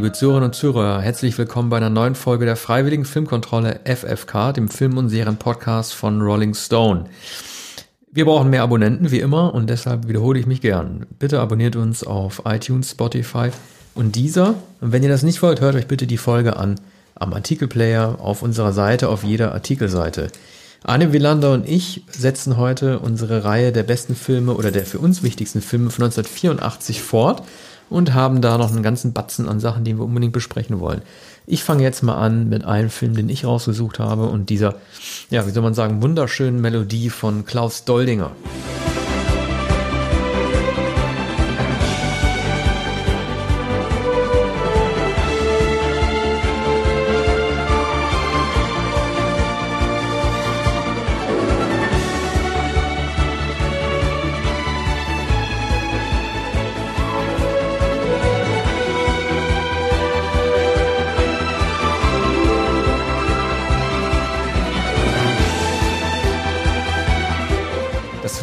liebe Zuhörerinnen und Zuhörer, herzlich willkommen bei einer neuen Folge der Freiwilligen Filmkontrolle FFK, dem Film- und Serienpodcast von Rolling Stone. Wir brauchen mehr Abonnenten, wie immer, und deshalb wiederhole ich mich gern. Bitte abonniert uns auf iTunes, Spotify und dieser. Und wenn ihr das nicht wollt, hört euch bitte die Folge an am Artikelplayer auf unserer Seite, auf jeder Artikelseite. Arne Wielander und ich setzen heute unsere Reihe der besten Filme oder der für uns wichtigsten Filme von 1984 fort und haben da noch einen ganzen Batzen an Sachen, die wir unbedingt besprechen wollen. Ich fange jetzt mal an mit einem Film, den ich rausgesucht habe und dieser, ja, wie soll man sagen, wunderschönen Melodie von Klaus Doldinger.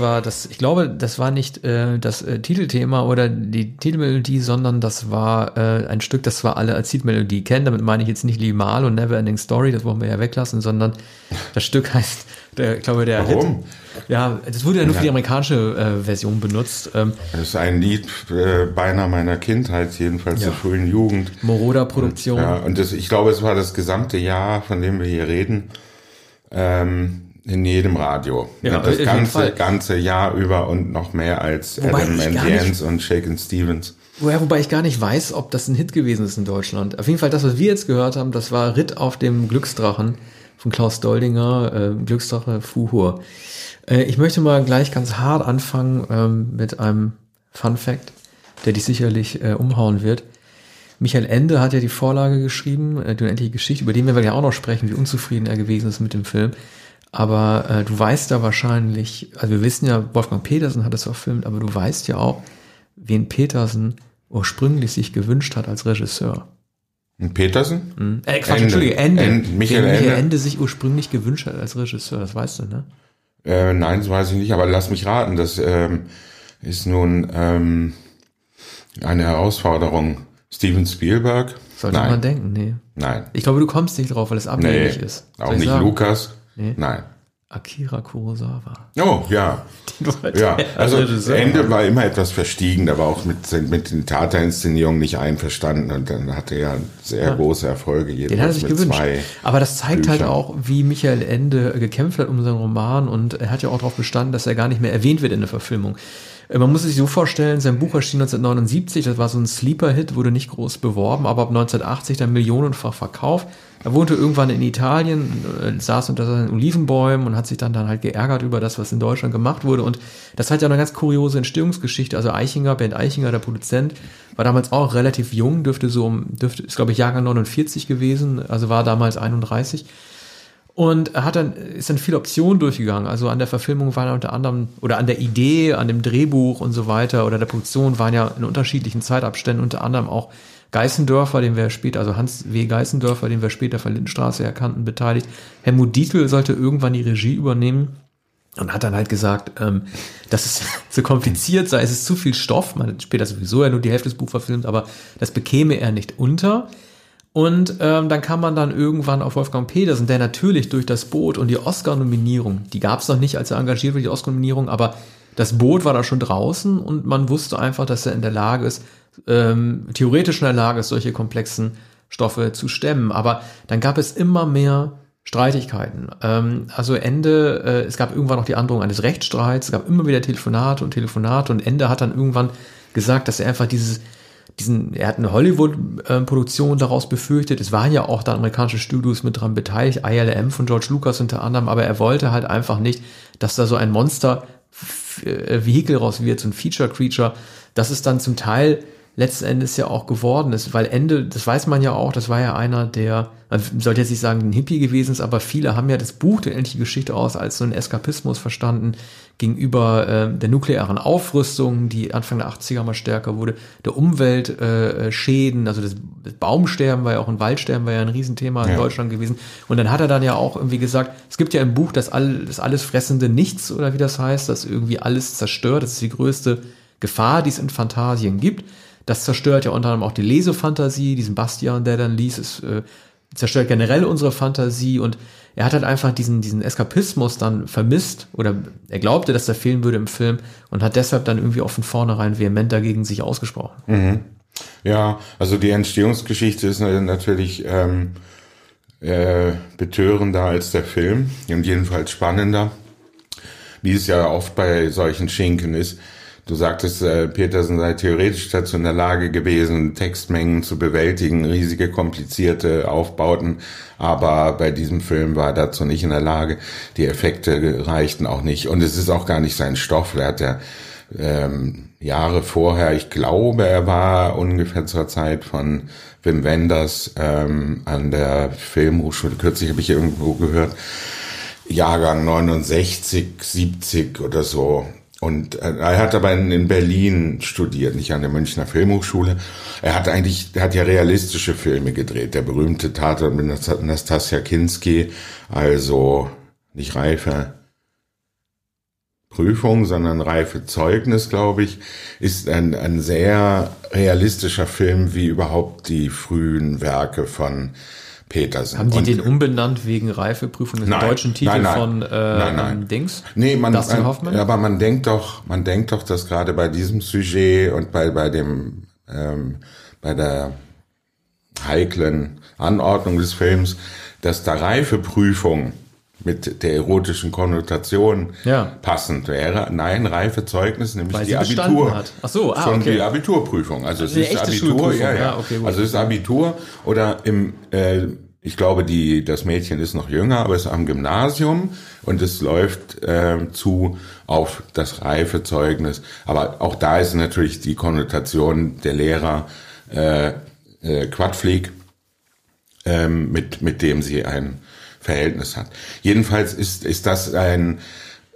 War das, ich glaube, das war nicht äh, das äh, Titelthema oder die Titelmelodie, sondern das war äh, ein Stück, das wir alle als Titelmelodie kennen. Damit meine ich jetzt nicht Limal und Never Ending Story, das wollen wir ja weglassen, sondern das Stück heißt, der, ich glaube, der Warum? Hit. Ja, das wurde ja nur für die amerikanische äh, Version benutzt. Ähm, Das ist ein Lied äh, beinahe meiner Kindheit, jedenfalls Ja. der frühen Jugend. Moroder Produktion. Ja, und das, ich glaube, es war das gesamte Jahr, von dem wir hier reden, ähm, in jedem Radio. Ja, das ganze, ganze Jahr über und noch mehr als Wobei Adam and Ants und Shaken Stevens. Woher, wobei ich gar nicht weiß, ob das ein Hit gewesen ist in Deutschland. Auf jeden Fall, das, was wir jetzt gehört haben, das war Ritt auf dem Glücksdrachen von Klaus Doldinger, äh, Glücksdrache Fuhur. Äh, ich möchte mal gleich ganz hart anfangen ähm, mit einem Fun Fact, der dich sicherlich äh, umhauen wird. Michael Ende hat ja die Vorlage geschrieben, äh, die unendliche Geschichte, über den wir ja auch noch sprechen, wie unzufrieden er gewesen ist mit dem Film. Aber äh, du weißt ja wahrscheinlich, also wir wissen ja, Wolfgang Petersen hat es verfilmt, aber du weißt ja auch, wen Petersen ursprünglich sich gewünscht hat als Regisseur. Und Petersen? Hm? Äh, Quatsch, Ende. Entschuldige, Ende. Ende. Michael wen Michael Ende. Ende sich ursprünglich gewünscht hat als Regisseur, das weißt du, ne? Äh, nein, das weiß ich nicht, aber lass mich raten, das ähm, ist nun ähm, eine Herausforderung. Steven Spielberg? Sollte nein, man denken, nee. nein. Ich glaube, du kommst nicht drauf, weil es Nee, abwegig ist. Soll auch ich nicht sagen? Lukas. Nee. Nein. Akira Kurosawa. Oh, ja. Ja, also Regisseur. Ende war immer etwas verstiegen, der war auch mit, mit den Tatarinszenierungen nicht einverstanden und dann hatte er sehr große Erfolge, Den hat er sich gewünscht. Aber das zeigt halt Büchern. auch, wie Michael Ende gekämpft hat um seinen Roman und er hat ja auch darauf bestanden, dass er gar nicht mehr erwähnt wird in der Verfilmung. Äh, Man muss sich so vorstellen, sein Buch erschien 1979, das war so ein Sleeper-Hit, wurde nicht groß beworben, aber ab 1980 dann millionenfach verkauft. Er wohnte irgendwann in Italien, äh, saß unter seinen Olivenbäumen und hat sich dann, dann halt geärgert über das, was in Deutschland gemacht wurde. Und das hat ja eine ganz kuriose Entstehungsgeschichte. Also Eichinger, Bernd Eichinger, der Produzent, war damals auch relativ jung, dürfte so, um- dürfte, ist glaube ich Jahrgang 49 gewesen, also war damals 31. Und er hat dann, ist dann viele Optionen durchgegangen. Also an der Verfilmung waren ja unter anderem, oder an der Idee, an dem Drehbuch und so weiter, oder der Produktion waren ja in unterschiedlichen Zeitabständen unter anderem auch Geißendörfer, den wir später, also Hans W. Geißendörfer, den wir später von Lindenstraße erkannten, beteiligt. Helmut Dietl sollte irgendwann die Regie übernehmen und hat dann halt gesagt, ähm, dass es zu kompliziert sei, es ist zu viel Stoff. Man hat später sowieso ja nur die Hälfte des Buchs verfilmt, aber das bekäme er nicht unter. Und ähm, dann kam man dann irgendwann auf Wolfgang Petersen, der natürlich durch das Boot und die Oscar-Nominierung, die gab es noch nicht, als er engagiert wurde, die Oscar-Nominierung, aber das Boot war da schon draußen und man wusste einfach, dass er in der Lage ist, ähm, theoretisch in der Lage ist, solche komplexen Stoffe zu stemmen. Aber dann gab es immer mehr Streitigkeiten. Ähm, also Ende, äh, es gab irgendwann noch die Androhung eines Rechtsstreits, es gab immer wieder Telefonate und Telefonate und Ende hat dann irgendwann gesagt, dass er einfach dieses diesen, er hat eine Hollywood-Produktion daraus befürchtet. Es waren ja auch da amerikanische Studios mit dran beteiligt, ILM von George Lucas unter anderem, aber er wollte halt einfach nicht, dass da so ein Monster-Vehikel raus wird, so ein Feature-Creature, das ist dann zum Teil letzten Endes ja auch geworden ist, weil Ende, das weiß man ja auch, das war ja einer der, man sollte jetzt nicht sagen, ein Hippie gewesen ist, aber viele haben ja das Buch, die endliche Geschichte aus, als so ein Eskapismus verstanden gegenüber äh, der nuklearen Aufrüstung, die Anfang der 80er mal stärker wurde, der Umweltschäden, äh, Schäden, also das, das Baumsterben war ja auch ein Waldsterben, war ja ein Riesenthema in Ja. Deutschland gewesen. Und dann hat er dann ja auch irgendwie gesagt, es gibt ja im Buch das, all, das alles fressende Nichts oder wie das heißt, das irgendwie alles zerstört, das ist die größte Gefahr, die es in Fantasien gibt. Das zerstört ja unter anderem auch die Lesefantasie, diesen Bastian, der dann liest, es äh, zerstört generell unsere Fantasie und er hat halt einfach diesen, diesen Eskapismus dann vermisst oder er glaubte, dass der fehlen würde im Film und hat deshalb dann irgendwie auch von vornherein vehement dagegen sich ausgesprochen. Mhm. Ja, also die Entstehungsgeschichte ist natürlich ähm, äh, betörender als der Film und jedenfalls spannender, wie es ja oft bei solchen Schinken ist. Du sagtest, äh, Petersen sei theoretisch dazu in der Lage gewesen, Textmengen zu bewältigen, riesige, komplizierte Aufbauten, aber bei diesem Film war er dazu nicht in der Lage. Die Effekte reichten auch nicht und es ist auch gar nicht sein Stoff. Er hat ja ähm, Jahre vorher, ich glaube, er war ungefähr zur Zeit von Wim Wenders ähm, an der Filmhochschule, kürzlich habe ich irgendwo gehört, Jahrgang 69, 70 oder so. Und äh, er hat aber in, Berlin studiert, nicht an der Münchner Filmhochschule. Er hat eigentlich, er hat ja realistische Filme gedreht. Der berühmte Tatort mit Nastasia Kinski, also nicht reife Prüfung, sondern reife Zeugnis, glaube ich, ist ein, ein sehr realistischer Film, wie überhaupt die frühen Werke von Petersen. Haben die und, den umbenannt wegen Reifeprüfung des deutschen Titel nein, nein, von äh, nein, nein. Dings? Nee, man, Dustin Hoffman? aber man denkt doch, man denkt doch, dass gerade bei diesem Sujet und bei, bei dem, ähm, bei der heiklen Anordnung des Films, dass da Reifeprüfung mit der erotischen Konnotation ja. passend wäre. Nein, Reifezeugnis, nämlich Weil die Abitur. Hat. Ach so, ah, schon okay. die Abiturprüfung. Also, es ist Abitur, ja, ja. ja okay, also es ist Abitur oder im äh, ich glaube, die, das Mädchen ist noch jünger, aber ist am Gymnasium und es läuft äh, zu auf das Reifezeugnis. Aber auch da ist natürlich die Konnotation der Lehrer äh, äh, Quadflieg, äh, mit, mit dem sie ein Verhältnis hat. Jedenfalls ist, ist das ein,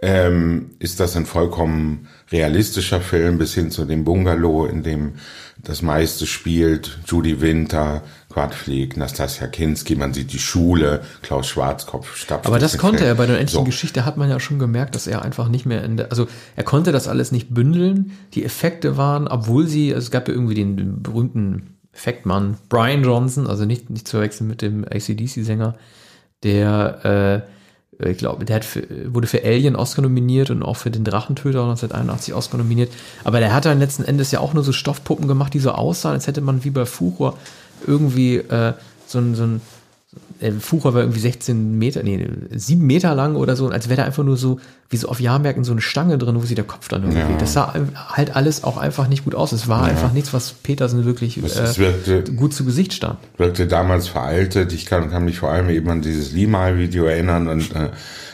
ähm, ist das ein vollkommen realistischer Film bis hin zu dem Bungalow, in dem das meiste spielt. Judy Winter, Quadflieg, Nastasia Kinski, man sieht die Schule, Klaus Schwarzkopf, Stab. Aber das konnte er bei der endlichen so. Geschichte hat man ja schon gemerkt, dass er einfach nicht mehr in der, also er konnte das alles nicht bündeln. Die Effekte waren, obwohl sie, also es gab ja irgendwie den, den berühmten Effektmann Brian Johnson, also nicht, nicht zu wechseln mit dem ACDC-Sänger, der, äh, ich glaube, der hat für, wurde für Alien Oscar nominiert und auch für den Drachentöter 1981 Oscar nominiert. Aber der hat dann letzten Endes ja auch nur so Stoffpuppen gemacht, die so aussahen, als hätte man wie bei Fuchur irgendwie äh, so ein, so ein Fucher war irgendwie 16 Meter, nee, 7 Meter lang oder so, als wäre da einfach nur so, wie so auf Jahrmärkten so eine Stange drin, wo sich der Kopf dann irgendwie. Ja. Das sah halt alles auch einfach nicht gut aus. Es war ja. einfach nichts, was Petersen wirklich äh, wirkte, gut zu Gesicht stand. Wirkte damals veraltet. Ich kann, kann mich vor allem eben an dieses Limal-Video erinnern und, äh,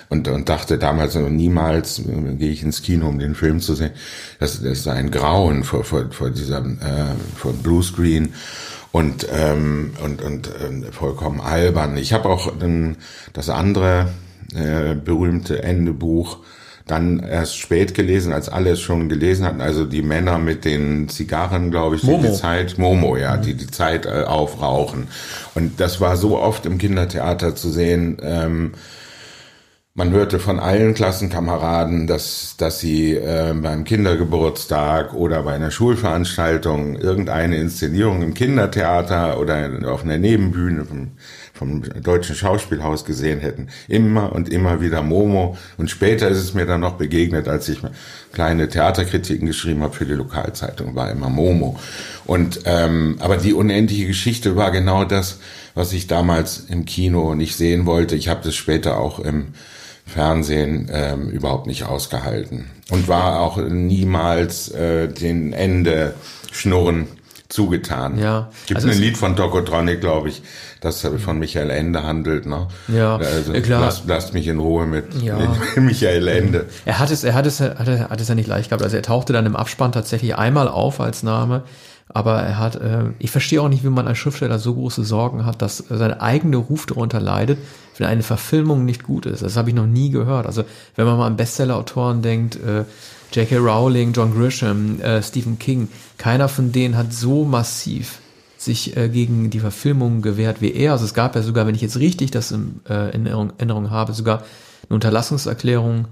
und, und dachte damals niemals äh, gehe ich ins Kino, um den Film zu sehen. Das, das ist ein Grauen vor, vor, vor dieser, äh, vor Bluescreen und ähm, und und äh, vollkommen albern. Ich habe auch ähm, das andere äh, berühmte Endebuch dann erst spät gelesen, als alle es schon gelesen hatten. Also die Männer mit den Zigarren, glaube ich, die die Zeit Momo, ja, die die Zeit äh, aufrauchen. Und das war so oft im Kindertheater zu sehen. Ähm, man hörte von allen Klassenkameraden, dass, dass sie äh, beim Kindergeburtstag oder bei einer Schulveranstaltung irgendeine Inszenierung im Kindertheater oder auf einer Nebenbühne vom, vom Deutschen Schauspielhaus gesehen hätten. Immer und immer wieder Momo. Und später ist es mir dann noch begegnet, als ich kleine Theaterkritiken geschrieben habe für die Lokalzeitung, war immer Momo. Und ähm, aber die unendliche Geschichte war genau das, was ich damals im Kino nicht sehen wollte. Ich habe das später auch im Fernsehen ähm, überhaupt nicht ausgehalten und war auch niemals äh, den Ende Schnurren zugetan. Ja. Gibt also ein Lied von Tokotronic, glaube ich, das von Michael Ende handelt. Ne? Ja, also, klar. Lasst, lasst mich in Ruhe mit ja. Michael Ende. Er hat es, er hat es, er hat es, hat es ja nicht leicht gehabt. Also er tauchte dann im Abspann tatsächlich einmal auf als Name. Aber er hat, äh, ich verstehe auch nicht, wie man als Schriftsteller so große Sorgen hat, dass sein eigener Ruf darunter leidet, wenn eine Verfilmung nicht gut ist. Das habe ich noch nie gehört. Also wenn man mal an Bestseller-Autoren denkt, äh, J.K. Rowling, John Grisham, äh, Stephen King, keiner von denen hat so massiv sich äh, gegen die Verfilmung gewehrt wie er. Also es gab ja sogar, wenn ich jetzt richtig das in, äh, in Erinnerung habe, sogar eine Unterlassungserklärung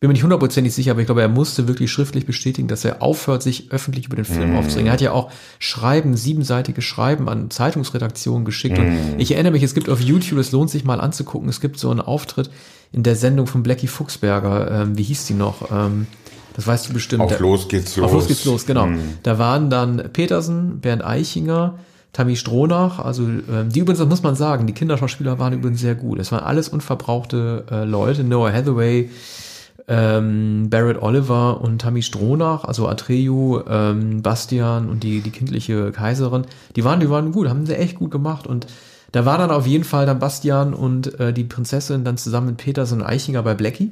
bin mir nicht hundertprozentig sicher, aber ich glaube, er musste wirklich schriftlich bestätigen, dass er aufhört, sich öffentlich über den Film mm. aufzuregen. Er hat ja auch Schreiben, siebenseitige Schreiben an Zeitungsredaktionen geschickt. Mm. Und ich erinnere mich, es gibt auf YouTube, es lohnt sich mal anzugucken, es gibt so einen Auftritt in der Sendung von Blackie Fuchsberger, ähm, wie hieß die noch? Ähm, das weißt du bestimmt. Auf Los geht's los. Auf Los geht's los, genau. Mm. Da waren dann Petersen, Bernd Eichinger, Tammy Stronach, also ähm, die übrigens, das muss man sagen, die Kinderschauspieler waren übrigens sehr gut. Es waren alles unverbrauchte äh, Leute, Noah Hathaway, ähm, Barrett Oliver und Tammy Stronach, also Atreyu, ähm, Bastian und die, die kindliche Kaiserin, die waren, die waren gut, haben sie echt gut gemacht und da war dann auf jeden Fall dann Bastian und äh, die Prinzessin dann zusammen mit Petersen und Eichinger bei Blackie.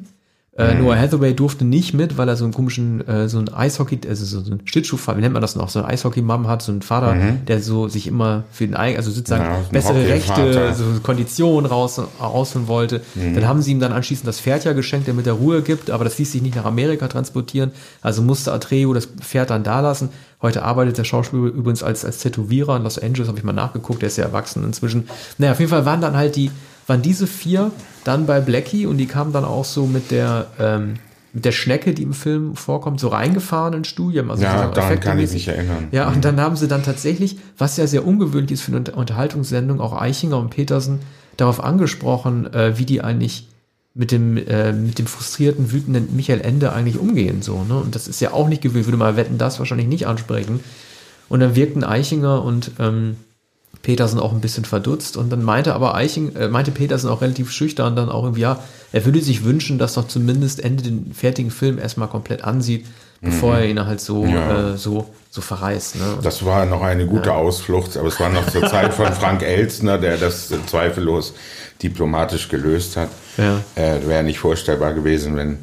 Äh, mhm. Noah Hathaway durfte nicht mit, weil er so einen komischen, äh, so ein Eishockey, also so ein Schlittschuhfahrer, wie nennt man das noch, so ein Eishockey-Mom hat, so ein Vater, mhm. der so sich immer für den eigenen, also sozusagen ja, bessere Rechte, so Konditionen raus, rausholen wollte. Mhm. Dann haben sie ihm dann anschließend das Pferd ja geschenkt, der mit der Ruhe gibt, aber das ließ sich nicht nach Amerika transportieren, also musste Atreo das Pferd dann da lassen. Heute arbeitet der Schauspieler übrigens als, als Tätowierer in Los Angeles, habe ich mal nachgeguckt, der ist ja erwachsen inzwischen. Naja, auf jeden Fall waren dann halt die, waren diese vier dann bei Blackie und die kamen dann auch so mit der, ähm, mit der Schnecke, die im Film vorkommt, so reingefahren ins Studium. Also ja, daran kann ich mich erinnern. Ja, und mhm. dann haben sie dann tatsächlich, was ja sehr ungewöhnlich ist für eine Unterhaltungssendung, auch Eichinger und Petersen darauf angesprochen, äh, wie die eigentlich mit dem, äh, mit dem frustrierten, wütenden Michael Ende eigentlich umgehen, so, ne? Und das ist ja auch nicht gewöhnt, würde mal wetten, das wahrscheinlich nicht ansprechen. Und dann wirkten Eichinger und ähm, Petersen auch ein bisschen verdutzt und dann meinte aber Eiching, äh, meinte Petersen auch relativ schüchtern dann auch irgendwie, ja, er würde sich wünschen, dass doch zumindest Ende den fertigen Film erstmal komplett ansieht, bevor mhm. er ihn halt so, ja. äh, so, so verreißt. Ne? das war noch eine gute ja. Ausflucht, aber es war noch zur Zeit von Frank Elstner, der das zweifellos diplomatisch gelöst hat. Ja. Äh, Wäre nicht vorstellbar gewesen, wenn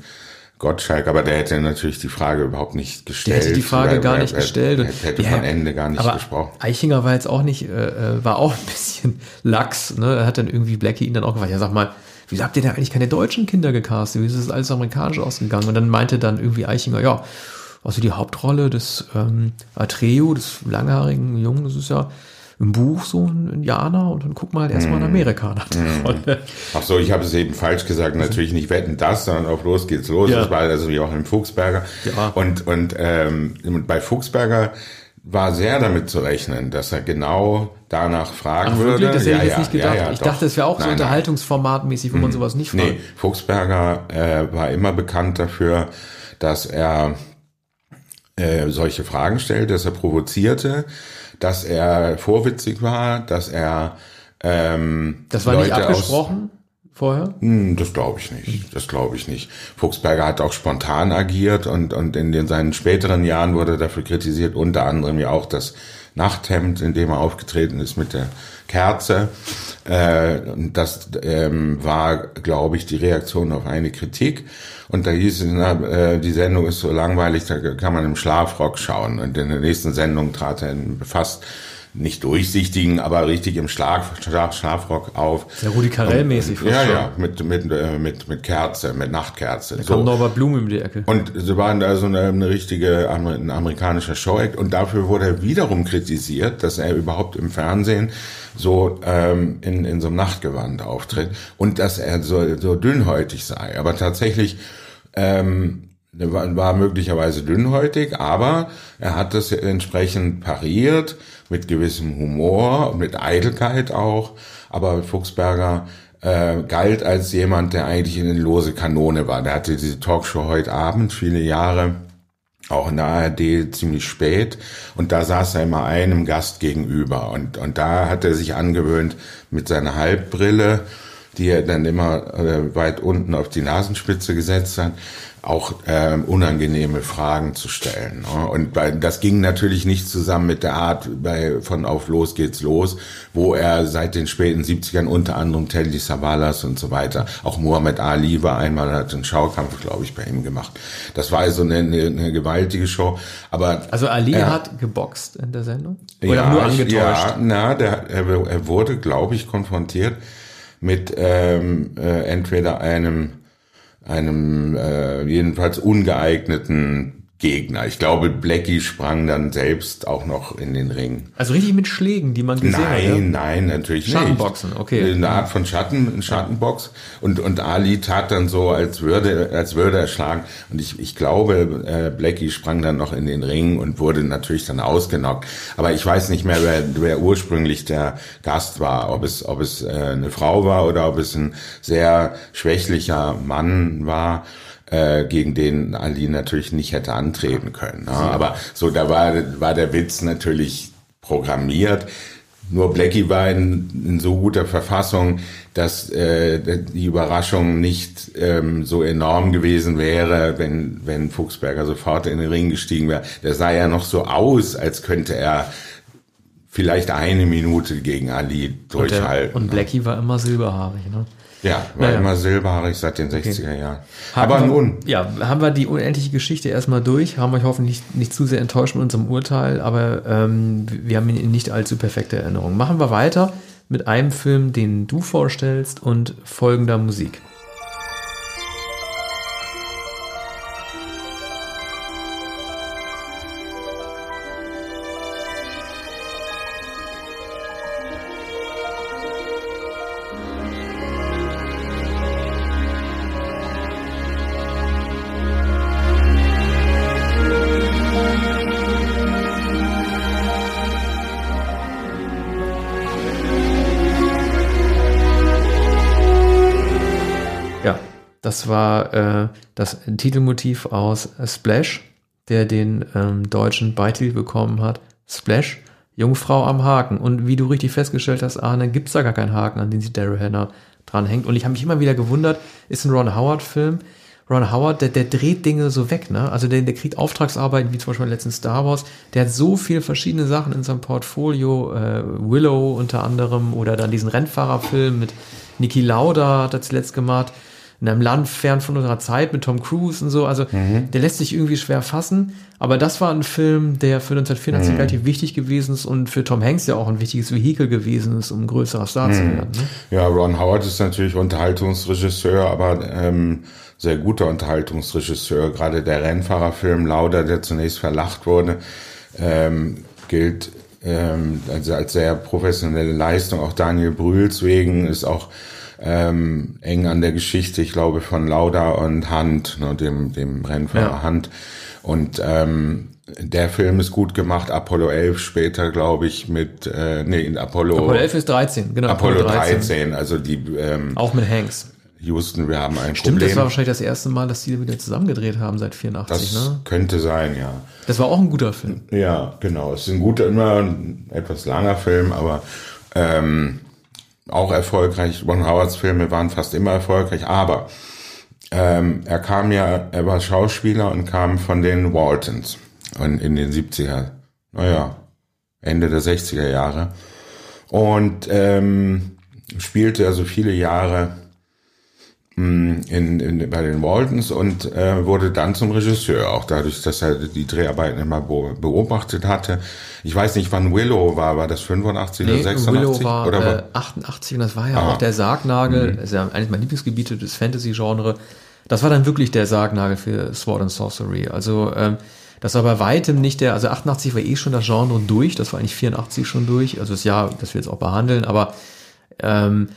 Gottschalk, aber der hätte natürlich die Frage überhaupt nicht gestellt. Der hätte die Frage gar nicht gestellt. Er, hätte ja, von Ende gar nicht gesprochen. Eichinger war jetzt auch nicht, äh, äh, war auch ein bisschen lax. Ne? Er hat dann irgendwie Blackie ihn dann auch gefragt, ja sag mal, wieso habt ihr denn eigentlich keine deutschen Kinder gecastet? Wieso ist das alles amerikanisch ausgegangen? Und dann meinte dann irgendwie Eichinger, ja, also die Hauptrolle des ähm, Atreo, des langhaarigen Jungen, das ist ja im Buch so ein Indianer und dann guck mal erstmal in mhm. Amerika nach der mm. Rolle. Ach so, ich habe es eben falsch gesagt. Natürlich nicht wetten das, sondern auf los geht's los. Ja. Das war also wie auch im Fuchsberger. Ja. Und, und ähm, bei Fuchsberger war sehr damit zu rechnen, dass er genau danach fragen Ach, würde. Das hätte ja, ich jetzt nicht gedacht. Ja, ich doch. dachte, es wäre auch nein, so unterhaltungsformatmäßig, wo man mhm. sowas nicht fragt. Nee, Fuchsberger äh, war immer bekannt dafür, dass er äh, solche Fragen stellt, dass er provozierte, dass er vorwitzig war, dass er ähm, Das war Leute nicht abgesprochen vorher? Hm, das glaube ich nicht. Das glaube ich nicht. Fuchsberger hat auch spontan agiert und, und in den, seinen späteren Jahren wurde dafür kritisiert, unter anderem ja auch das Nachthemd, in dem er aufgetreten ist mit der Kerze. Äh, das ähm, war, glaube ich, die Reaktion auf eine Kritik. Und da hieß es, na, äh, die Sendung ist so langweilig, da kann man im Schlafrock schauen. Und in der nächsten Sendung trat er in fast nicht durchsichtigen, aber richtig im Schlaf, Schlaf, Schlafrock auf. Sehr Rudi Carell-mäßig. Ja, ja, mit, mit, äh, mit, mit Kerze, mit Nachtkerze. Da so. kommt Norbert Blum um die Ecke. Und sie waren da so eine, eine richtige, ein amerikanischer Show-Act und dafür wurde er wiederum kritisiert, dass er überhaupt im Fernsehen so ähm, in, in so einem Nachtgewand auftritt und dass er so, so dünnhäutig sei. Aber tatsächlich ähm, war, war möglicherweise dünnhäutig, aber er hat das entsprechend pariert mit gewissem Humor mit Eitelkeit auch. Aber Fuchsberger äh, galt als jemand, der eigentlich eine lose Kanone war. Der hatte diese Talkshow heute Abend viele Jahre, auch in der ARD ziemlich spät. Und da saß er immer einem Gast gegenüber. Und, und da hat er sich angewöhnt mit seiner Halbbrille, die er dann immer äh, weit unten auf die Nasenspitze gesetzt hat, auch äh, unangenehme Fragen zu stellen. Ne? Und bei, das ging natürlich nicht zusammen mit der Art bei, von Auf Los geht's los, wo er seit den späten 70ern unter anderem Telly Savalas und so weiter, auch Muhammad Ali war einmal, hat einen Schaukampf, glaube ich, bei ihm gemacht. Das war also eine, eine, eine gewaltige Show. Aber Also Ali er, hat geboxt in der Sendung? Oder ja, nur angetäuscht? Ja, na, der, er, er wurde, glaube ich, konfrontiert mit ähm, äh, entweder einem einem äh, jedenfalls ungeeigneten Gegner. Ich glaube, Blackie sprang dann selbst auch noch in den Ring. Also richtig mit Schlägen, die man gesehen nein, hat. Ja? Nein, natürlich Schattenboxen, nicht. okay. Eine Art von Schatten, Schattenbox. Und, und Ali tat dann so, als würde, als würde er schlagen. Und ich, ich glaube, äh, Blackie sprang dann noch in den Ring und wurde natürlich dann ausgenockt. Aber ich weiß nicht mehr, wer, wer ursprünglich der Gast war. Ob es, ob es äh, eine Frau war oder ob es ein sehr schwächlicher Mann war äh, gegen den Ali natürlich nicht hätte antreten können. Ne? Aber so, da war, war der Witz natürlich programmiert. Nur Blackie war in, in so guter Verfassung, dass äh, die Überraschung nicht ähm, so enorm gewesen wäre, wenn, wenn Fuchsberger sofort in den Ring gestiegen wäre. Der sah ja noch so aus, als könnte er vielleicht eine Minute gegen Ali durchhalten. Und, der, und Blackie war immer silberhaarig, ne? Ja, war Naja. immer silberhaarig seit den 60er Jahren. Haben Aber nun, Ja, haben wir die unendliche Geschichte erstmal durch, haben euch hoffentlich nicht, zu sehr enttäuscht mit unserem Urteil, aber ähm, wir haben ihn in nicht allzu perfekte Erinnerung. Machen wir weiter mit einem Film, den du vorstellst und folgender Musik. Das war äh, das Titelmotiv aus Splash, der den ähm, deutschen Beititel bekommen hat. Splash, Jungfrau am Haken. Und wie du richtig festgestellt hast, Arne, gibt's da gar keinen Haken, an den sich Daryl Hannah dranhängt. Und ich habe mich immer wieder gewundert, ist ein Ron Howard-Film. Ron Howard, der, der dreht Dinge so weg, ne? Also der, der kriegt Auftragsarbeiten, wie zum Beispiel letzten Star Wars. Der hat so viele verschiedene Sachen in seinem Portfolio. Äh, Willow unter anderem oder dann diesen Rennfahrerfilm mit Niki Lauda hat er zuletzt gemacht. In einem Land fern von unserer Zeit mit Tom Cruise und so. Also der lässt sich irgendwie schwer fassen. Aber das war ein Film, der für 1984 relativ wichtig gewesen ist und für Tom Hanks ja auch ein wichtiges Vehikel gewesen ist, um ein größerer Star zu werden. Ne? ja, Ron Howard ist natürlich Unterhaltungsregisseur, aber ähm, sehr guter Unterhaltungsregisseur. Gerade der Rennfahrerfilm Lauda, der zunächst verlacht wurde, ähm, gilt ähm, als, als sehr professionelle Leistung. Auch Daniel Brühls wegen ist auch ähm, eng an der Geschichte, ich glaube, von Lauda und Hunt, ne, dem, dem Rennfahrer Ja. Hunt. Und ähm, der Film ist gut gemacht. Apollo 11 später, glaube ich, mit, äh, nee, in Apollo, Apollo 11 ist 13, genau. Apollo 13. also die ähm, Auch mit Hanks. Houston, wir haben ein Stimmt, Problem. das war wahrscheinlich das erste Mal, dass die wieder zusammengedreht haben seit 84, das ne? könnte sein, ja. Das war auch ein guter Film. Ja, genau. Es ist ein guter, immer ein etwas langer Film, aber ähm, auch erfolgreich. Ron Howards Filme waren fast immer erfolgreich, aber ähm, er kam ja, er war Schauspieler und kam von den Waltons in, in den 70er, naja, Ende der 60er Jahre. Und ähm, spielte also viele Jahre in, in, bei den Waltons und äh, wurde dann zum Regisseur, auch dadurch, dass er die Dreharbeiten immer be- beobachtet hatte. Ich weiß nicht, wann Willow war, war das 85 oder Nee, 86? Willow war oder äh, 88 und das war ja Ah. auch der Sargnagel, das ist ja eines meiner Lieblingsgebiete des Fantasy-Genre. Das war dann wirklich der Sargnagel für Sword and Sorcery. Also ähm, das war bei weitem nicht der, also 88 war eh schon das Genre durch, das war eigentlich 84 schon durch, also das Jahr, das wir jetzt auch behandeln, aber ähm,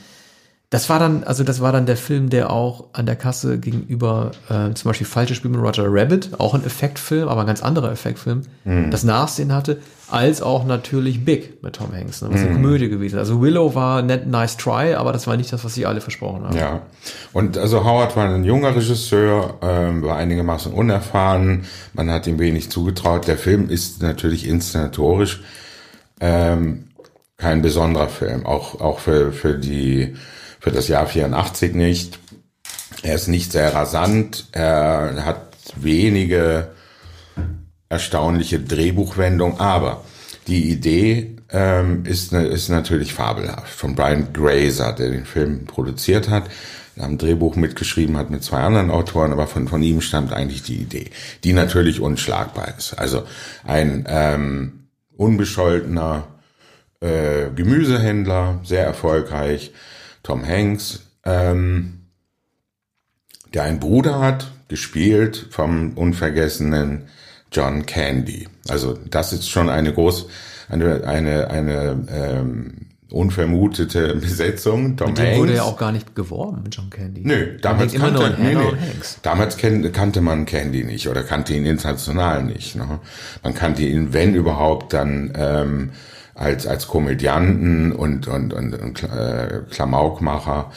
das war dann, also das war dann der Film, der auch an der Kasse gegenüber äh, zum Beispiel Falsches Spiel mit Roger Rabbit, auch ein Effektfilm, aber ein ganz anderer Effektfilm, das Nachsehen hatte, als auch natürlich Big mit Tom Hanks, ne, was eine Komödie gewesen. Also Willow war net nice try, aber das war nicht das, was sie alle versprochen haben. Ja, und also Howard war ein junger Regisseur, ähm, war einigermaßen unerfahren, man hat ihm wenig zugetraut. Der Film ist natürlich inszenatorisch ähm, kein besonderer Film, auch auch für für die für das Jahr 84 nicht. Er ist nicht sehr rasant, er hat wenige erstaunliche Drehbuchwendung, aber die Idee ähm, ist, ne, ist natürlich fabelhaft. Von Brian Grazer, der den Film produziert hat, am Drehbuch mitgeschrieben hat mit zwei anderen Autoren, aber von, von ihm stammt eigentlich die Idee, die natürlich unschlagbar ist. Also ein ähm, unbescholtener äh, Gemüsehändler, sehr erfolgreich, Tom Hanks, ähm, der einen Bruder hat, gespielt vom unvergessenen John Candy. Also das ist schon eine groß, eine, eine, eine ähm, unvermutete Besetzung. Tom mit dem Hanks. wurde ja auch gar nicht geworben, John Candy. Nö, damals kannte, nee, nee. damals kannte man Candy nicht oder kannte ihn international nicht. Ne? Man kannte ihn, wenn überhaupt, dann ähm, als als Komödianten und und und, und äh, Klamaukmacher.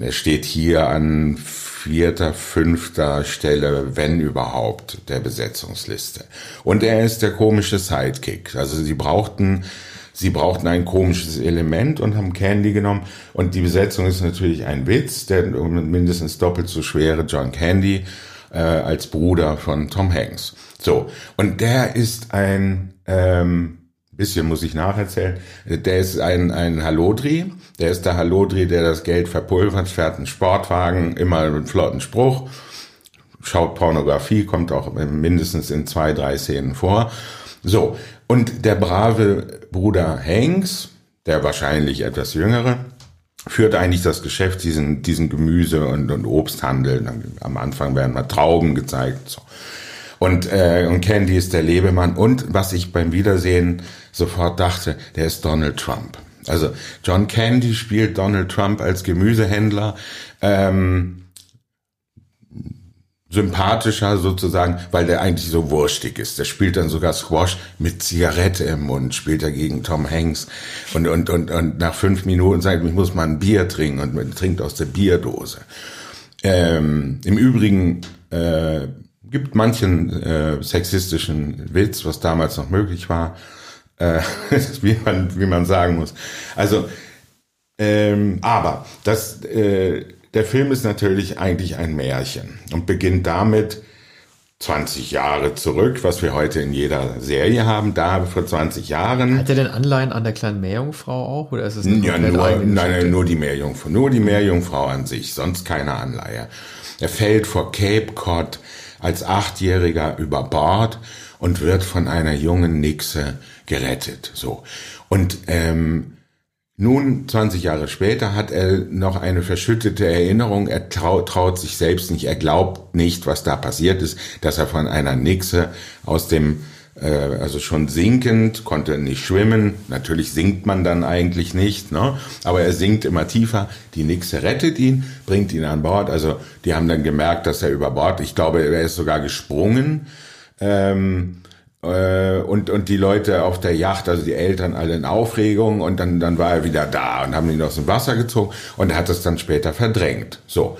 Er steht hier an vierter, fünfter Stelle, wenn überhaupt, der Besetzungsliste. Und er ist der komische Sidekick. Also sie brauchten sie brauchten ein komisches Element und haben Candy genommen. Und die Besetzung ist natürlich ein Witz, der mindestens doppelt so schwere John Candy äh, als Bruder von Tom Hanks. So, und der ist ein ähm, bisschen muss ich nacherzählen. Der ist ein, ein Hallodri. Der ist der Hallodri, der das Geld verpulvert, fährt einen Sportwagen, immer einen flotten Spruch, schaut Pornografie, kommt auch mindestens in zwei, drei Szenen vor. So. Und der brave Bruder Hanks, der wahrscheinlich etwas jüngere, führt eigentlich das Geschäft, diesen, diesen Gemüse- und, und Obsthandel. Am Anfang werden mal Trauben gezeigt. So. Und, äh, und Candy ist der Lebemann. Und was ich beim Wiedersehen sofort dachte, der ist Donald Trump. Also John Candy spielt Donald Trump als Gemüsehändler. Ähm, sympathischer sozusagen, weil der eigentlich so wurstig ist. Der spielt dann sogar Squash mit Zigarette im Mund, spielt er gegen Tom Hanks und, und, und, und nach fünf Minuten sagt, ich muss mal ein Bier trinken und man trinkt aus der Bierdose. Ähm, Im Übrigen äh, gibt manchen äh, sexistischen Witz, was damals noch möglich war, äh, wie, man, wie man sagen muss. Also, ähm, aber das, äh, der Film ist natürlich eigentlich ein Märchen und beginnt damit 20 Jahre zurück, was wir heute in jeder Serie haben, da vor 20 Jahren. Hat er denn Anleihen an der kleinen Meerjungfrau auch oder ist es ja, nur, nein, nein, nur die Meerjungfrau, nur die Meerjungfrau an sich, sonst keine Anleihe. Er fällt vor Cape Cod als Achtjähriger über Bord und wird von einer jungen Nixe gerettet. So. Und ähm, nun, 20 Jahre später, hat er noch eine verschüttete Erinnerung. Er traut, traut sich selbst nicht. Er glaubt nicht, was da passiert ist, dass er von einer Nixe aus dem also schon sinkend, konnte nicht schwimmen. Natürlich sinkt man dann eigentlich nicht, ne? aber er sinkt immer tiefer. Die Nixe rettet ihn, bringt ihn an Bord. Also die haben dann gemerkt, dass er über Bord, ich glaube, er ist sogar gesprungen. Ähm, äh, und, und die Leute auf der Yacht, also die Eltern alle in Aufregung und dann, dann war er wieder da und haben ihn aus dem Wasser gezogen und hat es dann später verdrängt. So.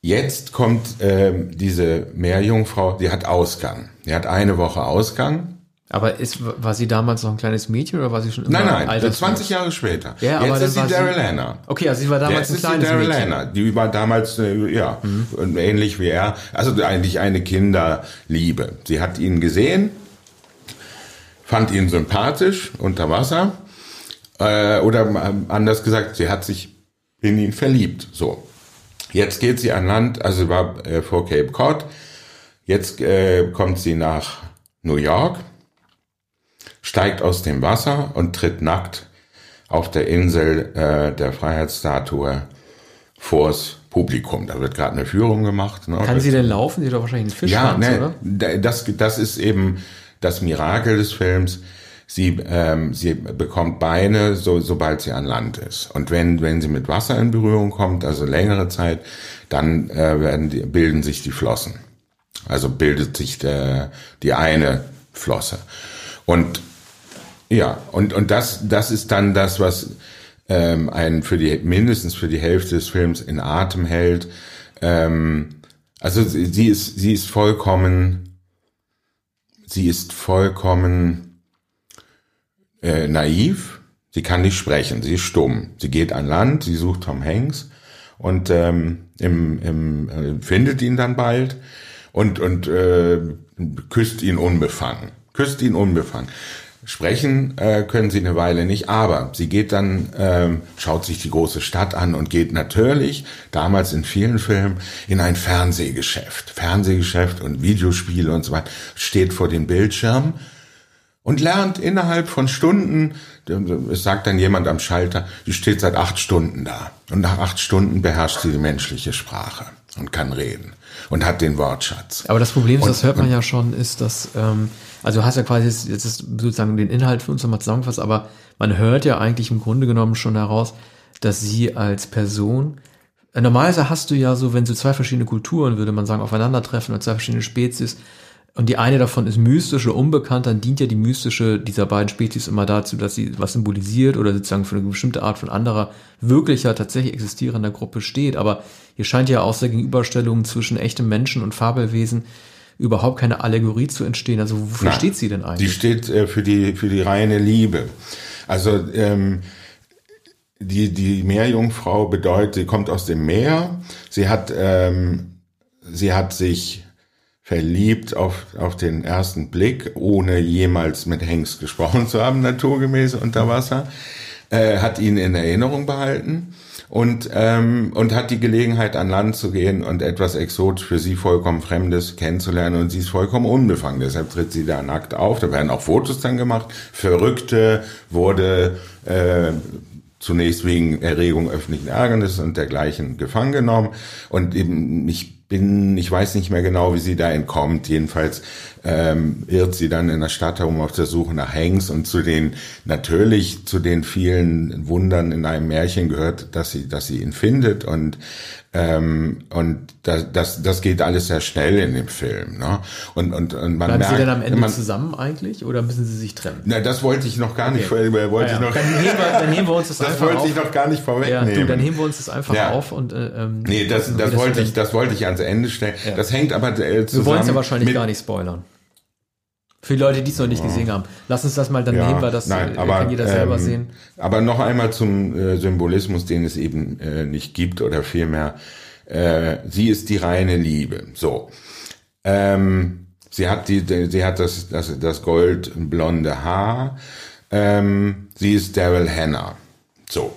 Jetzt kommt ähm, diese Meerjungfrau, die hat Ausgang. Die hat eine Woche Ausgang. Aber ist, war sie damals noch ein kleines Mädchen oder war sie schon immer Nein, nein, Alters 20 Jahre später. Ja, Jetzt aber ist sie Daryl Hannah. Okay, also sie war damals Jetzt ein kleines ist sie Daryl Mädchen. Hannah. Die war damals, äh, ja, mhm. ähnlich wie er. Also eigentlich eine Kinderliebe. Sie hat ihn gesehen, fand ihn sympathisch unter Wasser. Äh, oder anders gesagt, sie hat sich in ihn verliebt. So. Jetzt geht sie an Land, also war äh, vor Cape Cod. Jetzt äh, kommt sie nach New York, steigt aus dem Wasser und tritt nackt auf der Insel äh, der Freiheitsstatue vors Publikum. Da wird gerade eine Führung gemacht. Ne? Kann sie denn laufen? Sie hat doch wahrscheinlich einen Fischschwanz, ja, ne, oder? Das, das ist eben das Mirakel des Films. Sie, ähm, sie bekommt Beine, so, sobald sie an Land ist. Und wenn, wenn sie mit Wasser in Berührung kommt, also längere Zeit, dann äh, werden die, bilden sich die Flossen. Also bildet sich der, die eine Flosse. Und ja, und, und das, das ist dann das, was ähm, einen für die, mindestens für die Hälfte des Films in Atem hält. Ähm, also sie, sie ist, sie ist vollkommen, sie ist vollkommen äh, naiv. Sie kann nicht sprechen, sie ist stumm. Sie geht an Land, sie sucht Tom Hanks und ähm, im, im, äh, findet ihn dann bald und, und äh, küsst ihn unbefangen. Küsst ihn unbefangen. Sprechen äh, können sie eine Weile nicht, aber sie geht dann, ähm, schaut sich die große Stadt an und geht natürlich, damals in vielen Filmen, in ein Fernsehgeschäft. Fernsehgeschäft und Videospiele und so weiter, steht vor dem Bildschirm und lernt innerhalb von Stunden, es sagt dann jemand am Schalter, die steht seit acht Stunden da. Und nach acht Stunden beherrscht sie die menschliche Sprache und kann reden und hat den Wortschatz. Aber das Problem ist, das hört man ja schon, ist, dass, ähm, also du hast ja quasi jetzt, jetzt ist sozusagen den Inhalt für uns nochmal zusammengefasst, aber man hört ja eigentlich im Grunde genommen schon heraus, dass sie als Person äh, Normalerweise hast du ja so, wenn so zwei verschiedene Kulturen, würde man sagen, aufeinandertreffen oder zwei verschiedene Spezies, und die eine davon ist mystisch oder unbekannt, dann dient ja die mystische dieser beiden Spezies immer dazu, dass sie was symbolisiert oder sozusagen für eine bestimmte Art von anderer wirklicher, tatsächlich existierender Gruppe steht. Aber hier scheint ja aus der Gegenüberstellung zwischen echtem Menschen und Fabelwesen überhaupt keine Allegorie zu entstehen. Also wofür Nein, steht sie denn eigentlich? Die steht äh, für die für die reine Liebe. Also ähm, die die Meerjungfrau bedeutet, sie kommt aus dem Meer. Sie hat ähm, sie hat sich verliebt auf, auf den ersten Blick, ohne jemals mit Hengst gesprochen zu haben, naturgemäß unter Wasser, äh, hat ihn in Erinnerung behalten und, ähm, und hat die Gelegenheit an Land zu gehen und etwas exotisch für sie vollkommen Fremdes kennenzulernen und sie ist vollkommen unbefangen. Deshalb tritt sie da nackt auf. Da werden auch Fotos dann gemacht. Verrückte wurde äh, zunächst wegen Erregung öffentlichen Ärgernisses und dergleichen gefangen genommen und eben ich bin, ich weiß nicht mehr genau, wie sie da entkommt. Jedenfalls ähm, irrt sie dann in der Stadt herum auf der Suche nach Hanks und zu den natürlich zu den vielen Wundern in einem Märchen gehört, dass sie, dass sie ihn findet und ähm, und das, das, das geht alles sehr schnell in dem Film. Ne? Und, und, und man Bleiben merkt, sie denn am Ende man, zusammen eigentlich oder müssen sie sich trennen? na, das wollte ich noch gar nicht, Okay. vor- wollte Ah, ja. ich noch, dann, heben wir, dann heben wir uns das, das einfach wollte auf. ich noch gar nicht ja, vorwegnehmen. du, dann heben wir uns das einfach Ja. auf und äh, ähm, Nee, das, wie das wollte ich, das wollte ich ans Ende stellen. Ja. Das hängt aber äh, Wir zusammen. wollen es ja wahrscheinlich mit, gar nicht spoilern. Für die Leute, die es noch nicht gesehen haben. Lass uns das mal, dann nehmen wir das, nein, äh, aber, kann jeder selber ähm, sehen. Aber noch einmal zum äh, Symbolismus, den es eben äh, nicht gibt oder vielmehr, äh, sie ist die reine Liebe. So. Ähm, sie hat die, die- sie hat das, das, das goldblonde Haar. Ähm, sie ist Daryl Hannah. So.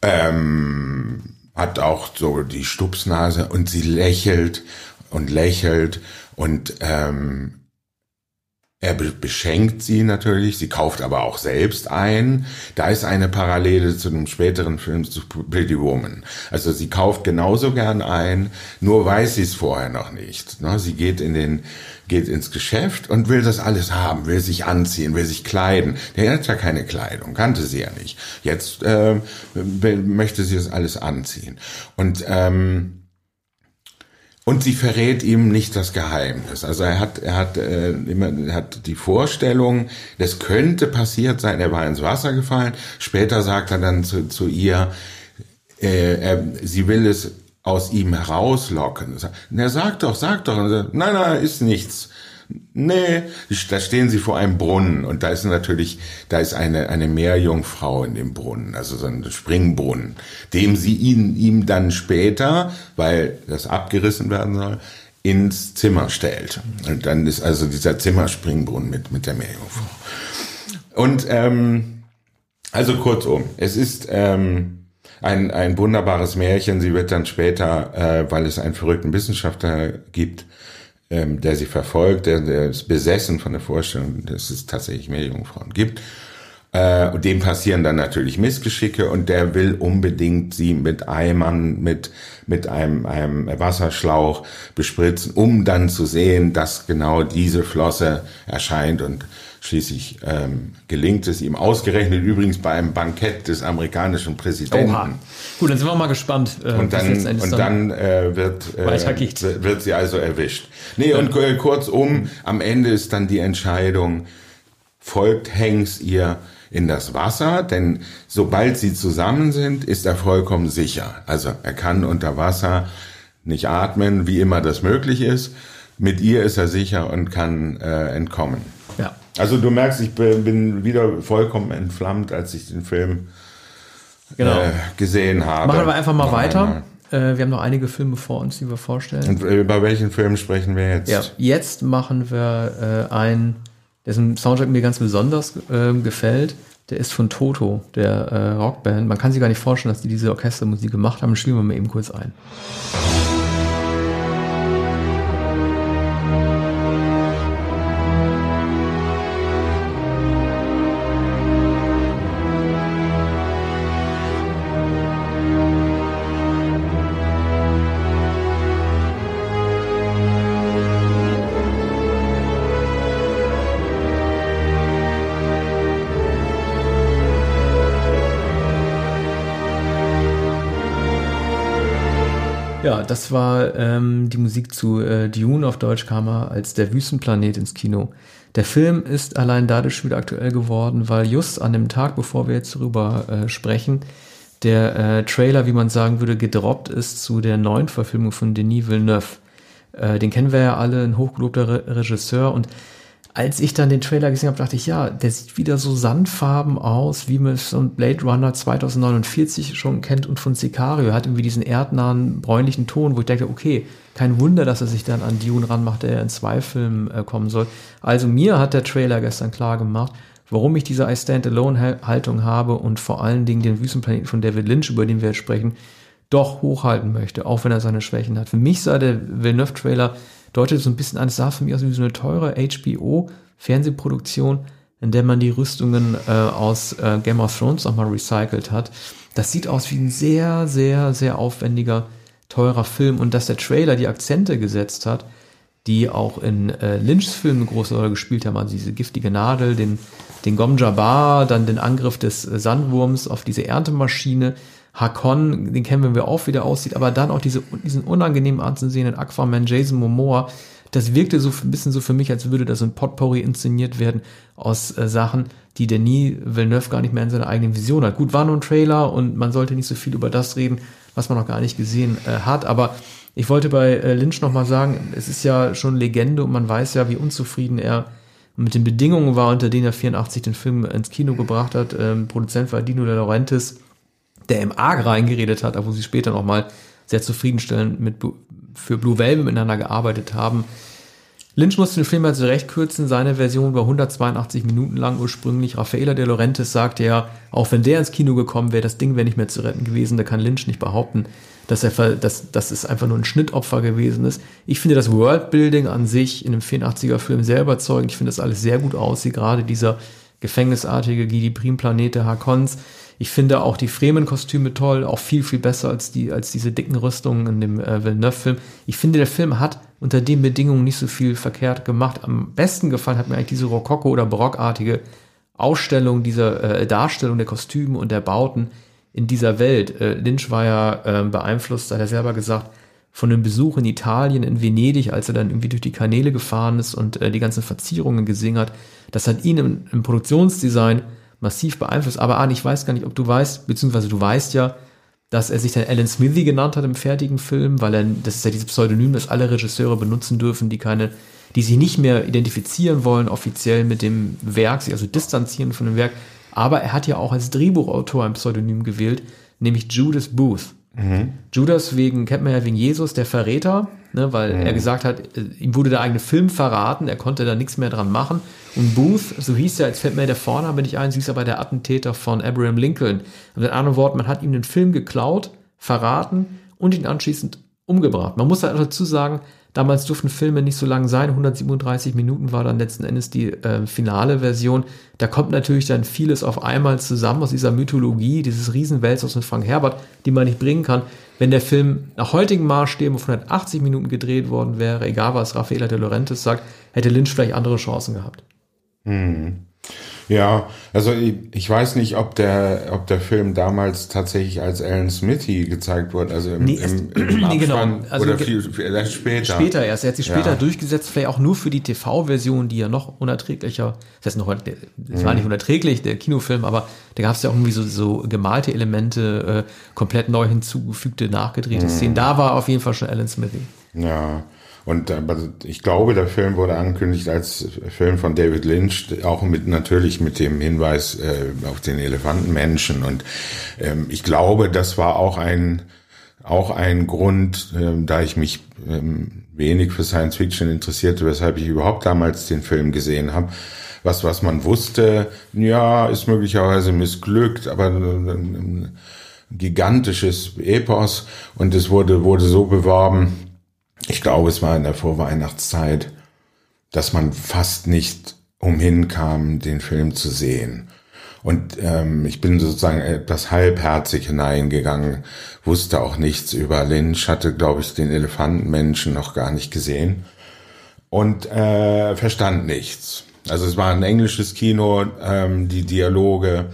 Ähm, hat auch so die Stupsnase und sie lächelt und lächelt und ähm, er be- beschenkt sie natürlich, sie kauft aber auch selbst ein. Da ist eine Parallele zu einem späteren Film zu Pretty Woman. Also sie kauft genauso gern ein, nur weiß sie es vorher noch nicht. Ne? Sie geht in den geht ins Geschäft und will das alles haben, will sich anziehen, will sich kleiden. Der hat ja keine Kleidung, kannte sie ja nicht. Jetzt äh, möchte sie das alles anziehen. Und ähm, und sie verrät ihm nicht das Geheimnis. Also er hat, er hat äh, immer, er hat die Vorstellung, das könnte passiert sein. Er war ins Wasser gefallen. Später sagt er dann zu, zu ihr, äh, er, sie will es aus ihm herauslocken. Er sagt doch, sag doch. Und er sagt, nein, nein, ist nichts. Nee, da stehen sie vor einem Brunnen und da ist natürlich, da ist eine, eine Meerjungfrau in dem Brunnen, also so ein Springbrunnen, dem sie ihn, ihm dann später, weil das abgerissen werden soll, ins Zimmer stellt. Und dann ist also dieser Zimmerspringbrunnen mit, mit der Meerjungfrau. Und, ähm, also kurzum, es ist, ähm, ein, ein wunderbares Märchen. Sie wird dann später, äh, weil es einen verrückten Wissenschaftler gibt, ähm, der sie verfolgt, der, der ist besessen von der Vorstellung, dass es tatsächlich Meerjungfrauen gibt. Äh, und dem passieren dann natürlich Missgeschicke und der will unbedingt sie mit Eimern, mit, mit einem, einem Wasserschlauch bespritzen, um dann zu sehen, dass genau diese Flosse erscheint und schließlich ähm, gelingt es ihm ausgerechnet übrigens bei einem Bankett des amerikanischen Präsidenten. Oha. Gut, dann sind wir mal gespannt. Äh, Und dann, und dann äh, wird, äh, wird sie also erwischt. Nee, und äh, kurzum, am Ende ist dann die Entscheidung, folgt Hanks ihr in das Wasser, denn sobald sie zusammen sind, ist er vollkommen sicher. Also er kann unter Wasser nicht atmen, wie immer das möglich ist. Mit ihr ist er sicher und kann äh, entkommen. Also du merkst, ich bin wieder vollkommen entflammt, als ich den Film Genau. äh, gesehen habe. Machen wir einfach mal Noch weiter. einmal. Äh, wir haben noch einige Filme vor uns, die wir vorstellen. Und äh, über welchen Film sprechen wir jetzt? Ja, jetzt machen wir äh, einen, dessen Soundtrack mir ganz besonders äh, gefällt. Der ist von Toto, der äh, Rockband. Man kann sich gar nicht vorstellen, dass die diese Orchestermusik gemacht haben. Spielen wir mal eben kurz ein. Das war ähm, die Musik zu äh, Dune auf Deutsch kam er als der Wüstenplanet ins Kino. Der Film ist allein dadurch wieder aktuell geworden, weil just an dem Tag, bevor wir jetzt darüber äh, sprechen, der äh, Trailer, wie man sagen würde, gedroppt ist zu der neuen Verfilmung von Denis Villeneuve. Äh, den kennen wir ja alle, ein hochgelobter Re Regisseur und als ich dann den Trailer gesehen habe, dachte ich, ja, der sieht wieder so sandfarben aus, wie man es von Blade Runner 2049 schon kennt und von Sicario. Er hat irgendwie diesen erdnahen, bräunlichen Ton, wo ich dachte, okay, kein Wunder, dass er sich dann an Dune ranmacht, der in zwei Filmen äh, kommen soll. Also mir hat der Trailer gestern klar gemacht, warum ich diese I Stand Alone-Haltung habe und vor allen Dingen den Wüstenplaneten von David Lynch, über den wir jetzt sprechen, doch hochhalten möchte, auch wenn er seine Schwächen hat. Für mich sah der Villeneuve-Trailer deutet so ein bisschen an, es sah für mich aus wie so eine teure HBO-Fernsehproduktion, in der man die Rüstungen äh, aus äh, Game of Thrones nochmal recycelt hat. Das sieht aus wie ein sehr, sehr, sehr aufwendiger, teurer Film und dass der Trailer die Akzente gesetzt hat, die auch in äh, Lynchs Filmen eine große Rolle gespielt haben, also diese giftige Nadel, den, den Gom Jabbar, dann den Angriff des äh, Sandwurms auf diese Erntemaschine, Hakon, den kennen wir auch, wie der aussieht, aber dann auch diese, diesen unangenehm anzusehenden Aquaman Jason Momoa, das wirkte so ein bisschen so für mich, als würde das ein Potpourri inszeniert werden aus äh, Sachen, die Denis Villeneuve gar nicht mehr in seiner eigenen Vision hat. Gut, war nur ein Trailer und man sollte nicht so viel über das reden, was man noch gar nicht gesehen äh, hat, aber ich wollte bei äh, Lynch nochmal sagen, es ist ja schon Legende und man weiß ja, wie unzufrieden er mit den Bedingungen war, unter denen er 84 den Film ins Kino gebracht hat. Ähm, Produzent war Dino De Laurentiis der im Arg reingeredet hat, wo sie später nochmal sehr zufriedenstellend mit, für Blue Velvet miteinander gearbeitet haben. Lynch musste den Film also recht kürzen. Seine Version war 182 Minuten lang ursprünglich. Raffaella de Laurentiis sagte ja, auch wenn der ins Kino gekommen wäre, das Ding wäre nicht mehr zu retten gewesen. Da kann Lynch nicht behaupten, dass, er, dass, dass es einfach nur ein Schnittopfer gewesen ist. Ich finde das Worldbuilding an sich in einem 84er-Film sehr überzeugend. Ich finde das alles sehr gut aussieht. Gerade dieser gefängnisartige Gidi Prim-Planet der Hakons. Ich finde auch die Fremen-Kostüme toll, auch viel, viel besser als, die, als diese dicken Rüstungen in dem äh, Villeneuve-Film. Ich finde, der Film hat unter den Bedingungen nicht so viel verkehrt gemacht. Am besten gefallen hat mir eigentlich diese Rokoko- oder Barockartige Ausstellung, dieser äh, Darstellung der Kostüme und der Bauten in dieser Welt. Äh, Lynch war ja äh, beeinflusst, hat er selber gesagt, von einem Besuch in Italien, in Venedig, als er dann irgendwie durch die Kanäle gefahren ist und äh, die ganzen Verzierungen gesehen hat. Das hat ihn im, im Produktionsdesign massiv beeinflusst. Aber Arne, ich weiß gar nicht, ob du weißt, beziehungsweise du weißt ja, dass er sich dann Alan Smithy genannt hat im fertigen Film, weil er, das ist ja dieses Pseudonym, das alle Regisseure benutzen dürfen, die keine, die sich nicht mehr identifizieren wollen, offiziell mit dem Werk, sich also distanzieren von dem Werk. Aber er hat ja auch als Drehbuchautor ein Pseudonym gewählt, nämlich Judas Booth. Mhm. Judas wegen, kennt man ja wegen Jesus, der Verräter, ne, weil mhm. er gesagt hat, äh, ihm wurde der eigene Film verraten, er konnte da nichts mehr dran machen. Und Booth, so hieß er, jetzt fällt mir der Vorname nicht ein, sie ist aber der Attentäter von Abraham Lincoln. Mit anderen Worten, man hat ihm den Film geklaut, verraten und ihn anschließend umgebracht. Man muss halt dazu sagen, Damals durften Filme nicht so lang sein. 137 Minuten war dann letzten Endes die äh, finale Version. Da kommt natürlich dann vieles auf einmal zusammen aus dieser Mythologie, dieses Riesenwälzers von Frank Herbert, die man nicht bringen kann. Wenn der Film nach heutigen Maßstäben auf 180 Minuten gedreht worden wäre, egal was Raffaella de Laurentiis sagt, hätte Lynch vielleicht andere Chancen gehabt. Mhm. Ja, also ich, ich, weiß nicht, ob der, ob der Film damals tatsächlich als Alan Smithy gezeigt wurde, also im, nee, im, im nee, genau. also oder viel, viel später. Später erst. Er hat sich später ja. durchgesetzt, vielleicht auch nur für die TV-Version, die ja noch unerträglicher, das heißt noch, mhm. war nicht unerträglich, der Kinofilm, aber da gab es ja auch irgendwie so, so gemalte Elemente, äh, komplett neu hinzugefügte, nachgedrehte mhm. Szenen. Da war auf jeden Fall schon Alan Smithy. Ja. Und äh, ich glaube, der Film wurde angekündigt als Film von David Lynch, auch mit natürlich mit dem Hinweis äh, auf den Elefantenmenschen. Und ähm, ich glaube, das war auch ein auch ein Grund, äh, da ich mich ähm, wenig für Science Fiction interessierte, weshalb ich überhaupt damals den Film gesehen habe. Was, was man wusste, ja, ist möglicherweise missglückt, aber ein gigantisches Epos und es wurde, wurde so beworben, ich glaube, es war in der Vorweihnachtszeit, dass man fast nicht umhin kam, den Film zu sehen. Und ähm, ich bin sozusagen etwas halbherzig hineingegangen, wusste auch nichts über Lynch, hatte, glaube ich, den Elefantenmenschen noch gar nicht gesehen und äh, verstand nichts. Also es war ein englisches Kino, ähm, die Dialoge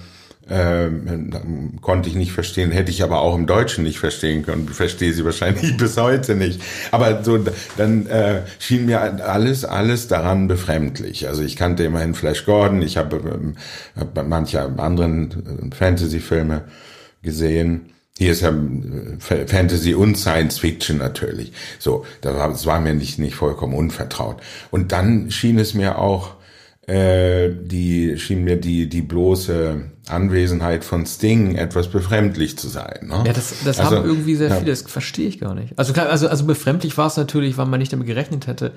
ähm, konnte ich nicht verstehen, hätte ich aber auch im Deutschen nicht verstehen können. Verstehe sie wahrscheinlich bis heute nicht. Aber so dann äh, schien mir alles alles daran befremdlich. Also ich kannte immerhin Flash Gordon, ich habe ähm, hab manche anderen äh, Fantasy-Filme gesehen. Hier ist ja äh, Fantasy und Science Fiction natürlich. So, das war mir nicht, nicht vollkommen unvertraut. Und dann schien es mir auch, äh, die schien mir die die bloße Anwesenheit von Sting etwas befremdlich zu sein. Ne? Ja, das, das also, haben irgendwie sehr viele, das verstehe ich gar nicht. Also klar, also, also befremdlich war es natürlich, weil man nicht damit gerechnet hätte.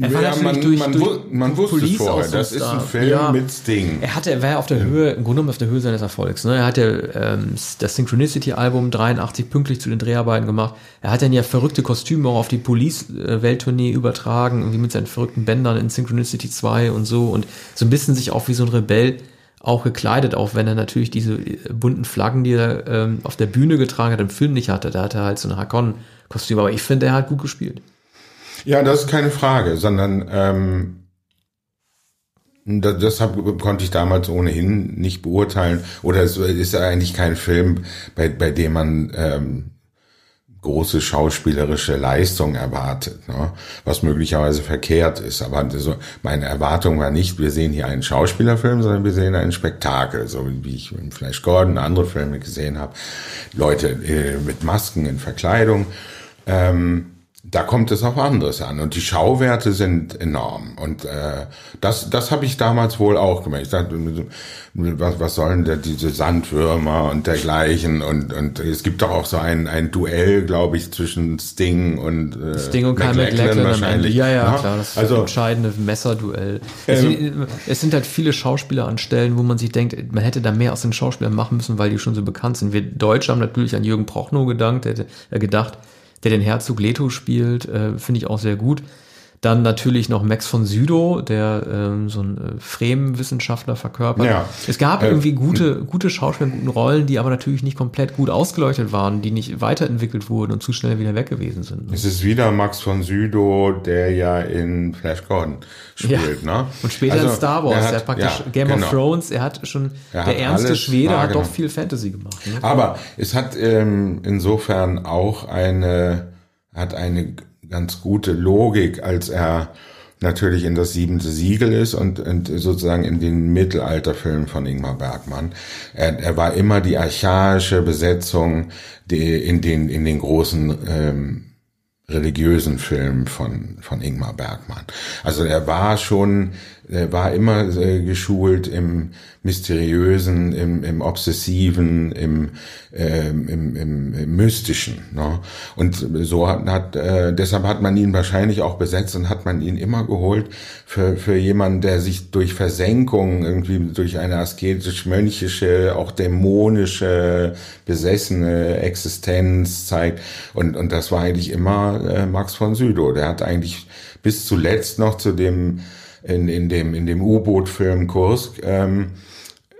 Er war ja, man, durch, man, durch man wusste Police vorher, das ist ein Film ja, mit Sting. Er hatte, er war ja auf der Höhe, im Grunde genommen auf der Höhe seines Erfolgs. Ne? Er hat ja ähm, das Synchronicity-Album 83 pünktlich zu den Dreharbeiten gemacht. Er hat dann ja verrückte Kostüme auch auf die Police-Welttournee übertragen, irgendwie mit seinen verrückten Bändern in Synchronicity 2 und so und so ein bisschen sich auch wie so ein Rebell auch gekleidet, auch wenn er natürlich diese äh, bunten Flaggen, die er ähm, auf der Bühne getragen hat, im Film nicht hatte. Da hatte er halt so ein Hakon-Kostüm. Aber ich finde, er hat gut gespielt. Ja, das ist keine Frage, sondern ähm, deshalb konnte ich damals ohnehin nicht beurteilen. Oder es ist eigentlich kein Film, bei, bei dem man ähm, große schauspielerische Leistung erwartet, ne? was möglicherweise verkehrt ist. Aber so, meine Erwartung war nicht, wir sehen hier einen Schauspielerfilm, sondern wir sehen ein Spektakel, so wie ich in Flash Gordon andere Filme gesehen habe. Leute äh, mit Masken in Verkleidung. Ähm, da kommt es auf anderes an und die Schauwerte sind enorm und äh, das das habe ich damals wohl auch gemacht. Ich dachte, was was sollen da diese Sandwürmer und dergleichen und und es gibt doch auch so ein ein Duell, glaube ich, zwischen Sting und äh, Sting und Kyle McLachlan wahrscheinlich. Ja, ja, ja, klar, das ist also, entscheidende Messerduell. Ähm, es, es sind halt viele Schauspieler an Stellen, wo man sich denkt, man hätte da mehr aus den Schauspielern machen müssen, weil die schon so bekannt sind. Wir Deutsche haben natürlich an Jürgen Prochnow gedankt, hätte gedacht, der den Herzog Leto spielt, äh, finde ich auch sehr gut. Dann natürlich noch Max von Sydow, der ähm, so ein äh, Fremen-Wissenschaftler verkörpert. Ja. Es gab äh, irgendwie gute, gute Schauspieler, guten Rollen, die aber natürlich nicht komplett gut ausgeleuchtet waren, die nicht weiterentwickelt wurden und zu schnell wieder weg gewesen sind. Es ist wieder Max von Sydow, der ja in Flash Gordon spielt, ja. ne? Und später also, in Star Wars, er hat, der hat praktisch ja, Game genau. of Thrones, er hat schon, er der ernste Schwede hat doch viel Fantasy gemacht. Ne? Aber es hat ähm, insofern auch eine, hat eine ganz gute Logik, als er natürlich in das siebente Siegel ist und, und sozusagen in den Mittelalterfilmen von Ingmar Bergmann. Er, er war immer die archaische Besetzung die in den in den großen ähm, religiösen Filmen von von Ingmar Bergmann. Also er war schon, er war immer äh, geschult im Mysteriösen, im, im Obsessiven, im, ähm, im, im, im Mystischen. Ne? Und so hat, hat äh, deshalb hat man ihn wahrscheinlich auch besetzt und hat man ihn immer geholt für, für jemanden, der sich durch Versenkung, irgendwie durch eine asketisch-mönchische, auch dämonische, besessene Existenz zeigt. Und, und das war eigentlich immer äh, Max von Sydow. Der hat eigentlich bis zuletzt noch zu dem in, in dem in dem U-Boot-Film Kursk ähm,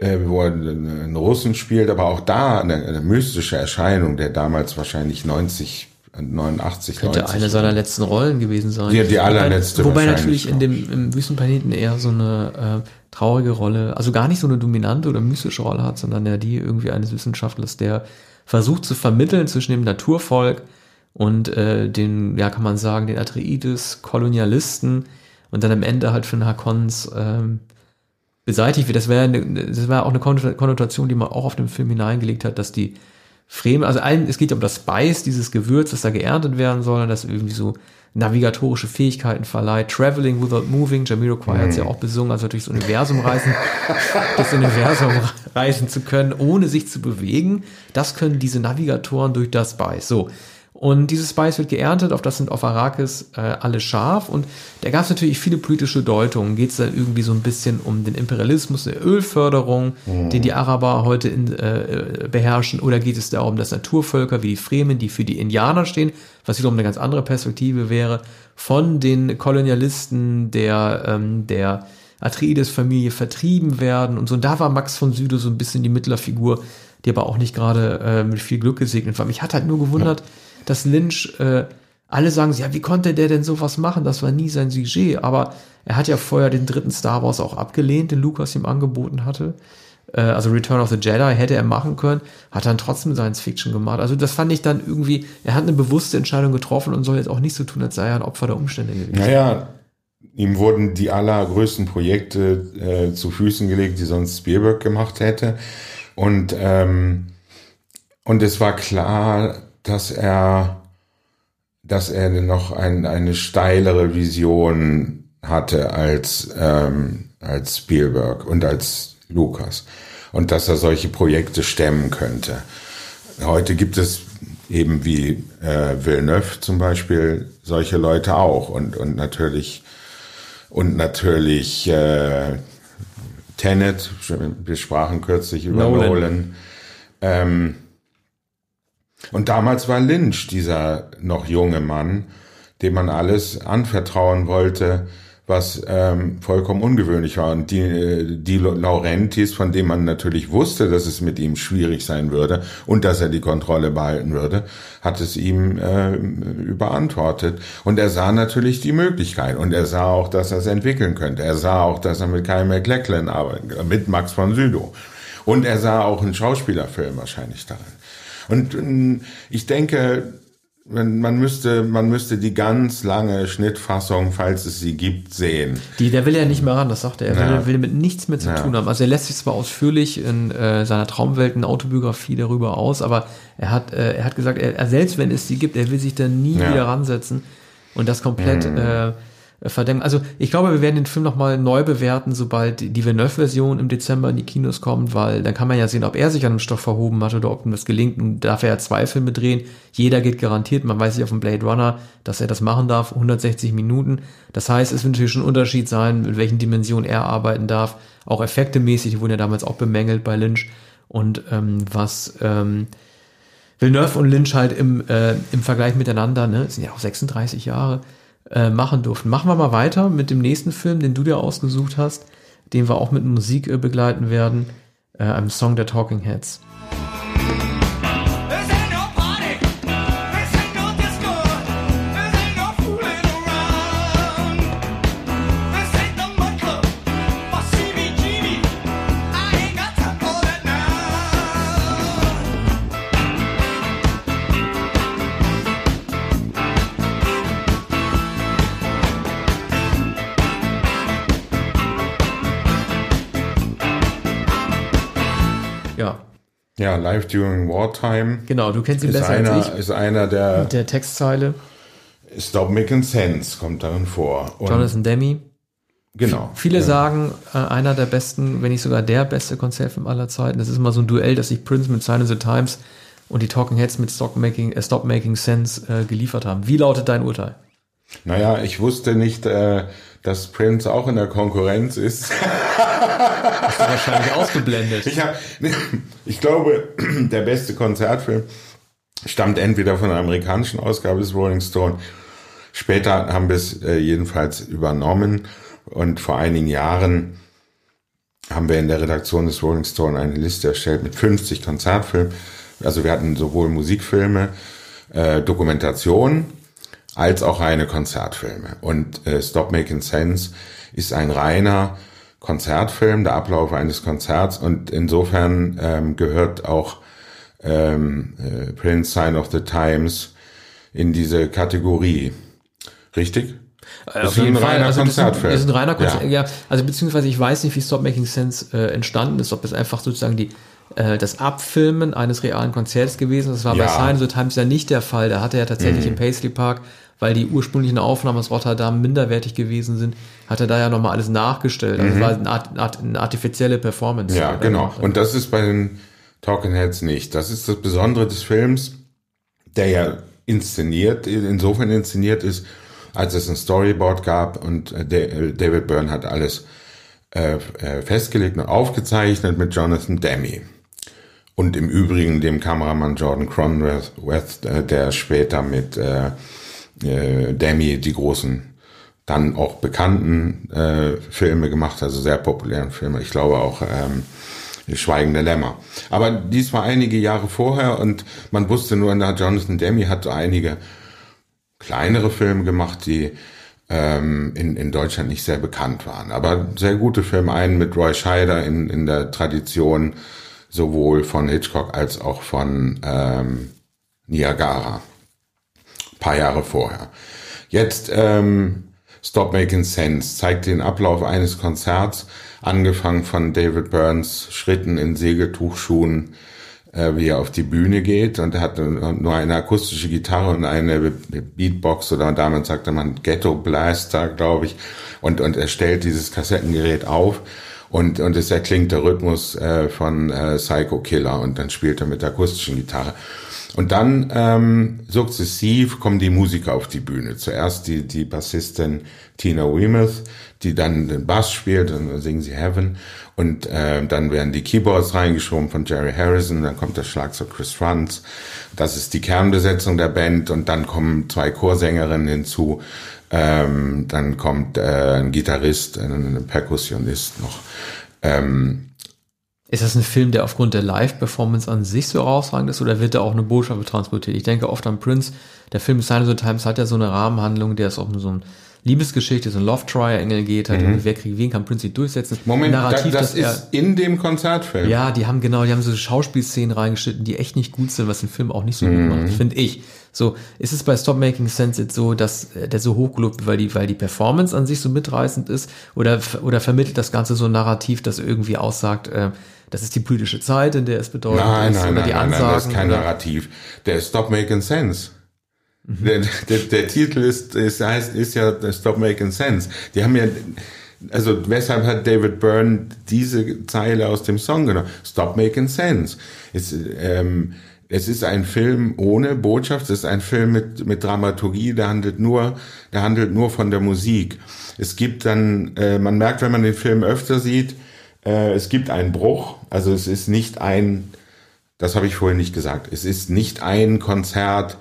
äh, wo er einen Russen spielt, aber auch da eine, eine mystische Erscheinung, der damals wahrscheinlich 90 89, Könnte 90. eine seiner letzten Rollen gewesen sein. Die, die allerletzte. Wobei, wobei natürlich in dem im Wüstenplaneten eher so eine äh, traurige Rolle, also gar nicht so eine dominante oder mystische Rolle hat, sondern ja die irgendwie eines Wissenschaftlers, der versucht zu vermitteln zwischen dem Naturvolk und äh, den, ja kann man sagen, den Atreides, Kolonialisten und dann am Ende halt für den Hakons ähm, beseitigt wird. Das wäre das wäre auch eine Konnotation, die man auch auf den Film hineingelegt hat, dass die Fremen, also ein, es geht um das Spice, dieses Gewürz, das da geerntet werden soll, das irgendwie so navigatorische Fähigkeiten verleiht, Traveling without moving, Jamiroquai mm. hat es ja auch besungen, also durch das Universum reisen, das Universum reisen zu können, ohne sich zu bewegen, das können diese Navigatoren durch das Spice. So, und dieses Spice wird geerntet, auf das sind auf Arrakis äh, alle scharf. Und da gab es natürlich viele politische Deutungen. Geht es da irgendwie so ein bisschen um den Imperialismus der Ölförderung, mhm. den die Araber heute in, äh, beherrschen? Oder geht es darum, dass Naturvölker wie die Fremen, die für die Indianer stehen, was wiederum eine ganz andere Perspektive wäre, von den Kolonialisten der, ähm, der Atreides-Familie vertrieben werden und so. Und da war Max von Süde so ein bisschen die Mittlerfigur, die aber auch nicht gerade äh, mit viel Glück gesegnet war. Mich hat halt nur gewundert, ja dass Lynch, äh, alle sagen, ja, wie konnte der denn sowas machen? Das war nie sein Sujet. Aber er hat ja vorher den dritten Star Wars auch abgelehnt, den Lucas ihm angeboten hatte. äh, also Return of the Jedi hätte er machen können, hat dann trotzdem Science Fiction gemacht. Also das fand ich dann irgendwie, er hat eine bewusste Entscheidung getroffen und soll jetzt auch nicht so tun, als sei er ein Opfer der Umstände gewesen. Naja, ihm wurden die allergrößten Projekte äh, zu Füßen gelegt, die sonst Spielberg gemacht hätte. Und, ähm, und es war klar, dass er, dass er noch ein, eine steilere Vision hatte als, ähm, als Spielberg und als Lukas. Und dass er solche Projekte stemmen könnte. Heute gibt es eben wie äh, Villeneuve zum Beispiel solche Leute auch und, und natürlich und natürlich äh, Tenet, wir sprachen kürzlich über Nolan. Nolan. Ähm, und damals war Lynch dieser noch junge Mann, dem man alles anvertrauen wollte, was ähm, vollkommen ungewöhnlich war. Und die, äh, die Laurentis, von dem man natürlich wusste, dass es mit ihm schwierig sein würde und dass er die Kontrolle behalten würde, hat es ihm äh, überantwortet. Und er sah natürlich die Möglichkeit und er sah auch, dass er es entwickeln könnte. Er sah auch, dass er mit Kyle MacLachlan arbeitet, mit Max von Sydow. Und er sah auch einen Schauspielerfilm wahrscheinlich darin. Und äh, ich denke, man müsste, man müsste die ganz lange Schnittfassung, falls es sie gibt, sehen. Die, der will ja nicht mehr ran, das sagt er. Er ja. will, will mit nichts mehr zu ja. tun haben. Also er lässt sich zwar ausführlich in äh, seiner Traumwelt Autobiografie darüber aus, aber er hat, äh, er hat gesagt, er, selbst wenn es sie gibt, er will sich da nie ja. wieder ransetzen und das komplett mhm. äh, verdämmen. Also ich glaube, wir werden den Film nochmal neu bewerten, sobald die Villeneuve-Version im Dezember in die Kinos kommt, weil dann kann man ja sehen, ob er sich an dem Stoff verhoben hat oder ob ihm das gelingt. Und darf er ja zwei Filme drehen. Jeder geht garantiert, man weiß nicht auf dem Blade Runner, dass er das machen darf, 160 Minuten. Das heißt, es wird natürlich schon ein Unterschied sein, mit welchen Dimensionen er arbeiten darf. Auch effektemäßig, die wurden ja damals auch bemängelt bei Lynch. Und ähm, was ähm, Villeneuve und Lynch halt im, äh, im Vergleich miteinander, ne, sind ja auch 36 Jahre, äh, machen durften. Machen wir mal weiter mit dem nächsten Film, den du dir ausgesucht hast, den wir auch mit Musik äh, begleiten werden, äh, einem Song der Talking Heads. Ja, Live During Wartime. Genau, du kennst ihn besser einer, als ich. Ist einer der... Der Textzeile. Stop Making Sense kommt darin vor. Und Jonathan Demi. Genau. Viele ja. sagen, äh, einer der besten, wenn nicht sogar der beste Konzertfilm aller Zeiten. Das ist immer so ein Duell, das sich Prince mit Sign of the Times und die Talking Heads mit Stop Making, äh, Stop Making Sense äh, geliefert haben. Wie lautet dein Urteil? Naja, ich wusste nicht, äh, dass Prince auch in der Konkurrenz ist. Hast du wahrscheinlich ausgeblendet. Ich, hab, ich glaube, der beste Konzertfilm stammt entweder von der amerikanischen Ausgabe des Rolling Stone. Später haben wir es äh, jedenfalls übernommen und vor einigen Jahren haben wir in der Redaktion des Rolling Stone eine Liste erstellt mit 50 Konzertfilmen. Also wir hatten sowohl Musikfilme, äh, Dokumentationen, als auch reine Konzertfilme. Und äh, Stop Making Sense ist ein reiner Konzertfilm, der Ablauf eines Konzerts und insofern ähm, gehört auch ähm, äh, Prince Sign of the Times in diese Kategorie. Richtig? Äh, das Auf jeden Fall. Also Konzertfilm. Das ist ein reiner Konzert. Ja. ja. also beziehungsweise ich weiß nicht, wie Stop Making Sense äh, entstanden ist, ob es einfach sozusagen die äh, das Abfilmen eines realen Konzerts gewesen. Das war ja. bei Sign of the Times ja nicht der Fall. Da hatte er tatsächlich mhm. im Paisley Park weil die ursprünglichen Aufnahmen aus Rotterdam minderwertig gewesen sind, hat er da ja nochmal alles nachgestellt. Also mhm. war eine, Art, Art, eine artifizielle Performance. Ja, genau. Und das ist bei den Talking Heads nicht. Das ist das Besondere des Films, der ja inszeniert, insofern inszeniert ist, als es ein Storyboard gab und äh, äh, David Byrne hat alles äh, festgelegt und aufgezeichnet mit Jonathan Demme. Und im Übrigen dem Kameramann Jordan Cronworth, der später mit äh, äh, Demi die großen, dann auch bekannten äh, Filme gemacht, also sehr populären Filme. Ich glaube auch ähm, Schweigende Lämmer. Aber dies war einige Jahre vorher und man wusste nur, na, Jonathan Demi hat einige kleinere Filme gemacht, die ähm, in, in Deutschland nicht sehr bekannt waren. Aber sehr gute Filme, einen mit Roy Scheider in, in der Tradition sowohl von Hitchcock als auch von ähm, Niagara. Paar Jahre vorher. Jetzt ähm, Stop Making Sense zeigt den Ablauf eines Konzerts, angefangen von David Burns Schritten in Segeltuchschuhen, äh, wie er auf die Bühne geht und er hat nur eine akustische Gitarre und eine Beatbox oder damals sagte man Ghetto Blaster, glaube ich, und, und er stellt dieses Kassettengerät auf und, und es erklingt der Rhythmus äh, von äh, Psycho Killer und dann spielt er mit der akustischen Gitarre. Und dann ähm, sukzessiv kommen die Musiker auf die Bühne. Zuerst die, die Bassistin Tina Weymouth, die dann den Bass spielt, dann singen sie Heaven. Und äh, dann werden die Keyboards reingeschoben von Jerry Harrison, dann kommt der Schlagzeug Chris Franz. Das ist die Kernbesetzung der Band und dann kommen zwei Chorsängerinnen hinzu. Ähm, dann kommt äh, ein Gitarrist, ein Perkussionist noch. Ähm, ist das ein Film, der aufgrund der Live-Performance an sich so herausragend ist oder wird da auch eine Botschaft transportiert? Ich denke oft an Prince. Der Film Silence of Times hat ja so eine Rahmenhandlung, der ist auch so ein Liebesgeschichte, so ein Love Triangle geht, halt, mhm. wer kriegt wen, kann Prince durchsetzen. Moment, Narrativ, das, das ist in dem Konzertfilm. Ja, die haben genau, die haben so Schauspielszenen reingeschnitten, die echt nicht gut sind, was den Film auch nicht so mhm. gut macht, finde ich. So, ist es bei Stop Making Sense jetzt so, dass äh, der so hochgelobt wird, weil die, weil die Performance an sich so mitreißend ist, oder, oder vermittelt das Ganze so ein Narrativ, das irgendwie aussagt, äh, das ist die politische Zeit, in der es bedeutet nein, ist, nein, oder nein, die nein, Ansagen. Nein, das ist kein oder? Narrativ. Der Stop Making Sense. Mhm. Der, der, der Titel ist, ist, heißt, ist ja Stop Making Sense. Die haben ja, also weshalb hat David Byrne diese Zeile aus dem Song genommen? Stop Making Sense. Es, ähm, es ist ein Film ohne Botschaft, es ist ein Film mit, mit Dramaturgie, der handelt nur, der handelt nur von der Musik. Es gibt dann, äh, man merkt, wenn man den Film öfter sieht, äh, es gibt einen Bruch, also es ist nicht ein, das habe ich vorhin nicht gesagt, es ist nicht ein Konzert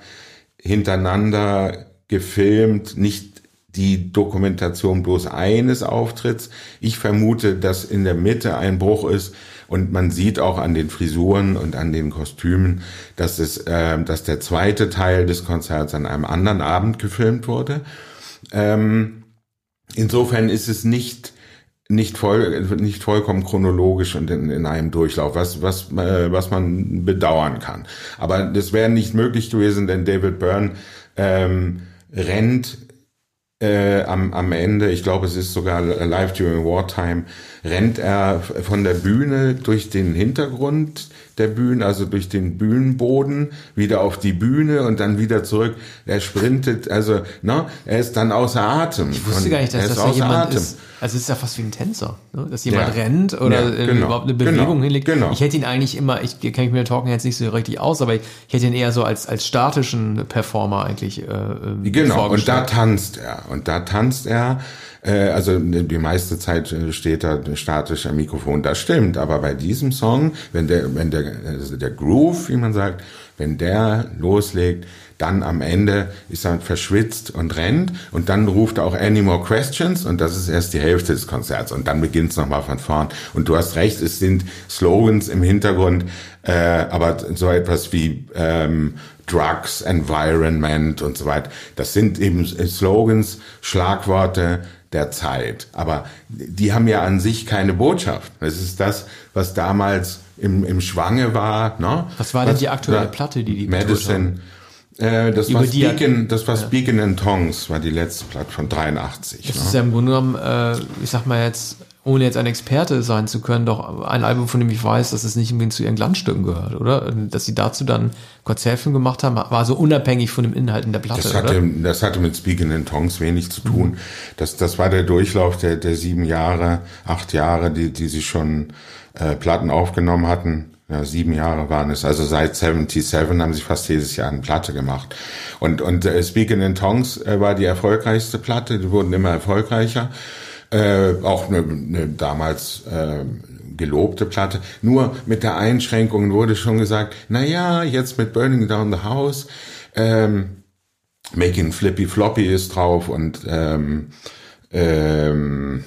hintereinander gefilmt, nicht die Dokumentation bloß eines Auftritts. Ich vermute, dass in der Mitte ein Bruch ist und man sieht auch an den Frisuren und an den Kostümen, dass es, äh, dass der zweite Teil des Konzerts an einem anderen Abend gefilmt wurde. Ähm, insofern ist es nicht nicht voll, nicht vollkommen chronologisch und in, in einem Durchlauf, was, was, äh, was man bedauern kann. Aber das wäre nicht möglich gewesen, denn David Byrne ähm, rennt äh, am, am Ende, ich glaube, es ist sogar Live During Wartime, rennt er von der Bühne durch den Hintergrund der Bühne, also durch den Bühnenboden, wieder auf die Bühne und dann wieder zurück. Er sprintet, also, ne, er ist dann außer Atem. Ich wusste gar nicht, dass das so jemand Atem. ist. Also es ist ja fast wie ein Tänzer, ne? dass jemand ja. rennt oder ja, genau, überhaupt eine Bewegung genau, hinlegt. Genau. Ich hätte ihn eigentlich immer, ich kenne mich mit Talking jetzt nicht so richtig aus, aber ich, hätte ihn eher so als als statischen Performer eigentlich äh, ähm, Genau, und da tanzt er. Und da tanzt er äh, also die meiste Zeit äh, steht da statisch am Mikrofon. Das stimmt, aber bei diesem Song, wenn der, wenn der, also der Groove, wie man sagt, wenn der loslegt, dann am Ende ist er verschwitzt und rennt und dann ruft er auch Any More Questions und das ist erst die Hälfte des Konzerts und dann beginnt es nochmal von vorn. Und du hast recht, es sind Slogans im Hintergrund, äh, aber so etwas wie ähm, Drugs, Environment und so weiter, das sind eben Slogans, Schlagworte, der Zeit. Aber die haben ja an sich keine Botschaft. Das ist das, was damals im, im Schwange war. Ne? Was war denn die aktuelle Platte, die die Medicine? Äh, das, war Speaking, das war Speaking in Tongues, war die letzte Platte von 83. Das ne? ist ja im Grunde genommen, äh, ich sag mal jetzt, ohne jetzt ein Experte sein zu können, doch ein Album, von dem ich weiß, dass es nicht irgendwie zu ihren Glanzstücken gehört, oder? Dass sie dazu dann Konzertfilm gemacht haben, war so unabhängig von dem Inhalt in der Platte, das hatte, oder? Das hatte mit Speaking in Tongues wenig zu tun. Mhm. Das, das war der Durchlauf der, der sieben Jahre, acht Jahre, die, die sie schon äh, Platten aufgenommen hatten. Ja, sieben Jahre waren es. Also seit 77 haben sie fast jedes Jahr eine Platte gemacht. Und, und äh, Speaking in Tongues äh, war die erfolgreichste Platte. Die wurden immer erfolgreicher. Äh, auch eine, eine damals äh, gelobte Platte. Nur mit der Einschränkung wurde schon gesagt, na ja, jetzt mit Burning Down the House, ähm, Making Flippy Floppy ist drauf und ähm, ähm,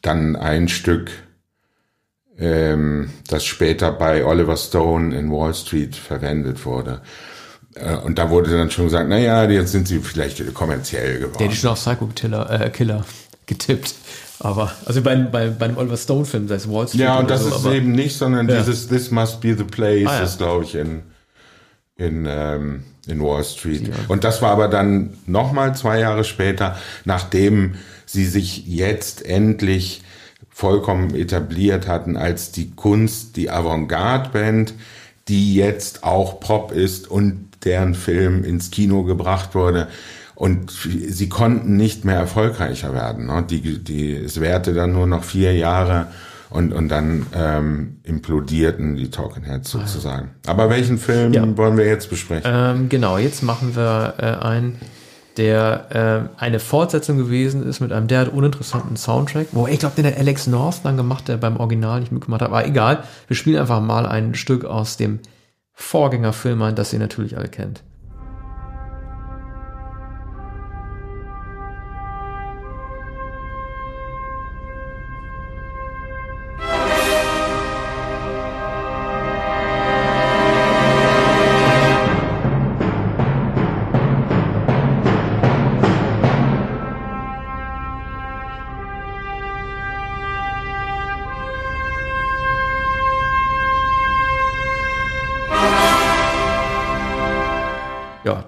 dann ein Stück, ähm, das später bei Oliver Stone in Wall Street verwendet wurde. äh, und da wurde dann schon gesagt, naja, jetzt sind sie vielleicht kommerziell geworden. Der schon auf Psycho Killer, äh, Killer getippt. Aber, also bei, bei, bei einem Oliver Stone-Film, das heißt Wall Street. Ja, und das so, ist eben nicht, sondern Ja. dieses This Must Be the Place Ah, ja. ist, glaube ich, in, in, ähm, in Wall Street. Und das war aber dann nochmal zwei Jahre später, nachdem sie sich jetzt endlich vollkommen etabliert hatten als die Kunst, die Avantgarde-Band, die jetzt auch Pop ist und deren Film ins Kino gebracht wurde. Und sie konnten nicht mehr erfolgreicher werden. Ne? Die, die, es währte dann nur noch vier Jahre und, und dann ähm, implodierten die Talking Heads sozusagen. Aber welchen Film Ja. wollen wir jetzt besprechen? Ähm, genau, jetzt machen wir äh, einen, der äh, eine Fortsetzung gewesen ist mit einem derart uninteressanten Soundtrack. Wo ich glaube, den hat Alex North dann gemacht, der beim Original nicht mitgemacht hat. Aber egal, wir spielen einfach mal ein Stück aus dem Vorgängerfilm ein, das ihr natürlich alle kennt.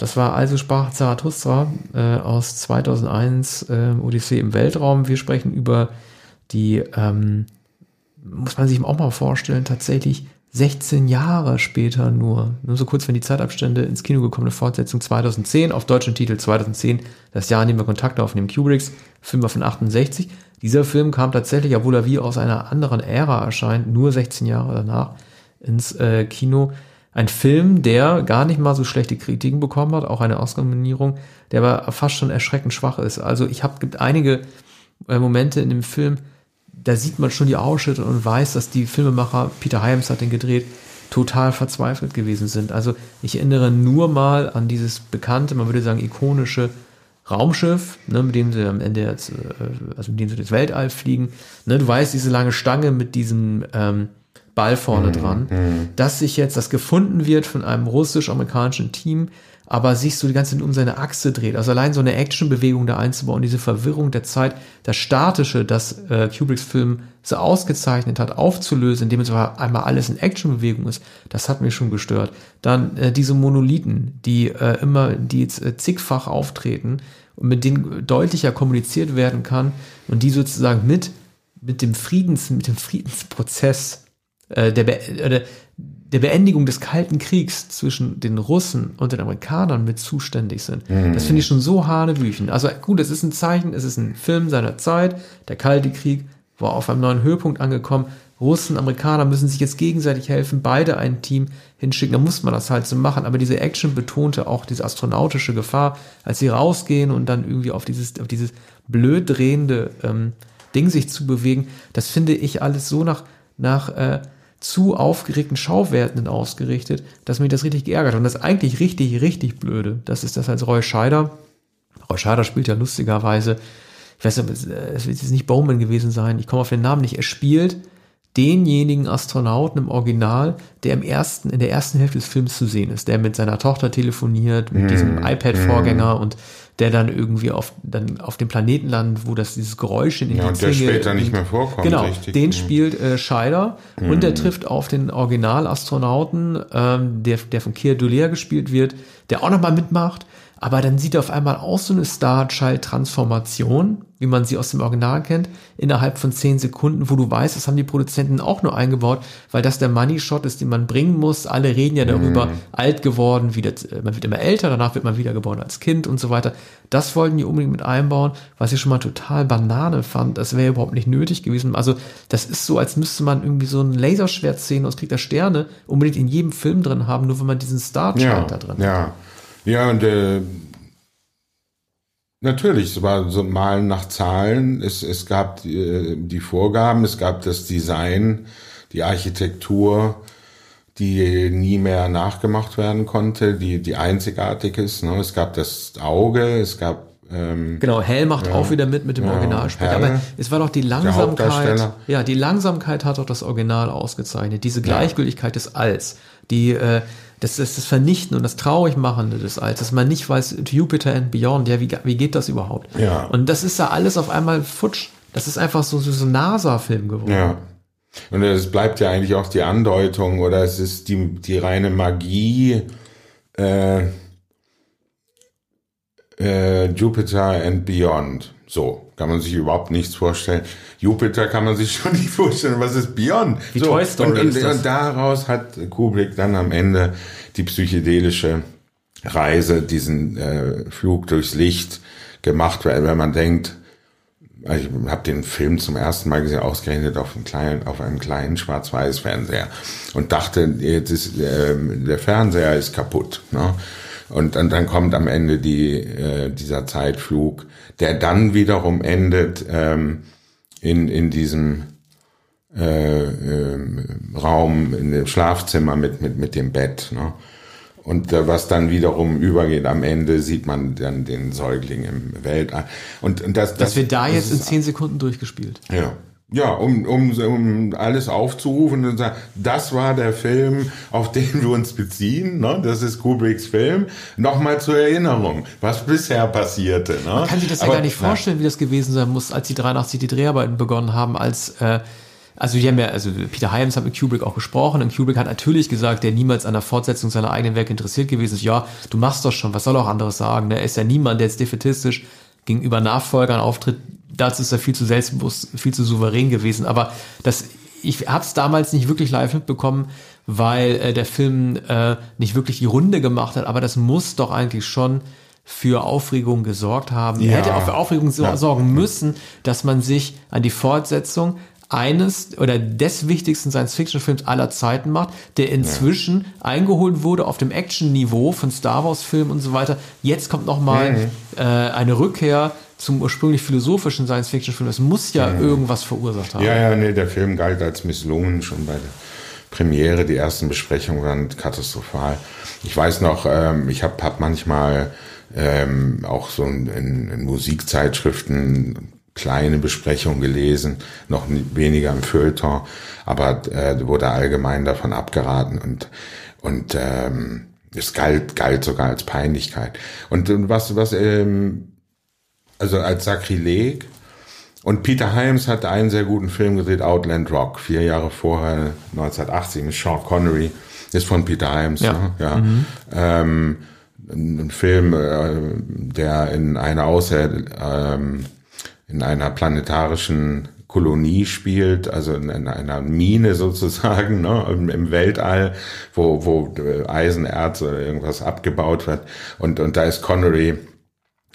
Das war also sprach Zarathustra äh, aus 2001, äh, Odyssee im Weltraum. Wir sprechen über die, ähm, muss man sich auch mal vorstellen, tatsächlich 16 Jahre später nur, nur so kurz wenn die Zeitabstände ins Kino gekommene Fortsetzung 2010, auf deutschen Titel 2010, das Jahr, in dem wir Kontakt aufnehmen, Kubricks, Film war von 68. Dieser Film kam tatsächlich, obwohl er wie aus einer anderen Ära erscheint, nur 16 Jahre danach ins äh, Kino. Ein Film, der gar nicht mal so schlechte Kritiken bekommen hat, auch eine Oscar-Nominierung, der aber fast schon erschreckend schwach ist. Also ich habe gibt einige äh, Momente in dem Film, da sieht man schon die Ausschnitte und weiß, dass die Filmemacher, Peter Hyams hat den gedreht, total verzweifelt gewesen sind. Also ich erinnere nur mal an dieses bekannte, man würde sagen ikonische Raumschiff, ne, mit dem sie am Ende jetzt, äh, also mit dem sie durchs Weltall fliegen. Ne, du weißt, diese lange Stange mit diesem ähm, Ball vorne dran, dass sich jetzt das gefunden wird von einem russisch-amerikanischen Team, aber sich so die ganze Zeit um seine Achse dreht. Also allein so eine Actionbewegung da einzubauen, diese Verwirrung der Zeit, das Statische, das äh, Kubricks Film so ausgezeichnet hat, aufzulösen, indem es aber einmal alles in Actionbewegung ist, das hat mich schon gestört. Dann äh, diese Monolithen, die äh, immer, die jetzt äh, zigfach auftreten und mit denen deutlicher kommuniziert werden kann und die sozusagen mit mit dem Friedens, mit dem Friedensprozess äh, der, Be oder der Beendigung des Kalten Kriegs zwischen den Russen und den Amerikanern mit zuständig sind. Das finde ich schon so hanebüchen. Also gut, es ist ein Zeichen, es ist ein Film seiner Zeit. Der Kalte Krieg war auf einem neuen Höhepunkt angekommen. Russen, Amerikaner müssen sich jetzt gegenseitig helfen, beide ein Team hinschicken. Da muss man das halt so machen. Aber diese Action betonte auch diese astronautische Gefahr, als sie rausgehen und dann irgendwie auf dieses, auf dieses blöd drehende ähm, Ding sich zu bewegen. Das finde ich alles so nach, nach äh, zu aufgeregten Schauwerten ausgerichtet, dass mich das richtig geärgert hat. Und das eigentlich richtig, richtig blöde, das ist das als Roy Scheider. Roy Scheider spielt ja lustigerweise, ich weiß nicht, es es wird jetzt nicht Bowman gewesen sein, ich komme auf den Namen nicht, er spielt denjenigen Astronauten im Original, der im ersten, in der ersten Hälfte des Films zu sehen ist, der mit seiner Tochter telefoniert, mit diesem iPad-Vorgänger und der dann irgendwie auf, dann auf dem Planeten landet, wo das dieses Geräusch in den Ja, und der später nicht mehr vorkommt, Genau, richtig. den Mhm. spielt äh, Scheider und der trifft auf den Originalastronauten, ähm, der, der von Keir Dullea gespielt wird, der auch nochmal mitmacht, aber dann sieht er auf einmal auch so eine Star-Child-Transformation, wie man sie aus dem Original kennt, innerhalb von zehn Sekunden, wo du weißt, das haben die Produzenten auch nur eingebaut, weil das der Money-Shot ist, den man bringen muss. Alle reden ja darüber, alt geworden, wieder, man wird immer älter, danach wird man wiedergeboren als Kind und so weiter. Das wollten die unbedingt mit einbauen, was ich schon mal total Banane fand. Das wäre überhaupt nicht nötig gewesen. Also das ist so, als müsste man irgendwie so ein Laserschwert sehen aus Krieg der Sterne unbedingt in jedem Film drin haben, nur wenn man diesen Star-Child Ja, da drin hat. Ja. Ja, und äh, natürlich, es war so Malen nach Zahlen. Es, es gab äh, die Vorgaben, es gab das Design, die Architektur, die nie mehr nachgemacht werden konnte, die, die einzigartig ist. Ne? Es gab das Auge, es gab Ähm, genau, Hell macht ja, auch wieder mit mit dem ja, Originalsprecher. Aber es war doch die Langsamkeit. Ja, die Langsamkeit hat doch das Original ausgezeichnet. Diese Gleichgültigkeit des Alls, die äh, das ist das Vernichten und das Traurigmachende des Alls, dass man nicht weiß, Jupiter and Beyond, ja, wie, wie geht das überhaupt? Ja. Und das ist da alles auf einmal futsch. Das ist einfach so, so, so ein NASA-Film geworden. Ja. Und es bleibt ja eigentlich auch die Andeutung oder es ist die, die reine Magie, äh, äh, Jupiter and Beyond. So, kann man sich überhaupt nichts vorstellen. Jupiter kann man sich schon nicht vorstellen. Was ist Beyond? Die so, Toy Story und, und, und daraus hat Kubrick dann am Ende die psychedelische Reise, diesen äh, Flug durchs Licht gemacht, weil wenn man denkt, also ich habe den Film zum ersten Mal gesehen, ausgerechnet auf einem kleinen, auf einem kleinen Schwarz-Weiß-Fernseher und dachte, jetzt ist, äh, der Fernseher ist kaputt. Ne? Und, und dann kommt am Ende die, äh, dieser Zeitflug, der dann wiederum endet ähm, in, in diesem äh, äh, Raum, in dem Schlafzimmer mit, mit, mit dem Bett. Ne? Und äh, was dann wiederum übergeht, am Ende sieht man dann den Säugling im Weltall. Und, und das, das, das wird da das jetzt in zehn Sekunden durchgespielt. Ja. Ja, um, um, um alles aufzurufen und sagen, das war der Film, auf den wir uns beziehen. Ne? Das ist Kubricks Film. Nochmal zur Erinnerung, was bisher passierte. Ne? Man kann sich das Aber, ja gar nicht vorstellen, wie das gewesen sein muss, als die 83 die Dreharbeiten begonnen haben, als äh, also die haben ja, also Peter Hyams hat mit Kubrick auch gesprochen und Kubrick hat natürlich gesagt, der niemals an der Fortsetzung seiner eigenen Werke interessiert gewesen ist. Ja, du machst doch schon, was soll auch anderes sagen? Ne? Er ist ja niemand, der jetzt defetistisch gegenüber Nachfolgern auftritt, dazu ist er viel zu selbstbewusst, viel zu souverän gewesen. Aber das, ich habe es damals nicht wirklich live mitbekommen, weil äh, der Film äh, nicht wirklich die Runde gemacht hat. Aber das muss doch eigentlich schon für Aufregung gesorgt haben. Ja. Er hätte auch für Aufregung ja. sorgen müssen, dass man sich an die Fortsetzung eines oder des wichtigsten Science-Fiction-Films aller Zeiten macht, der inzwischen ja. eingeholt wurde auf dem Action-Niveau von Star Wars-Filmen und so weiter. Jetzt kommt nochmal mhm. äh, eine Rückkehr zum ursprünglich philosophischen Science-Fiction-Film. Es muss ja mhm. irgendwas verursacht haben. Ja, ja, nee, der Film galt als misslungen schon bei der Premiere. Die ersten Besprechungen waren katastrophal. Ich weiß noch, ähm, ich habe hab manchmal ähm, auch so in, in Musikzeitschriften kleine Besprechung gelesen, noch weniger im Feuilleton, aber äh, wurde allgemein davon abgeraten und und ähm, es galt galt sogar als Peinlichkeit und, und was was ähm, also als Sakrileg und Peter Hyams hat einen sehr guten Film gedreht, Outland Rock, vier Jahre vorher, 1980 mit Sean Connery, ist von Peter Hyams, ja. Ne? ja. Mhm. Ähm, ein Film, äh, der in einer Außer ähm, in einer planetarischen Kolonie spielt, also in, in einer Mine sozusagen, ne, im, im, Weltall, wo, wo Eisenerz oder irgendwas abgebaut wird. Und, und da ist Connery,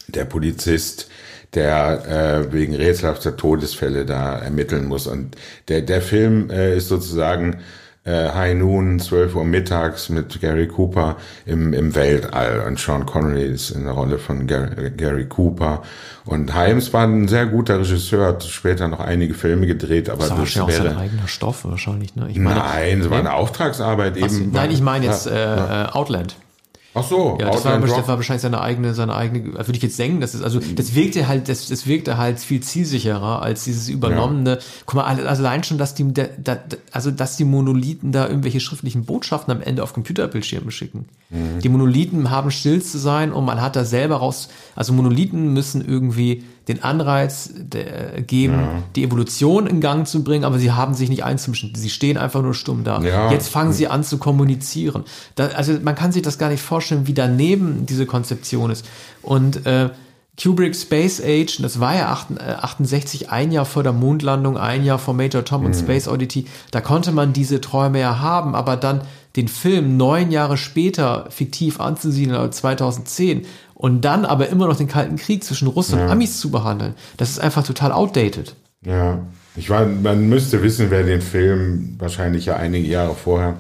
der Polizist, der äh, wegen rätselhafter Todesfälle da ermitteln muss. Und der, der Film äh, ist sozusagen äh, High Noon, 12 Uhr mittags mit Gary Cooper im, im Weltall. Und Sean Connery ist in der Rolle von Gary, Gary Cooper. Und Himes war ein sehr guter Regisseur, hat später noch einige Filme gedreht, aber das, das war ja auch sein eigener Stoff wahrscheinlich. Ne? Ich meine, nein, es war eine Auftragsarbeit eben. So, nein, ich meine jetzt äh, ja. Äh, Outland. Ach so, ja, das war, das war, wahrscheinlich seine eigene, seine eigene, würde ich jetzt denken, das ist, also, das wirkte halt, das, das wirkte halt viel zielsicherer als dieses übernommene, ja. guck mal, also allein schon, dass die, da, da, also, dass die Monolithen da irgendwelche schriftlichen Botschaften am Ende auf Computerbildschirme schicken. Mhm. Die Monolithen haben still zu sein und man hat da selber raus, also Monolithen müssen irgendwie den Anreiz der, geben, ja. die Evolution in Gang zu bringen, aber sie haben sich nicht einzumischen. Sie stehen einfach nur stumm da. Ja. Jetzt fangen sie an zu kommunizieren. Da, also man kann sich das gar nicht vorstellen, wie daneben diese Konzeption ist. Und äh, Kubrick Space Age, das war ja 68, äh, ein Jahr vor der Mondlandung, ein Jahr vor Major Tom und mhm. Space Oddity, da konnte man diese Träume ja haben, aber dann den Film neun Jahre später fiktiv anzusiedeln, also 2010, und dann aber immer noch den Kalten Krieg zwischen Russen ja. und Amis zu behandeln, das ist einfach total outdated. Ja, ich meine, man müsste wissen, wer den Film wahrscheinlich ja einige Jahre vorher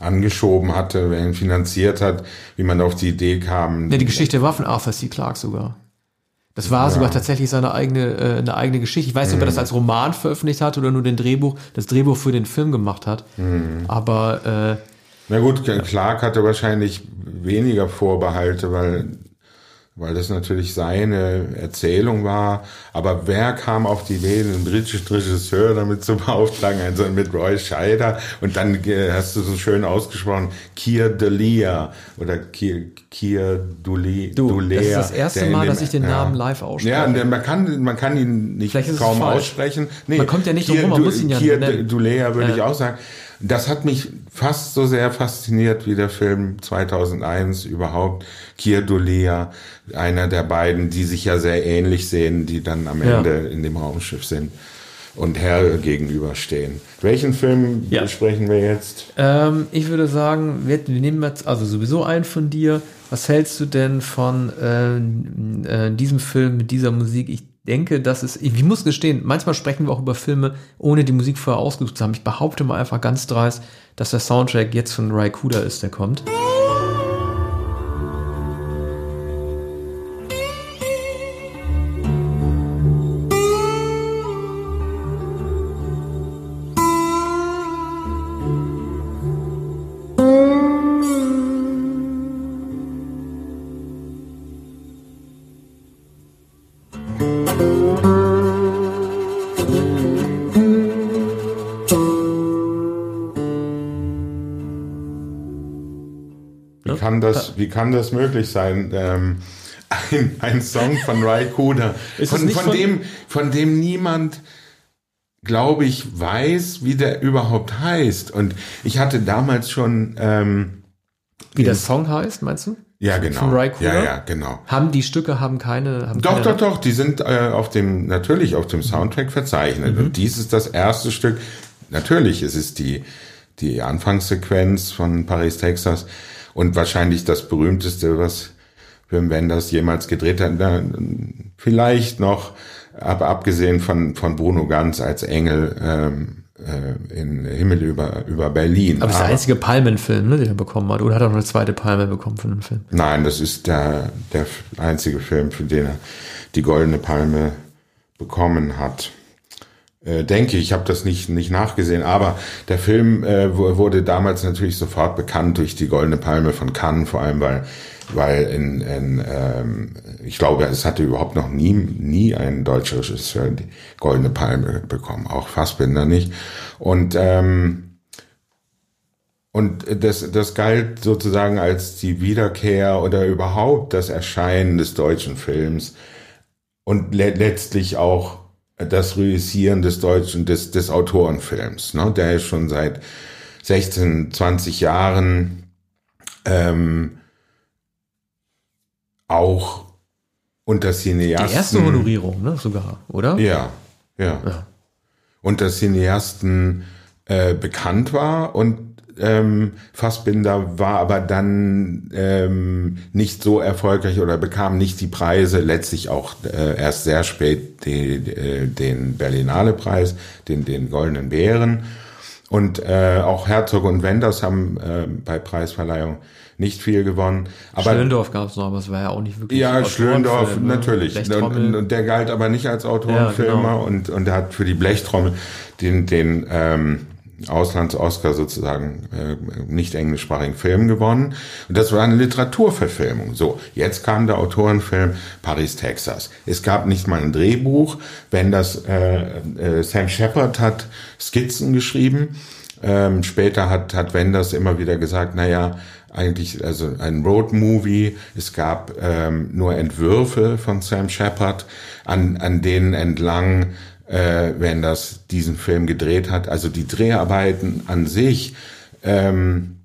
angeschoben hatte, wer ihn finanziert hat, wie man auf die Idee kam. Ja, die Geschichte war von Arthur C. Clarke sogar. Das war ja. sogar tatsächlich seine eigene, äh, eine eigene Geschichte. Ich weiß nicht, ob er das mhm. als Roman veröffentlicht hat oder nur den Drehbuch, das Drehbuch für den Film gemacht hat. Mhm. Aber äh, na gut, Clark hatte wahrscheinlich weniger Vorbehalte, weil weil das natürlich seine Erzählung war. Aber wer kam auf die Idee, einen britischen Regisseur damit zu beauftragen, also mit Roy Scheider und dann äh, hast du so schön ausgesprochen, Kier Delia oder Kier, Kier Dule, Du, Dulea, das ist das erste Mal, dem- dass ich den Namen live ausspreche. Ja, man kann, man kann ihn nicht kaum aussprechen. Nee, Man kommt ja nicht drum Kier rum, man muss ihn ja Kier benennen. Dulea würde Ja. ich auch sagen. Das hat mich fast so sehr fasziniert wie der Film 2001 überhaupt. Kier Dulea, einer der beiden, die sich ja sehr ähnlich sehen, die dann am Ja. Ende in dem Raumschiff sind und Herr gegenüberstehen. Welchen Film Ja. besprechen wir jetzt? Ähm, ich würde sagen, wir, wir nehmen jetzt also sowieso einen von dir. Was hältst du denn von äh, äh, diesem Film mit dieser Musik? Ich denke, dass es, ich, muss gestehen, manchmal sprechen wir auch über Filme, ohne die Musik vorher ausgesucht zu haben. Ich behaupte mal einfach ganz dreist, dass der Soundtrack jetzt von Ray Kuda ist, der kommt. Kann das möglich sein? Ähm, ein, ein Song von Ray Kuda, von, von, dem, von dem niemand, glaube ich, weiß, wie der überhaupt heißt. Und ich hatte damals schon, ähm, Wie der Song heißt, meinst du? ja genau, Von Ray Kuda? ja ja genau. Haben die Stücke haben keine, haben Doch, keine, doch, doch, die sind äh, auf dem, natürlich auf dem Soundtrack verzeichnet. Und dies ist das erste Stück. Natürlich, es ist die, die Anfangssequenz von Paris, Texas und wahrscheinlich das berühmteste, was Wim Wenders jemals gedreht hat. Vielleicht noch, aber abgesehen von, von Bruno Ganz als Engel ähm, äh, in Himmel über, über Berlin. Aber das ist der einzige Palmenfilm, ne, den er bekommen hat. Oder hat er noch eine zweite Palme bekommen von dem Film? Nein, das ist der, der einzige Film, für den er die Goldene Palme bekommen hat. Äh, denke ich, habe das nicht, nicht nachgesehen, aber der Film äh, wu- wurde damals natürlich sofort bekannt durch die Goldene Palme von Cannes, vor allem weil, weil in, in ähm, ich glaube, es hatte überhaupt noch nie, nie ein deutscher Regisseur die Goldene Palme bekommen, auch Fassbinder nicht. Und ähm, und das, das galt sozusagen als die Wiederkehr oder überhaupt das Erscheinen des deutschen Films und le letztlich auch das Reüssieren des deutschen, des, des Autorenfilms, ne, der ist schon seit 16, 20 Jahren ähm, auch unter Cineasten. Die erste Honorierung, ne, sogar, oder? Ja, ja. Ja. Unter Cineasten äh, bekannt war und ähm, Fassbinder war aber dann ähm, nicht so erfolgreich oder bekam nicht die Preise, letztlich auch äh, erst sehr spät die, äh, den Berlinale Preis, den, den Goldenen Bären. Und äh, auch Herzog und Wenders haben äh, bei Preisverleihung nicht viel gewonnen. Aber Schlöndorf gab es noch, aber es war ja auch nicht wirklich. ja, Schlöndorf, ne? natürlich. Und, und der galt aber nicht als Autorenfilmer Ja, genau. und, und er hat für die Blechtrommel den, den ähm, Auslands-Oscar sozusagen äh, nicht englischsprachigen Film gewonnen. Und das war eine Literaturverfilmung. So, jetzt kam der Autorenfilm Paris, Texas. Es gab nicht mal ein Drehbuch. Wenn das äh, äh, Sam Shepard hat Skizzen geschrieben. Ähm, später hat, hat Wenders immer wieder gesagt, naja, eigentlich also ein Road-Movie. Es gab ähm, nur Entwürfe von Sam Shepard, an, an denen entlang äh, Wenders diesen Film gedreht hat. Also die Dreharbeiten an sich ähm,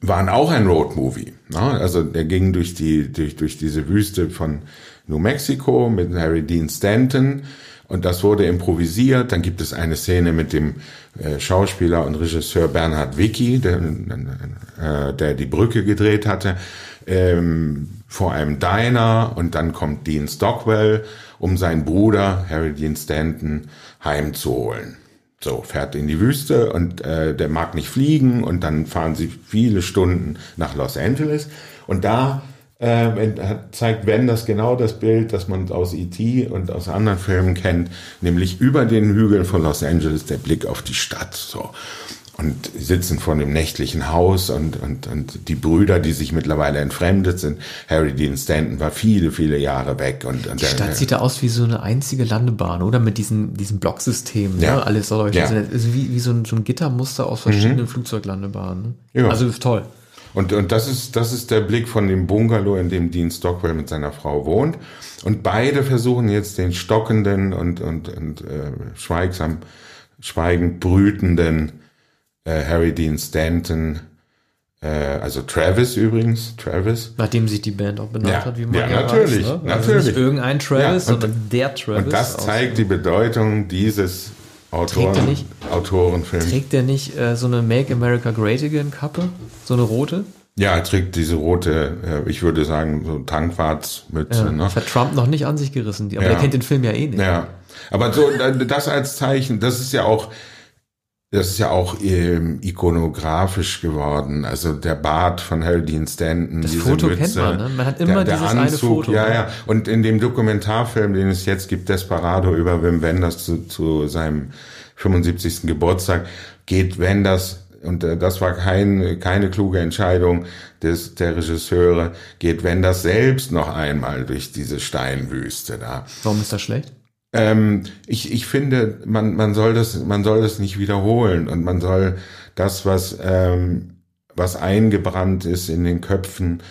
waren auch ein Road-Movie. Ne? Also der ging durch die durch durch diese Wüste von New Mexico mit Harry Dean Stanton und das wurde improvisiert. Dann gibt es eine Szene mit dem äh, Schauspieler und Regisseur Bernhard Wicki, der, äh, der die Brücke gedreht hatte, ähm, vor einem Diner und dann kommt Dean Stockwell, um seinen Bruder Harry Dean Stanton heimzuholen. So, fährt in die Wüste und äh, der mag nicht fliegen und dann fahren sie viele Stunden nach Los Angeles und da äh, zeigt Wenders genau das Bild, das man aus E.T. und aus anderen Filmen kennt, nämlich über den Hügeln von Los Angeles der Blick auf die Stadt. So. Und sitzen vor dem nächtlichen Haus und, und, und die Brüder, die sich mittlerweile entfremdet sind. Harry Dean Stanton war viele, viele Jahre weg. Und, und die Stadt der, sieht da aus wie so eine einzige Landebahn, oder? Mit diesem, diesem Blocksystem, ne? ja. Alles soll euch ja. also wie, wie so ein, so ein Gittermuster aus verschiedenen mhm. Flugzeuglandebahnen. Ne? Ja. Also ist toll. Und, und das ist, das ist der Blick von dem Bungalow, in dem Dean Stockwell mit seiner Frau wohnt. Und beide versuchen jetzt den stockenden und, und, und äh, schweigsam, schweigend brütenden äh, Harry Dean Stanton, äh, also Travis übrigens, Travis. Nachdem sich die Band auch benannt ja, hat, wie man ja, ja natürlich, weiß, ne? also natürlich. Nicht irgendein Travis, ja, und, sondern der Travis. Und das zeigt die Bedeutung dieses Autoren, trägt nicht, Autorenfilms. Trägt der nicht äh, so eine Make America Great Again Kappe? So eine rote? Ja, er trägt diese rote, äh, ich würde sagen, so Tankfahrtsmütze. Ja, ne? Das hat Trump noch nicht an sich gerissen, aber ja. er kennt den Film ja eh nicht. Ja, aber so das als Zeichen, das ist ja auch das ist ja auch ähm, ikonografisch geworden. Also der Bart von Harry Dean Stanton. Das Foto Mütze, kennt man, ne? Man hat immer der, der dieses Anzug, eine Foto. Ja, ja. Und in dem Dokumentarfilm, den es jetzt gibt, Desperado über Wim Wenders zu, zu seinem 75. Geburtstag, geht Wenders und äh, das war kein, keine kluge Entscheidung des, der Regisseure, geht Wenders selbst noch einmal durch diese Steinwüste da. Warum ist das schlecht? Ähm, ich, ich finde, man, man, soll das, man soll das nicht wiederholen und man soll das, was, ähm, was eingebrannt ist in den Köpfen,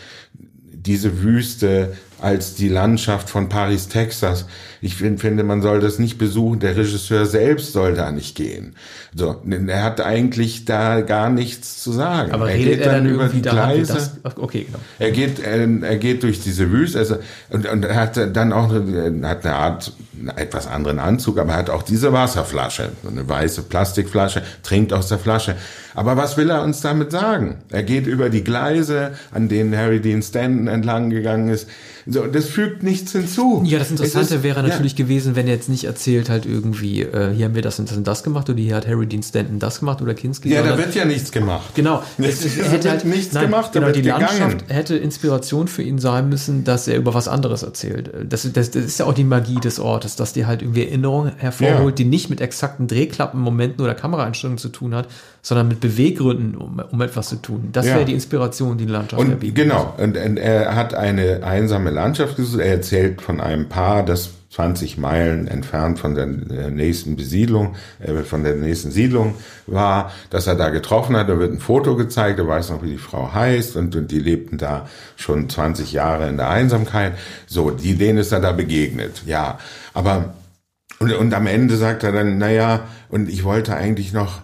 diese Wüste als die Landschaft von Paris, Texas. Ich find, finde, man soll das nicht besuchen. Der Regisseur selbst soll da nicht gehen. So, er hat eigentlich da gar nichts zu sagen. Aber er geht dann, dann über die Gleise. Das, okay, genau. Er geht, er, er, geht durch diese Wüste, also und, und er hat dann auch eine, hat eine Art einen etwas anderen Anzug, aber er hat auch diese Wasserflasche, eine weiße Plastikflasche, trinkt aus der Flasche. Aber was will er uns damit sagen? Er geht über die Gleise, an denen Harry Dean Stanton entlang gegangen ist. So, das fügt nichts hinzu. Ja, das Interessante ist, wäre natürlich ja. gewesen, wenn er jetzt nicht erzählt halt irgendwie, äh, hier haben wir das und das und das gemacht oder hier hat Harry Dean Stanton das gemacht oder Kinski. Ja, da wird ja nichts gemacht. Genau. Es, es, es hätte halt nichts nein, gemacht. Genau, die gegangen. Landschaft hätte Inspiration für ihn sein müssen, dass er über was anderes erzählt. Das, das, das ist ja auch die Magie des Ortes, dass die halt irgendwie Erinnerungen hervorholt, ja. die nicht mit exakten Drehklappenmomenten oder Kameraeinstellungen zu tun hat, sondern mit Beweggründen, um, um etwas zu tun. Das ja. wäre die Inspiration, die Landschaft und, Genau. Und, und er hat eine einsame Landschaft gesucht. Er erzählt von einem Paar, das 20 Meilen entfernt von der nächsten Besiedlung, äh, von der nächsten Siedlung war, dass er da getroffen hat. Da wird ein Foto gezeigt, er weiß noch, wie die Frau heißt und, und die lebten da schon 20 Jahre in der Einsamkeit. So, die, denen ist er da begegnet. Ja, aber und, und am Ende sagt er dann, naja, und ich wollte eigentlich noch,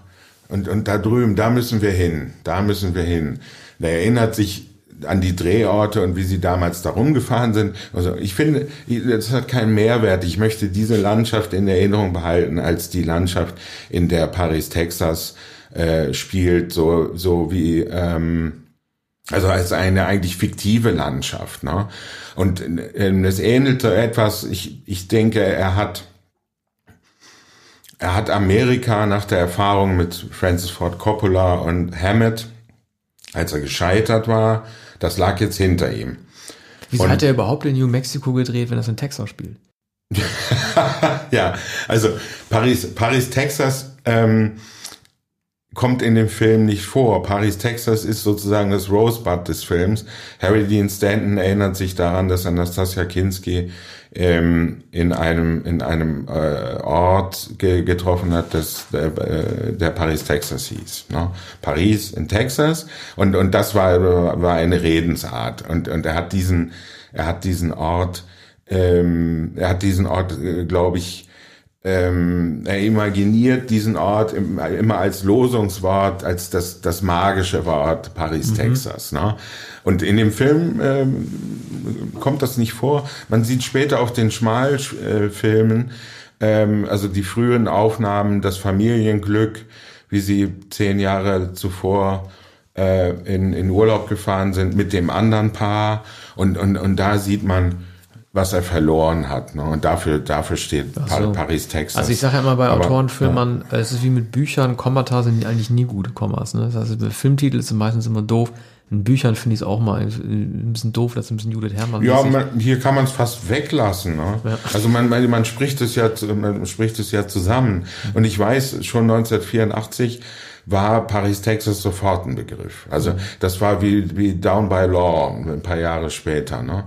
und, und da drüben, da müssen wir hin, da müssen wir hin. Da erinnert sich an die Drehorte und wie sie damals da rumgefahren sind. Also ich finde, das hat keinen Mehrwert. Ich möchte diese Landschaft in Erinnerung behalten als die Landschaft, in der Paris, Texas äh, spielt, so, so wie, ähm, also als eine eigentlich fiktive Landschaft. Ne? Und äh, es ähnelte etwas, ich, ich denke, er hat er hat Amerika nach der Erfahrung mit Francis Ford Coppola und Hammett, als er gescheitert war, das lag jetzt hinter ihm. Wieso und, hat er überhaupt in New Mexico gedreht, wenn das in Texas spielt? ja, also Paris, Paris, Texas ähm, kommt in dem Film nicht vor. Paris, Texas ist sozusagen das Rosebud des Films. Harry Dean Stanton erinnert sich daran, dass Anastasia Kinski ähm, in einem in einem äh, Ort ge getroffen hat, das der, äh, der Paris Texas hieß. Ne? Paris in Texas und und das war war eine Redensart und und er hat diesen er hat diesen Ort ähm, er hat diesen Ort äh, glaube ich ähm, er imaginiert diesen Ort immer als Losungswort, als das, das magische Wort Paris, mhm. Texas. Ne? Und in dem Film ähm, kommt das nicht vor. Man sieht später auf den Schmalfilmen, ähm, also die frühen Aufnahmen, das Familienglück, wie sie zehn Jahre zuvor äh, in, in Urlaub gefahren sind mit dem anderen Paar. Und, und, und da sieht man, was er verloren hat. Ne? Und dafür, dafür steht so. Paris, Texas. Also ich sage ja immer bei Autorenfilmern, ja. es ist wie mit Büchern, Kommata sind eigentlich nie gute Kommas. Ne? Das heißt, bei Filmtitel ist es meistens immer doof. In Büchern finde ich es auch mal ein bisschen doof, dass ein bisschen Judith Herrmann Ja, man, hier kann man es fast weglassen. Ne? Ja. Also man, man, man spricht es ja, man spricht es ja zusammen. Und ich weiß, schon 1984 war Paris, Texas sofort ein Begriff. Also das war wie, wie Down by Law ein paar Jahre später. Ne?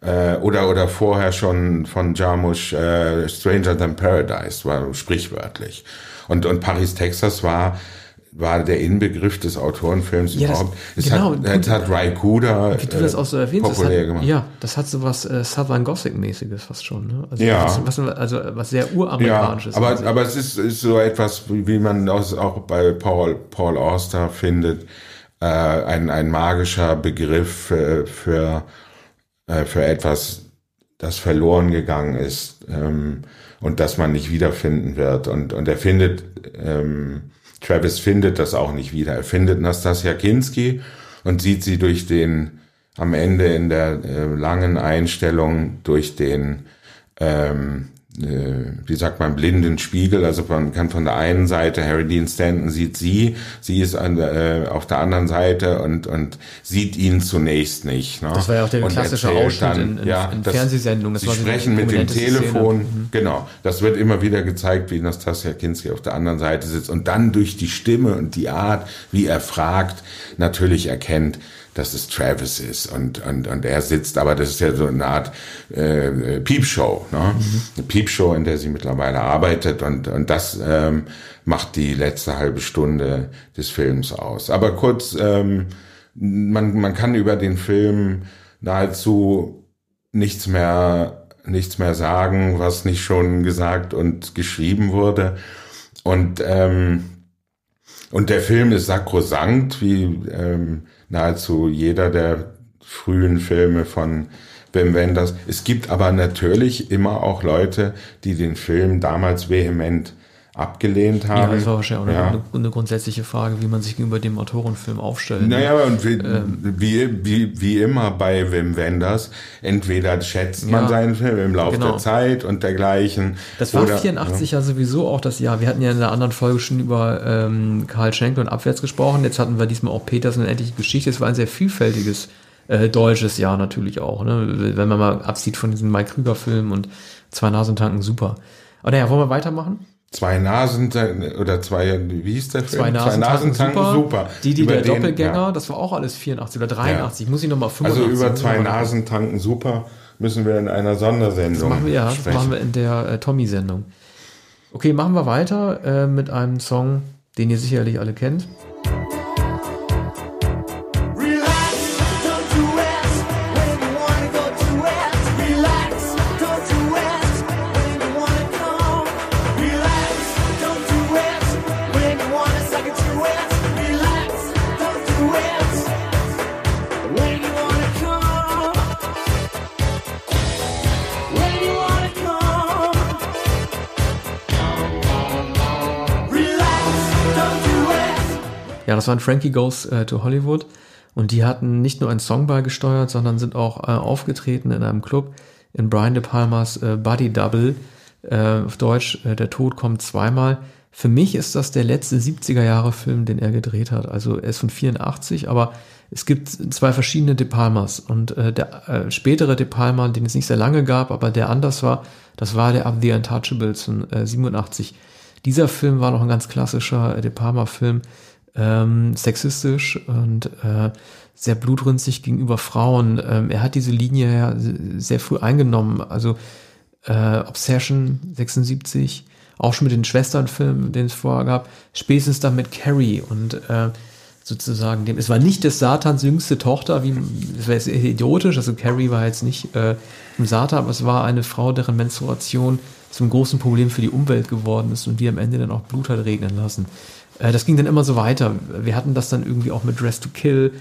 Äh, oder, oder vorher schon von Jarmusch äh, Stranger Than Paradise, war sprichwörtlich. Und, und Paris, Texas war war der Inbegriff des Autorenfilms Ja, das- überhaupt. Es genau, hat, es hat Ray Kuda Wie du das auch so erwähnst, das populär hat, gemacht. ja, das hat so was äh, Southern Gothic-mäßiges fast schon. Ne? Also, Ja. was, was, also was sehr Ja, uramerikanisches. aber, Also, aber es ist, ist so etwas, wie wie man das auch bei Paul, Paul Auster findet, äh, ein, ein magischer Begriff äh, für, äh, für etwas, das verloren gegangen ist ähm, und das man nicht wiederfinden wird. Und, und er findet, ähm, Travis findet das auch nicht wieder. Er findet Nastasia Kinski und sieht sie durch den, am Ende in der äh, langen Einstellung durch den ähm, äh, wie sagt man, blinden Spiegel. Also man kann von der einen Seite Harry Dean Stanton sieht sie, sie ist an äh, auf der anderen Seite und und sieht ihn zunächst nicht. Ne? Das war ja auch der Und klassische Ausschnitt in- in- in das- Fernsehsendungen. Das sie sprechen mit dem. Telefon, Mhm. genau. Das wird immer wieder gezeigt, wie Nastasia Kinski auf der anderen Seite sitzt und dann durch die Stimme und die Art, wie er fragt, natürlich erkennt, dass es Travis ist und, und, und er sitzt, aber das ist ja so eine Art äh, Piepshow, ne? Eine Piepshow, in der sie mittlerweile arbeitet und, und das ähm, macht die letzte halbe Stunde des Films aus. Aber kurz, ähm, man, man kann über den Film nahezu nichts mehr, nichts mehr sagen, was nicht schon gesagt und geschrieben wurde. Und, ähm, und der Film ist sakrosankt, wie ähm, nahezu jeder der frühen Filme von Wim Wenders. Es gibt aber natürlich immer auch Leute, die den Film damals vehement abgelehnt Ja, haben. das war wahrscheinlich auch Ja. eine, eine grundsätzliche Frage, wie man sich gegenüber dem Autorenfilm aufstellt. ne? Naja, und wie, Ähm. wie, wie, wie immer bei Wim Wenders, entweder schätzt man Ja, seinen Film im Laufe genau. der Zeit und dergleichen. Das war oder- 84 ja. sowieso auch das Jahr. Wir hatten ja in der anderen Folge schon über ähm, Karl Schenkel und Abwärts gesprochen. Jetzt hatten wir diesmal auch Petersen und endliche Geschichte. Es war ein sehr vielfältiges äh, deutsches Jahr natürlich auch. Ne? Wenn man mal absieht von diesen Mike Krüger Filmen und zwei Nasentanken, super. Aber naja, wollen wir weitermachen? Zwei Nasen oder zwei, wie hieß der Film? Zwei Nasentanken, super. super. Die, die Über der den- Doppelgänger, ja. das war auch alles 84 oder 83. Muss ich nochmal Also 85. über muss ich zwei noch mal- Nasentanken super müssen wir in einer Sondersendung Das machen wir, ja, das sprechen. machen wir in der äh, Tommy-Sendung. Okay, machen wir weiter äh, mit einem Song, den ihr sicherlich alle kennt. Waren Frankie Goes äh, to Hollywood. Und die hatten nicht nur einen Song beigesteuert, sondern sind auch äh, aufgetreten in einem Club in Brian De Palmas äh, Buddy Double. Äh, auf Deutsch, äh, Der Tod kommt zweimal. Für mich ist das der letzte 70er Jahre Film, den er gedreht hat. Also er ist von 84, aber es gibt zwei verschiedene De Palmas. Und äh, der äh, spätere De Palma, den es nicht sehr lange gab, aber der anders war, das war der Up the Untouchables von äh, 87. Dieser Film war noch ein ganz klassischer äh, De Palma-Film, ähm, sexistisch und äh, sehr blutrünstig gegenüber Frauen. Ähm, er hat diese Linie ja sehr früh eingenommen. Also äh, Obsession 76, auch schon mit den Schwesternfilmen, den es vorher gab, spätestens dann mit Carrie und äh, sozusagen dem, es war nicht des Satans jüngste Tochter, wie, das wäre jetzt idiotisch, also Carrie war jetzt nicht äh, im Satan, aber es war eine Frau, deren Menstruation zum großen Problem für die Umwelt geworden ist und die am Ende dann auch Blut hat regnen lassen. Äh, das ging dann immer so weiter. Wir hatten das dann irgendwie auch mit Dress to Kill,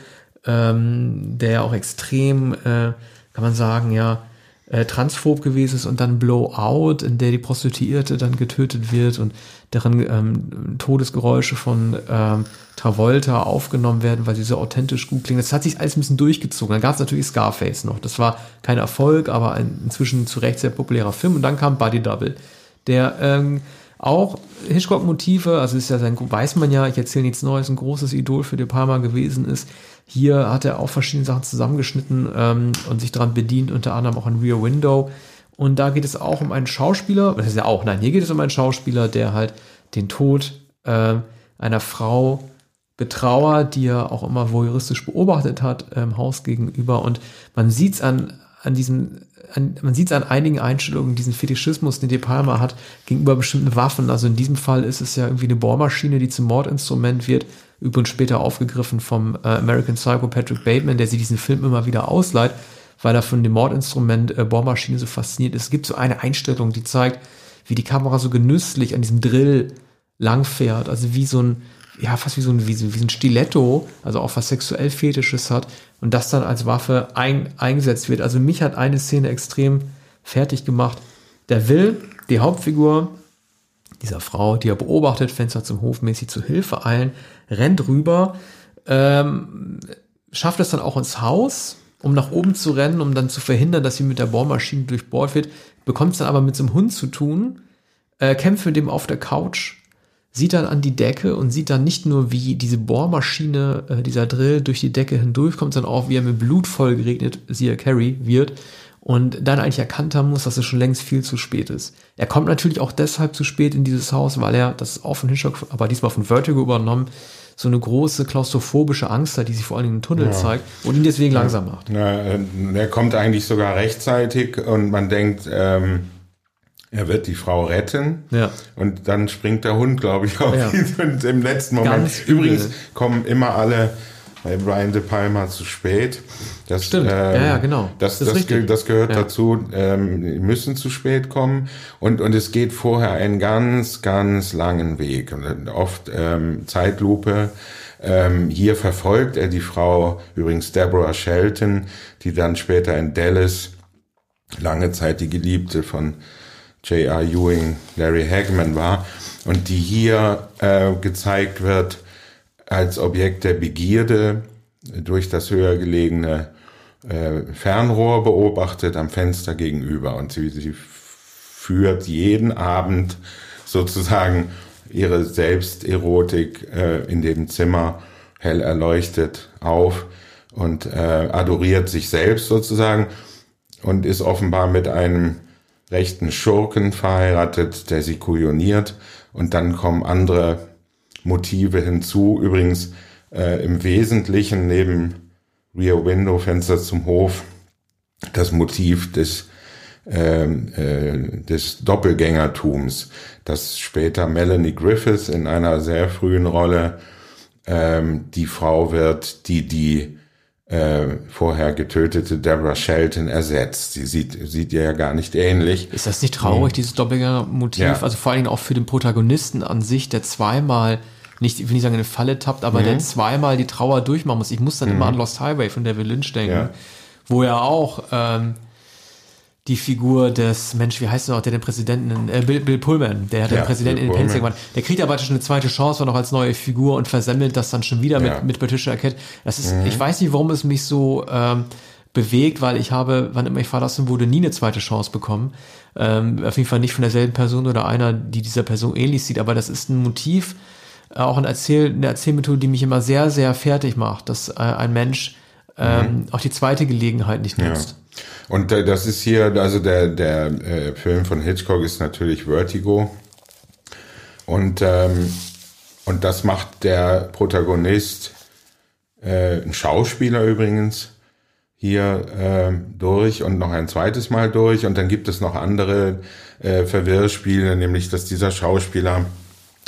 ähm, der ja auch extrem, äh, kann man sagen, ja, äh, transphob gewesen ist und dann Blowout, in der die Prostituierte dann getötet wird und deren ähm, Todesgeräusche von ähm, Travolta aufgenommen werden, weil sie so authentisch gut klingen. Das hat sich alles ein bisschen durchgezogen. Dann gab es natürlich Scarface noch. Das war kein Erfolg, aber ein inzwischen zu Recht sehr populärer Film. Und dann kam Buddy Double, der ähm, auch Hitchcock-Motive, also ist ja sein, weiß man ja, ich erzähle nichts Neues, ein großes Idol für De Palma gewesen ist. Hier hat er auch verschiedene Sachen zusammengeschnitten ähm, und sich daran bedient, unter anderem auch an Rear Window. Und da geht es auch um einen Schauspieler, das ist ja auch, nein, hier geht es um einen Schauspieler, der halt den Tod äh, einer Frau betrauert, die er auch immer voyeuristisch beobachtet hat im Haus gegenüber. Und man sieht es an, an diesem, an, man sieht es an einigen Einstellungen, diesen Fetischismus, den De Palma hat, gegenüber bestimmten Waffen. Also in diesem Fall ist es ja irgendwie eine Bohrmaschine, die zum Mordinstrument wird. Übrigens später aufgegriffen vom äh, American Psycho Patrick Bateman, der sich diesen Film immer wieder ausleiht, weil er von dem Mordinstrument äh, Bohrmaschine so fasziniert ist. Es gibt so eine Einstellung, die zeigt, wie die Kamera so genüsslich an diesem Drill langfährt. Also wie so ein, ja, fast wie so ein, wie so, wie so ein Stiletto, also auch was sexuell Fetisches hat und das dann als Waffe ein, eingesetzt wird. Also mich hat eine Szene extrem fertig gemacht. Der will die Hauptfigur dieser Frau, die er beobachtet, Fenster zum Hof mäßig zu Hilfe eilen, rennt rüber, ähm, schafft es dann auch ins Haus, um nach oben zu rennen, um dann zu verhindern, dass sie mit der Bohrmaschine durchbohrt wird, bekommt es dann aber mit so einem Hund zu tun, äh, kämpft mit dem auf der Couch, sieht dann an die Decke und sieht dann nicht nur, wie diese Bohrmaschine, äh, dieser Drill durch die Decke hindurchkommt, sondern auch, wie er mit Blut voll geregnet, siehe Carrie, wird und dann eigentlich erkannt haben muss, dass es schon längst viel zu spät ist. Er kommt natürlich auch deshalb zu spät in dieses Haus, weil er, das ist auch von Hitchcock, aber diesmal von Vertigo übernommen, so eine große klaustrophobische Angst hat, die sich vor allen Dingen im Tunnel zeigt und ihn deswegen langsam macht. Na, äh, er kommt eigentlich sogar rechtzeitig und man denkt, ähm, er wird die Frau retten. Ja. Und dann springt der Hund, glaube ich, auf Ja. ihn. Und im letzten Moment. Ganz übel. Übrigens kommen immer alle bei Brian De Palma zu spät. Das, Stimmt. Ja, ja, genau. Das, Das das, ge- das gehört Ja. dazu. Ähm, müssen zu spät kommen. Und, und es geht vorher einen ganz, ganz langen Weg. Und oft ähm, Zeitlupe. Ähm, hier verfolgt er die Frau, übrigens Deborah Shelton, die dann später in Dallas lange Zeit die Geliebte von J.R. Ewing, Larry Hagman war und die hier äh, gezeigt wird als Objekt der Begierde durch das höher gelegene äh, Fernrohr beobachtet am Fenster gegenüber und sie, sie führt jeden Abend sozusagen ihre Selbsterotik äh, in dem Zimmer hell erleuchtet auf und äh, adoriert sich selbst sozusagen und ist offenbar mit einem rechten Schurken verheiratet, der sie kujoniert. Und dann kommen andere Motive hinzu. Übrigens äh, im Wesentlichen neben Rear Window, Fenster zum Hof, das Motiv des, ähm, äh, des Doppelgängertums, das später Melanie Griffiths in einer sehr frühen Rolle ähm, die Frau wird, die die äh, vorher getötete Deborah Shelton ersetzt. Sie sieht, sieht ihr ja gar nicht ähnlich. Ist das nicht traurig, dieses Doppelgänger-Motiv? Ja. Also vor allen Dingen auch für den Protagonisten an sich, der zweimal, nicht, ich will nicht sagen, in eine Falle tappt, aber Mhm. der zweimal die Trauer durchmachen muss. Ich muss dann immer an Lost Highway von David Lynch denken, Ja. wo er auch ähm, die Figur des, Mensch, wie heißt er noch, der den Präsidenten, äh, Bill, Bill Pullman, der hat den Ja, Präsidenten Bill in den Pullman. gemacht. Der kriegt aber schon eine zweite Chance, war noch als neue Figur und versemmelt das dann schon wieder Ja. mit, mit Patricia Arquette. Das ist, Mhm. ich weiß nicht, warum es mich so ähm, bewegt, weil ich habe, wann immer ich verlassen wurde, nie eine zweite Chance bekommen. Ähm, auf jeden Fall nicht von derselben Person oder einer, die dieser Person ähnlich sieht, aber das ist ein Motiv, äh, auch ein Erzähl, eine Erzählmethode, die mich immer sehr, sehr fertig macht, dass äh, ein Mensch ähm, auch die zweite Gelegenheit nicht nutzt. Und äh, das ist hier, also der, der äh, Film von Hitchcock ist natürlich Vertigo. Und, ähm, und das macht der Protagonist, äh, ein Schauspieler übrigens, hier äh, durch und noch ein zweites Mal durch. Und dann gibt es noch andere äh, Verwirrspiele, nämlich dass dieser Schauspieler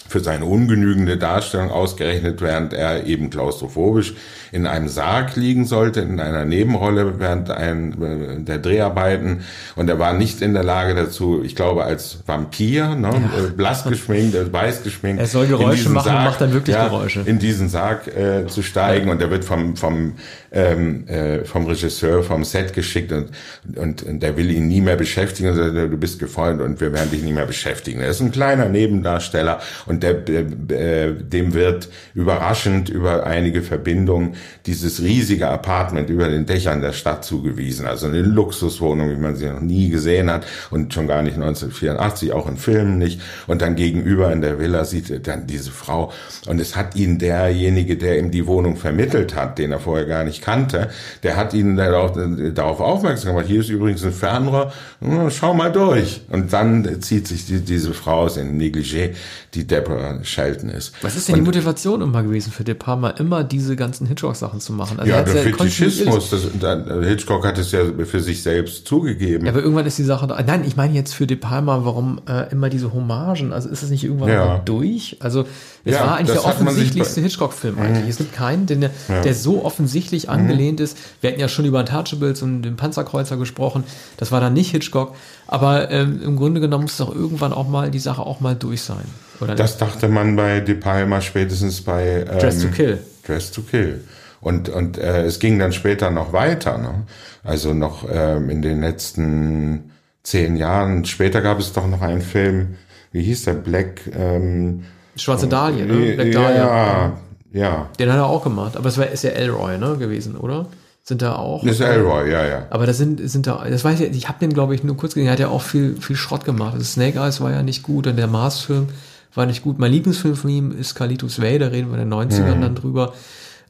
für seine ungenügende Darstellung ausgerechnet, während er eben klaustrophobisch in einem Sarg liegen sollte, in einer Nebenrolle während ein, äh, der Dreharbeiten. Und er war nicht in der Lage dazu, ich glaube, als Vampir, ne, äh, blass geschminkt, äh, weiß geschminkt. Er soll Geräusche machen und macht dann wirklich Geräusche. In diesen Sarg äh, zu steigen. Und er wird vom, vom, ähm, äh, vom Regisseur vom Set geschickt und, und, und der will ihn nie mehr beschäftigen. Und sagt, du bist gefreundet und wir werden dich nie mehr beschäftigen. Er ist ein kleiner Nebendarsteller und der, äh, dem wird überraschend über einige Verbindungen dieses riesige Apartment über den Dächern der Stadt zugewiesen. Also eine Luxuswohnung, wie man sie noch nie gesehen hat und schon gar nicht 1984, auch in Filmen nicht. Und dann gegenüber in der Villa sieht er dann diese Frau und es hat ihn derjenige, der ihm die Wohnung vermittelt hat, den er vorher gar nicht kannte, der hat ihn darauf, darauf aufmerksam gemacht. Hier ist übrigens ein Fernrohr, Hm, schau mal durch. Und dann zieht sich die, diese Frau aus in Negligé, die Deborah Shelton ist. Was ist denn Und- die Motivation immer gewesen für De Palma, immer diese ganzen Hitchcock-Sachen zu machen? Also Ja, er der Fetischismus, das, da- Hitchcock hat es ja für sich selbst zugegeben. Ja, aber irgendwann ist die Sache da. Nein, ich meine jetzt für De Palma, warum äh, immer diese Hommagen? Also ist es nicht irgendwann Ja. mal durch? Also es Ja, war eigentlich der offensichtlichste bei- Mhm. Hitchcock-Film eigentlich. Es gibt keinen, den, der, der so offensichtlich Mhm. angelehnt ist. Wir hatten ja schon über Untouchables und den Panzerkreuzer gesprochen. Das war dann nicht Hitchcock. Aber ähm, im Grunde genommen muss doch irgendwann auch mal die Sache auch mal durch sein. Oder Das dachte man bei De Palma spätestens bei ähm, Dress to Kill. Dress to Kill. Und, und äh, es ging dann später noch weiter. Ne? Also noch ähm, in den letzten zehn Jahren. Später gab es doch noch einen Film, wie hieß der? Black. Ähm, Schwarze Dahlia, ne? Black Dahlia. ja, ja. Den hat er auch gemacht. Aber es war ist ja Elroy, ne, gewesen, oder? Sind da auch. Das ist Elroy, ja, ja. Aber da sind, sind da, das weiß ich, ich habe den, glaube ich, nur kurz gesehen, er hat ja auch viel, viel Schrott gemacht. Also Snake Eyes war ja nicht gut und der Mars-Film war nicht gut. Mein Lieblingsfilm von ihm ist Carlitos Way, da reden wir in den 90ern dann drüber.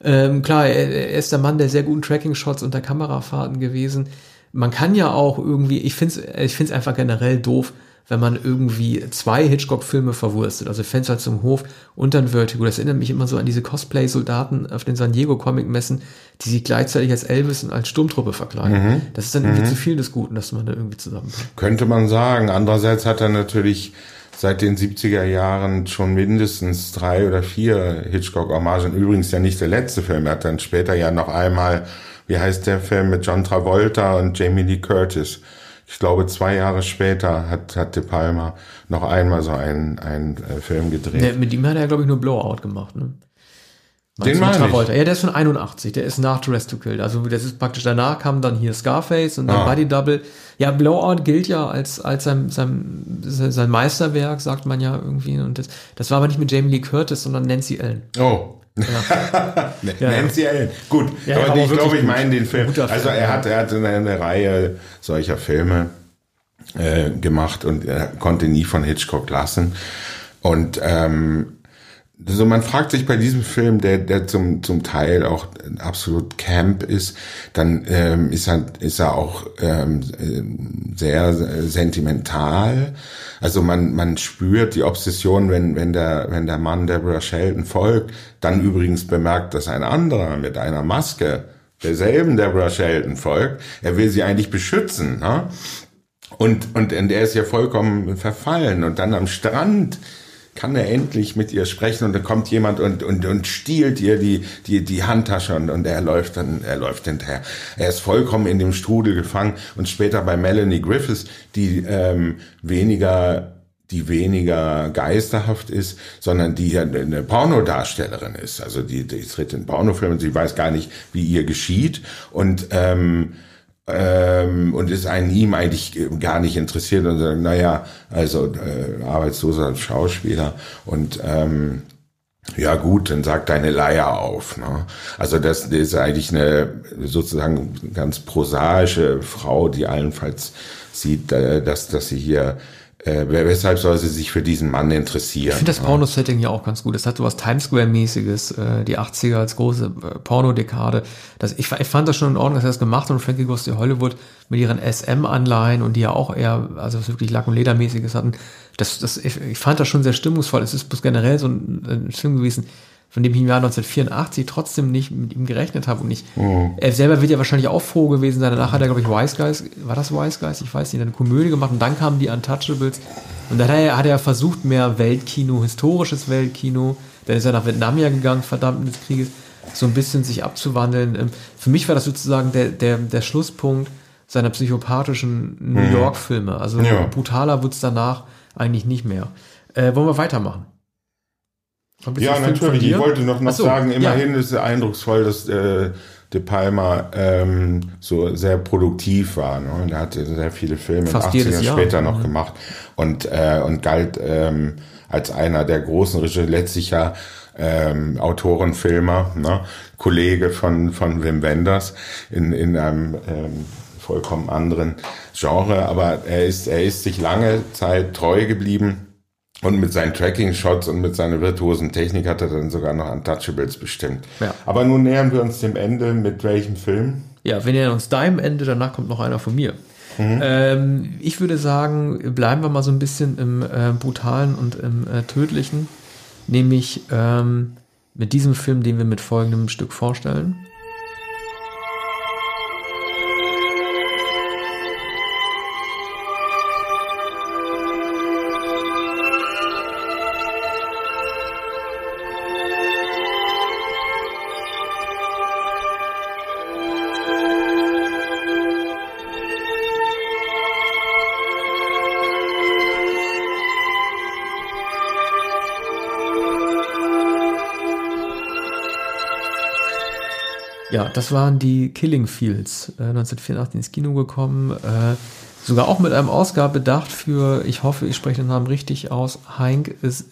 Ähm, klar, er, er ist der Mann der sehr guten Tracking-Shots unter Kamerafahrten gewesen. Man kann ja auch irgendwie, ich finde es ich find's einfach generell doof, wenn man irgendwie zwei Hitchcock-Filme verwurstet, also Fenster zum Hof und dann Vertigo. Das erinnert mich immer so an diese Cosplay-Soldaten auf den San Diego Comic-Messen, die sich gleichzeitig als Elvis und als Sturmtruppe verkleiden. Das ist dann irgendwie zu viel des Guten, dass man da irgendwie zusammenpackt. Könnte man sagen. Andererseits hat er natürlich seit den 70er Jahren schon mindestens drei oder vier Hitchcock-Hommagen. Übrigens ja nicht der letzte Film. Er hat dann später ja noch einmal, wie heißt der Film mit John Travolta und Jamie Lee Curtis. Ich glaube, zwei Jahre später hat, hat De Palma noch einmal so einen, einen äh, Film gedreht. Der, mit ihm hat er, glaube ich, nur Blowout gemacht. Ne? Den meine ich. Travolta? Ja, der ist von 81, der ist nach Dress to Kill. Also das ist praktisch danach kam dann hier Scarface und dann Ah. Buddy Double. Ja, Blowout gilt ja als, als sein, sein, sein Meisterwerk, sagt man ja irgendwie. Und das, das war aber nicht mit Jamie Lee Curtis, sondern Nancy Allen. Oh. Ja, ja. Nancy Allen. Gut, Ja, aber auch ich glaube, ich meine den Film. Guter Also Film, er ja. hat, er hat eine, eine Reihe solcher Filme äh, gemacht und er konnte nie von Hitchcock lassen. Und ähm, also man fragt sich bei diesem Film, der, der zum, zum Teil auch absolut Camp ist, dann ähm, ist, er, ist er auch ähm, äh, sehr sentimental. Also man, man spürt die Obsession, wenn, wenn, der, wenn der Mann Deborah Shelton folgt, dann übrigens bemerkt, dass ein anderer mit einer Maske derselben Deborah Shelton folgt. Er will sie eigentlich beschützen. Ne? Und, und, und er ist ja vollkommen verfallen. Und dann am Strand kann er endlich mit ihr sprechen und dann kommt jemand und, und, und stiehlt ihr die, die, die Handtasche und, und er läuft dann, er läuft hinterher. Er ist vollkommen in dem Strudel gefangen und später bei Melanie Griffiths, die ähm, weniger die weniger geisterhaft ist, sondern die ja eine Pornodarstellerin ist. Also die, die tritt in Pornofilmen, sie weiß gar nicht, wie ihr geschieht und ähm, ähm, und ist an ihm eigentlich gar nicht interessiert und sagt, naja, also äh, arbeitsloser Schauspieler und ähm, ja gut, dann sagt deine Leier auf. Ne? Also das, das ist eigentlich eine sozusagen ganz prosaische Frau, die allenfalls sieht, äh, dass, dass sie hier äh, weshalb soll sie sich für diesen Mann interessieren? Ich finde das? Porno-Setting ja auch ganz gut. Das hat so was Times Square-mäßiges, äh, die 80er als große äh, Pornodekade. Das, ich, ich fand das schon in Ordnung, dass er das gemacht hat und Frankie Goes to Hollywood mit ihren SM-Anleihen und die ja auch eher, also was wirklich Lack- und Ledermäßiges hatten. Das, das, ich, ich fand das schon sehr stimmungsvoll. Es ist bloß generell so ein, ein Film gewesen, von dem ich im Jahr 1984 trotzdem nicht mit ihm gerechnet habe und ich, er selber wird ja wahrscheinlich auch froh gewesen sein. Danach hat er, glaube ich, Wise Guys, war das Wise Guys? Ich weiß nicht, eine Komödie gemacht und dann kamen die Untouchables und dann hat er, hat er versucht, mehr Weltkino, historisches Weltkino, dann ist er nach Vietnam ja gegangen, verdammt des Krieges, so ein bisschen sich abzuwandeln. Ähm, Für mich war das sozusagen der, der, der Schlusspunkt seiner psychopathischen New York-Filme. Also Ja. brutaler wird's danach eigentlich nicht mehr. Äh, wollen wir weitermachen? Ja, natürlich. Ich wollte noch, noch so, sagen, ja. immerhin ist es eindrucksvoll, dass äh, De Palma ähm, so sehr produktiv war. Ne? Und er hatte sehr viele Filme Fast in den jedes 80ern Jahr. später noch Mhm. gemacht und, äh, und galt ähm, als einer der großen Regisseure, letztlich ja ähm, Autorenfilmer, ne? Kollege von, von Wim Wenders in, in einem ähm, vollkommen anderen Genre, aber er ist, er ist sich lange Zeit treu geblieben und mit seinen Tracking-Shots und mit seiner virtuosen Technik hat er dann sogar noch Untouchables bestimmt. Ja. Aber nun nähern wir uns dem Ende mit welchem Film? Ja, wir nähern uns deinem Ende, danach kommt noch einer von mir. Mhm. Ähm, ich würde sagen, bleiben wir mal so ein bisschen im äh, Brutalen und im äh, Tödlichen. nämlich ähm, mit diesem Film, den wir mit folgendem Stück vorstellen. Ja, das waren die Killing Fields, äh, 1984 ins Kino gekommen. Äh, sogar auch mit einem Ausgabedacht für, ich hoffe, ich spreche den Namen richtig aus, Hank ist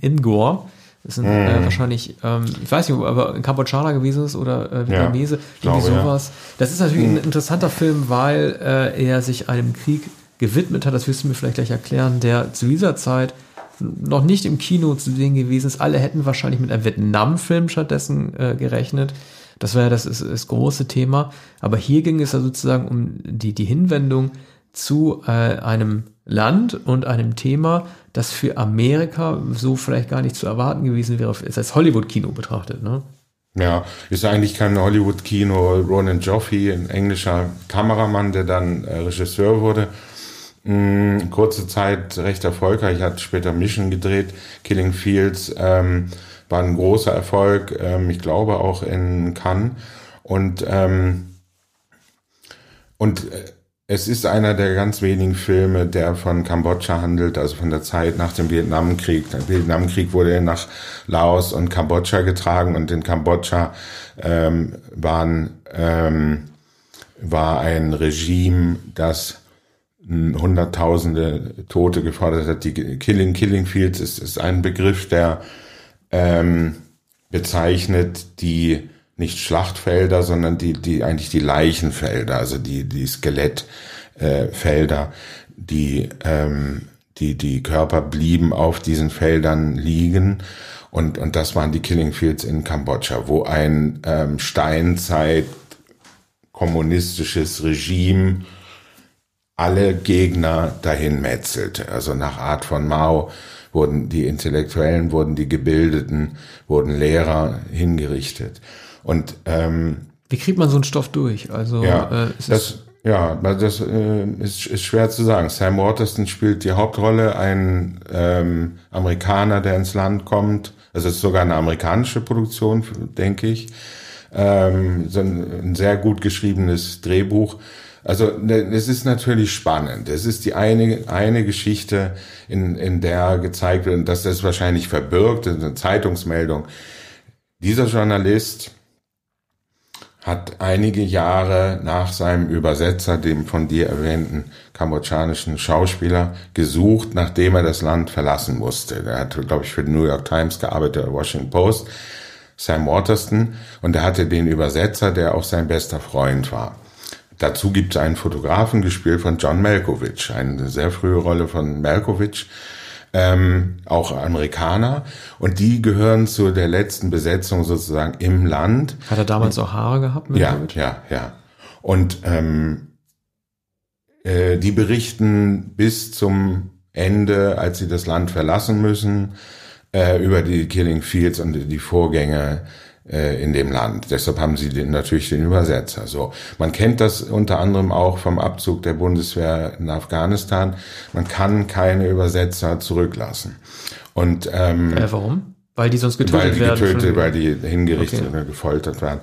Ingor. Das sind äh, wahrscheinlich, ähm, ich weiß nicht, ob er in Kambodschaner gewesen ist oder äh, Vietnamese, glaube, irgendwie ja. sowas. Das ist natürlich ein interessanter Film, weil äh, er sich einem Krieg gewidmet hat, das wirst du mir vielleicht gleich erklären, der zu dieser Zeit noch nicht im Kino zu sehen gewesen ist. Alle hätten wahrscheinlich mit einem Vietnam-Film stattdessen äh, gerechnet. Das war ja das, ist, das große Thema. Aber hier ging es ja sozusagen um die, die Hinwendung zu äh, einem Land und einem Thema, das für Amerika so vielleicht gar nicht zu erwarten gewesen wäre, ist als Hollywood-Kino betrachtet. Ne? Ja, ist eigentlich kein Hollywood-Kino. Ronan Joffe, ein englischer Kameramann, der dann äh, Regisseur wurde. Mm, kurze Zeit recht erfolgreich, hat später Mission gedreht, Killing Fields, ähm, war ein großer Erfolg, ähm, ich glaube auch in Cannes. Und, ähm, und äh, es ist einer der ganz wenigen Filme, der von Kambodscha handelt, also von der Zeit nach dem Vietnamkrieg. Der Vietnamkrieg wurde nach Laos und Kambodscha getragen und in Kambodscha ähm, waren, ähm, war ein Regime, das Hunderttausende Tote gefordert hat. Die Killing, Killing Fields ist, ist ein Begriff, der ähm, bezeichnet die nicht Schlachtfelder, sondern die, die eigentlich die Leichenfelder, also die, die Skelettfelder, äh, die, ähm, die, die Körper blieben auf diesen Feldern liegen. Und, und das waren die Killing Fields in Kambodscha, wo ein ähm, Steinzeit kommunistisches Regime alle Gegner dahin metzelte. Also nach Art von Mao wurden die Intellektuellen, wurden die Gebildeten, wurden Lehrer hingerichtet. Und ähm, Wie kriegt man so einen Stoff durch? Also ja, äh, es das, ist, ja, das äh, ist, ist schwer zu sagen. Sam Waterston spielt die Hauptrolle, ein ähm, Amerikaner, der ins Land kommt. Also es ist sogar eine amerikanische Produktion, denke ich. Ähm, so ein, ein sehr gut geschriebenes Drehbuch. Also ne, es ist natürlich spannend. Es ist die eine, eine Geschichte, in, in der gezeigt wird, und das ist wahrscheinlich verbirgt, ist eine Zeitungsmeldung. Dieser Journalist hat einige Jahre nach seinem Übersetzer, dem von dir erwähnten kambodschanischen Schauspieler, gesucht, nachdem er das Land verlassen musste. Er hat, glaube ich, für die New York Times gearbeitet, oder Washington Post, Sam Waterston, und er hatte den Übersetzer, der auch sein bester Freund war. Dazu gibt es einen Fotografen, gespielt von John Malkovich, eine sehr frühe Rolle von Malkovich, ähm, auch Amerikaner. Und die gehören zu der letzten Besetzung sozusagen im Land. hat er damals auch Haare gehabt? Ja, Milkovic? ja, ja. Und ähm, äh, die berichten bis zum Ende, als sie das Land verlassen müssen, äh, über die Killing Fields und die Vorgänge äh, in dem Land. Deshalb haben sie den, natürlich den Übersetzer. So, man kennt das unter anderem auch vom Abzug der Bundeswehr in Afghanistan. Man kann keine Übersetzer zurücklassen. Und ähm, Äh, warum? Weil die sonst getötet weil die werden. getötet, von- weil die hingerichtet Okay. oder gefoltert werden.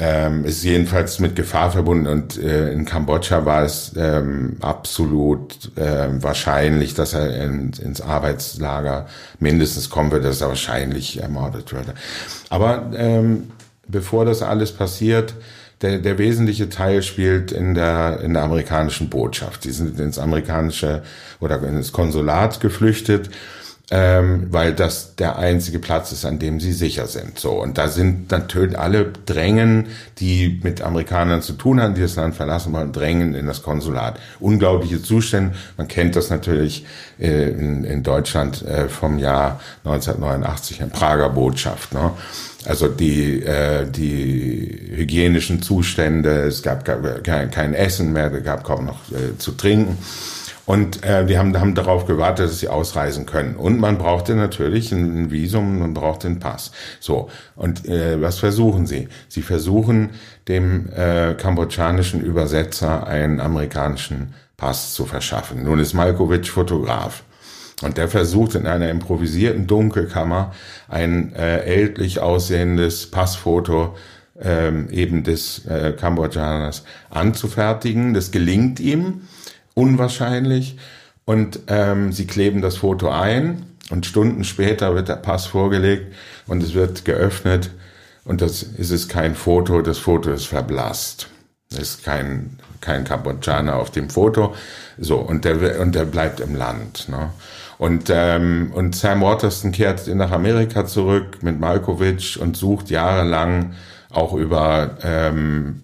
Ähm, ist jedenfalls mit Gefahr verbunden und äh, in Kambodscha war es ähm, absolut ähm, wahrscheinlich, dass er in, ins Arbeitslager mindestens kommen würde, dass er wahrscheinlich ermordet würde. Aber ähm, bevor das alles passiert, der, der wesentliche Teil spielt in der, in der amerikanischen Botschaft. Die sind ins amerikanische oder ins Konsulat geflüchtet ähm, weil das der einzige Platz ist, an dem sie sicher sind. So und da sind natürlich alle drängen, die mit Amerikanern zu tun haben, die das Land verlassen wollen, drängen in das Konsulat. Unglaubliche Zustände. Man kennt das natürlich äh, in, in Deutschland äh, vom Jahr 1989 in Prager Botschaft. Ne? Also die äh, die hygienischen Zustände. Es gab gar- kein, kein Essen mehr, es gab kaum noch äh, zu trinken. Und äh, die haben, haben darauf gewartet, dass sie ausreisen können. Und man brauchte natürlich ein Visum, man brauchte einen Pass. So, und äh, was versuchen sie? Sie versuchen dem äh, kambodschanischen Übersetzer einen amerikanischen Pass zu verschaffen. Nun ist Malkovich Fotograf. Und der versucht in einer improvisierten Dunkelkammer ein äh, ältlich aussehendes Passfoto ähm, eben des äh, Kambodschaners anzufertigen. Das gelingt ihm unwahrscheinlich. Und ähm, sie kleben das Foto ein und Stunden später wird der Pass vorgelegt und es wird geöffnet und das ist es kein Foto, das Foto ist verblasst. Es ist kein, kein Kambodschaner auf dem Foto. So, und der, und der bleibt im Land. Ne? Und, ähm, und Sam Waterston kehrt nach Amerika zurück mit Malkovich und sucht jahrelang auch über ähm,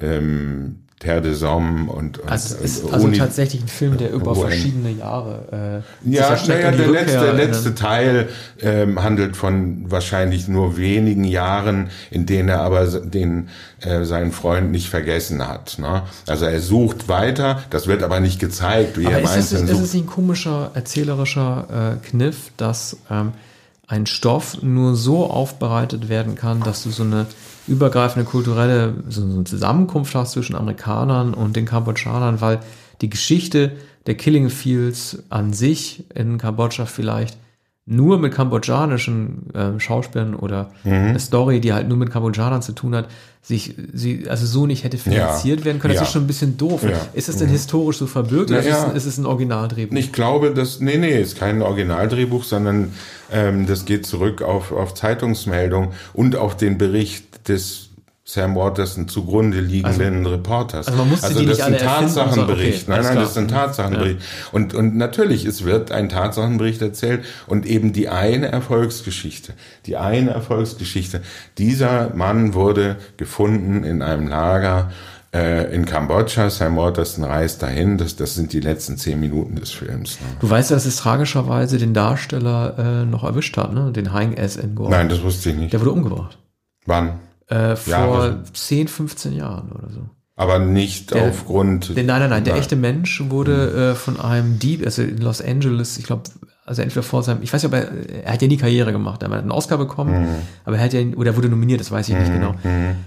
ähm, Terre des Hommes und, und, Also es ist also Uni- tatsächlich ein Film, der über verschiedene Jahre äh, ja, naja, der letzte, in- letzte Teil ähm, handelt von wahrscheinlich nur wenigen Jahren, in denen er aber den äh, seinen Freund nicht vergessen hat. Ne? Also er sucht weiter, das wird aber nicht gezeigt, wie Aber er im ist es, ist es ein komischer erzählerischer äh, Kniff, dass ähm, ein Stoff nur so aufbereitet werden kann, dass du so eine übergreifende kulturelle so eine Zusammenkunft hast zwischen Amerikanern und den Kambodschanern, weil die Geschichte der Killing Fields an sich in Kambodscha vielleicht nur mit kambodschanischen ähm, Schauspielern oder Mhm. eine Story, die halt nur mit Kambodschanern zu tun hat, sich sie also so nicht hätte finanziert werden können. Das Ja. ist schon ein bisschen doof. Ja. Mhm. Ist es denn historisch so verbürgt oder ist, es, ist es ein Originaldrehbuch? Ich glaube, das, nee, nee, ist kein Originaldrehbuch, sondern ähm, das geht zurück auf, auf Zeitungsmeldung und auf den Bericht des Sam Waterston zugrunde liegenden Reporters. also man musste die das nicht sagen, Tatsachenbericht. okay, nein, nein, das ein klar. Tatsachenbericht. Und, und natürlich, es wird ein Tatsachenbericht erzählt und eben die eine Erfolgsgeschichte, die eine Erfolgsgeschichte. Dieser Mann wurde gefunden in einem Lager äh, in Kambodscha. Sam Waterston reist dahin. Das, das sind die letzten zehn Minuten des Films. Ne? Du weißt, dass es tragischerweise den Darsteller äh, noch erwischt hat, ne? Den Haing S. Ngor. Nein, das wusste ich nicht. Der wurde umgebracht. Wann? Äh, vor Jahre. 10, 15 Jahren oder so. Aber nicht Der- aufgrund. Der, nein, nein, nein, der Nein. echte Mensch wurde äh, von einem Dieb, also in Los Angeles, ich glaube, also entweder vor seinem, ich weiß nicht, ob er, hat ja nie Karriere gemacht, er hat einen Oscar bekommen, Mhm. aber er hat ja, oder er wurde nominiert, das weiß ich nicht genau.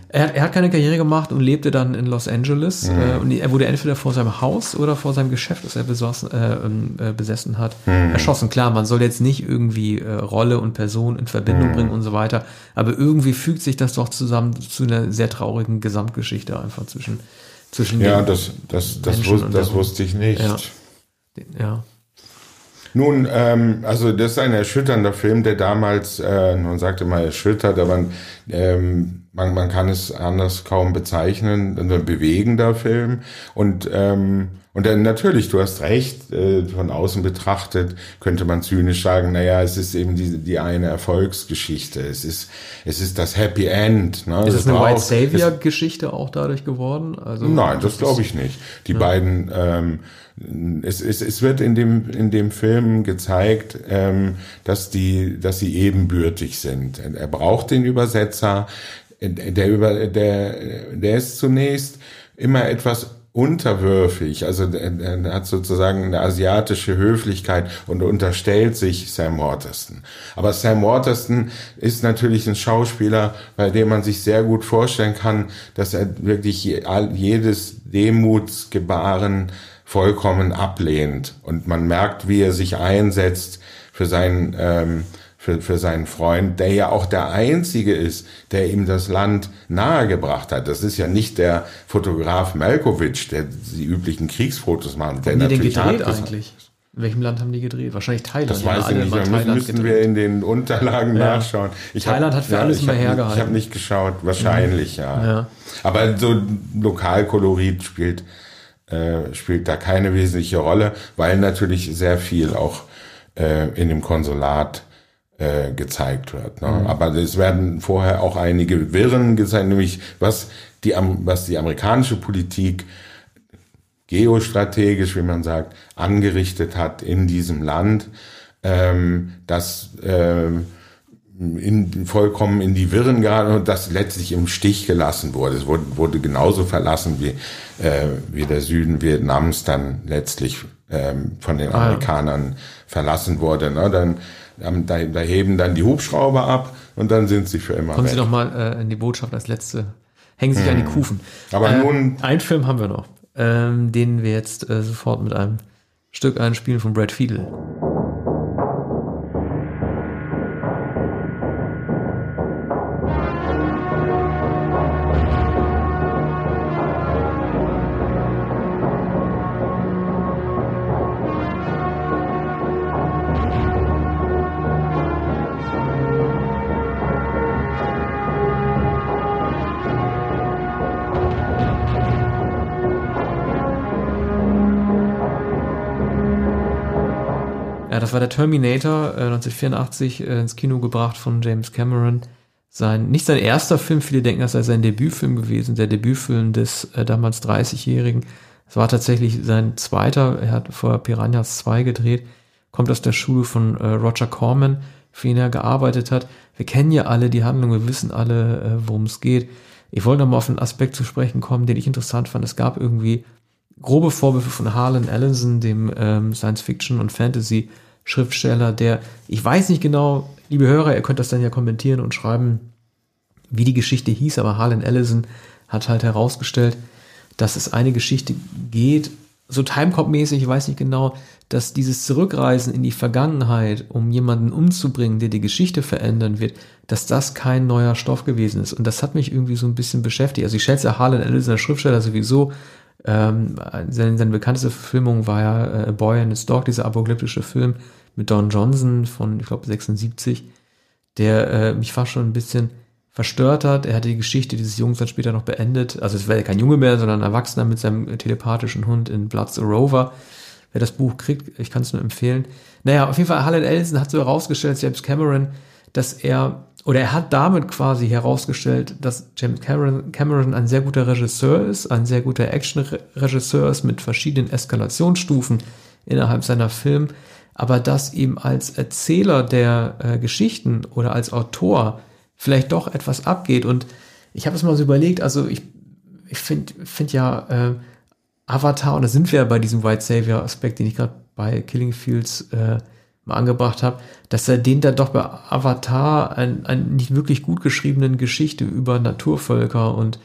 Er, hat, er hat keine Karriere gemacht und lebte dann in Los Angeles Mhm. äh, und er wurde entweder vor seinem Haus oder vor seinem Geschäft, das er besossen, äh, ähm, äh, besessen hat, Mhm. erschossen. Klar, man soll jetzt nicht irgendwie äh, Rolle und Person in Mhm. Verbindung bringen und so weiter, aber irgendwie fügt sich das doch zusammen zu einer sehr traurigen Gesamtgeschichte einfach zwischen zwischen Ja, den- das, das, das, Menschen wus das wusste ich nicht. Ja. Ja. Nun, ähm, also das ist ein erschütternder Film, der damals, äh, man sagte mal erschüttert, aber ähm, man, man kann es anders kaum bezeichnen, ein bewegender Film. Und, ähm, und dann natürlich, du hast recht, äh, von außen betrachtet könnte man zynisch sagen, naja, es ist eben die, die eine Erfolgsgeschichte, es ist, es ist das Happy End. Ne? Ist Es eine White es- Savior-Geschichte auch dadurch geworden? Also, Nein, das glaube ich nicht. Die beiden, ähm, es, es, es wird in dem in dem Film gezeigt, ähm, dass die dass sie ebenbürtig sind. Er braucht den Übersetzer. Der über der der ist zunächst immer etwas unterwürfig, also er, er hat sozusagen eine asiatische Höflichkeit und unterstellt sich Sam Waterston. Aber Sam Waterston ist natürlich ein Schauspieler, bei dem man sich sehr gut vorstellen kann, dass er wirklich jedes Demutsgebaren vollkommen ablehnt und man merkt, wie er sich einsetzt für seinen ähm, für, für seinen Freund, der ja auch der Einzige ist, der ihm das Land nahegebracht hat. Das ist ja nicht der Fotograf Malkovich, der die üblichen Kriegsfotos macht. Der die den gedreht eigentlich? In welchem Land haben die gedreht? Wahrscheinlich Thailand. Das weiß ich alle nicht. Da müssen, müssen wir in den Unterlagen Ja. nachschauen. Ich Thailand hab, hat für alles ich immer hergehalten. Ich habe nicht geschaut. Wahrscheinlich, ja. Ja. Aber so Lokalkolorit spielt äh, spielt da keine wesentliche Rolle, weil natürlich sehr viel auch äh, in dem Konsulat äh, gezeigt wird. Ne? Aber es werden vorher auch einige Wirren gezeigt, nämlich was die, was die amerikanische Politik geostrategisch, wie man sagt, angerichtet hat in diesem Land, ähm, das ähm, in, vollkommen in die Wirren geraten und das letztlich im Stich gelassen wurde. Es wurde, wurde genauso verlassen wie, äh, wie der Süden Vietnams dann letztlich ähm, von den Ah. Amerikanern verlassen wurde. Ne? Dann, da, da heben dann die Hubschrauber ab und dann sind sie für immer Kommen weg. Sie noch mal äh, in die Botschaft als letzte. Hängen sich an die Kufen. Aber äh, nun- Einen Film haben wir noch, ähm, den wir jetzt äh, sofort mit einem Stück einspielen von Brad Fiedel. Das war der Terminator, äh, 1984 äh, ins Kino gebracht von James Cameron. Sein, nicht sein erster Film, viele denken, das sei sein Debütfilm gewesen, der Debütfilm des äh, damals 30-Jährigen. Es war tatsächlich sein zweiter, er hat vor Piranhas 2 gedreht, kommt aus der Schule von äh, Roger Corman, für ihn er gearbeitet hat. Wir kennen ja alle die Handlung, wir wissen alle, äh, worum es geht. Ich wollte noch mal auf einen Aspekt zu sprechen kommen, den ich interessant fand. Es gab irgendwie grobe Vorwürfe von Harlan Ellison, dem ähm, Science-Fiction- und Fantasy-Schriftsteller, der, ich weiß nicht genau, liebe Hörer, ihr könnt das dann ja kommentieren und schreiben, wie die Geschichte hieß, aber Harlan Ellison hat halt herausgestellt, dass es eine Geschichte geht, so Timecop-mäßig, ich weiß nicht genau, dass dieses Zurückreisen in die Vergangenheit, um jemanden umzubringen, der die Geschichte verändern wird, dass das kein neuer Stoff gewesen ist. Und das hat mich irgendwie so ein bisschen beschäftigt. Also ich schätze Harlan Ellison, der Schriftsteller, sowieso. Ähm, seine, seine bekannteste Verfilmung war ja äh, Boy and His Dog, dieser apokalyptische Film mit Don Johnson von, ich glaube, 76, der äh, mich fast schon ein bisschen verstört hat. Er hatte die Geschichte dieses Jungs dann später noch beendet. Also es war ja kein Junge mehr, sondern ein Erwachsener mit seinem telepathischen Hund in Blood's a Rover. Wer das Buch kriegt, ich kann es nur empfehlen. Naja, auf jeden Fall, Harlan Ellison hat so herausgestellt, James Cameron, dass er, oder er hat damit quasi herausgestellt, dass James Cameron, ein sehr guter Regisseur ist, ein sehr guter Action-Regisseur ist mit verschiedenen Eskalationsstufen innerhalb seiner Film, aber dass ihm als Erzähler der äh, Geschichten oder als Autor vielleicht doch etwas abgeht. Und ich habe es mal so überlegt, also ich, ich finde find ja äh, Avatar, und da sind wir ja bei diesem White Savior-Aspekt, den ich gerade bei Killing Fields äh, mal angebracht habe, dass er den da doch bei Avatar einen, einen nicht wirklich gut geschriebenen Geschichte über Naturvölker und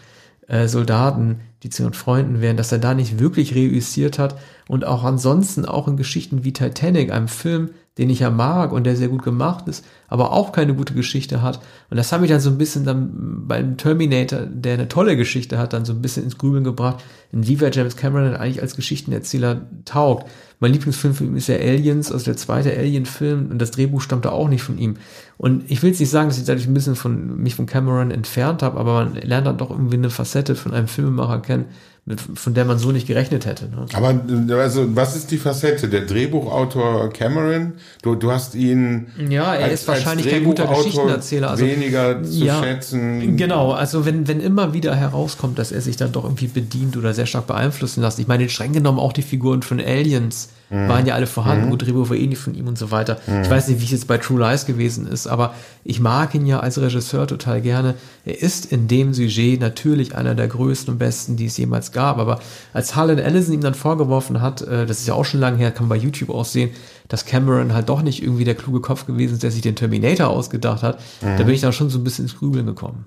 äh, Soldaten, die zu ihren Freunden wären, dass er da nicht wirklich reüssiert hat und auch ansonsten auch in Geschichten wie Titanic, einem Film, den ich ja mag und der sehr gut gemacht ist, aber auch keine gute Geschichte hat. Und das hat mich dann so ein bisschen dann beim Terminator, der eine tolle Geschichte hat, dann so ein bisschen ins Grübeln gebracht, inwieweit James Cameron eigentlich als Geschichtenerzähler taugt. Mein Lieblingsfilm für ihn ist ja Aliens, also der zweite Alien-Film und das Drehbuch stammte auch nicht von ihm. Und ich will jetzt nicht sagen, dass ich dadurch ein bisschen von mich von Cameron entfernt habe, aber man lernt dann doch irgendwie eine Facette von einem Filmemacher kennen, mit, von der man so nicht gerechnet hätte. Ne? Aber also, was ist die Facette? Der Drehbuchautor Cameron? Du, du hast ihn Ja, er ist wahrscheinlich kein guter Geschichtenerzähler, also- weniger zu Ja, schätzen. Genau, also wenn, wenn immer wieder herauskommt, dass er sich dann doch irgendwie bedient oder sehr stark beeinflussen lässt. Ich meine, streng genommen auch die Figuren von Aliens waren ja alle vorhanden, gut, Drehbuch war eh nicht von ihm und so weiter. Ich weiß nicht, wie es jetzt bei True Lies gewesen ist, aber ich mag ihn ja als Regisseur total gerne. Er ist in dem Sujet natürlich einer der größten und besten, die es jemals gab. Aber als Harlan Ellison ihm dann vorgeworfen hat, äh, das ist ja auch schon lange her, kann man bei YouTube auch sehen, dass Cameron halt doch nicht irgendwie der kluge Kopf gewesen ist, der sich den Terminator ausgedacht hat, da bin ich dann schon so ein bisschen ins Grübeln gekommen.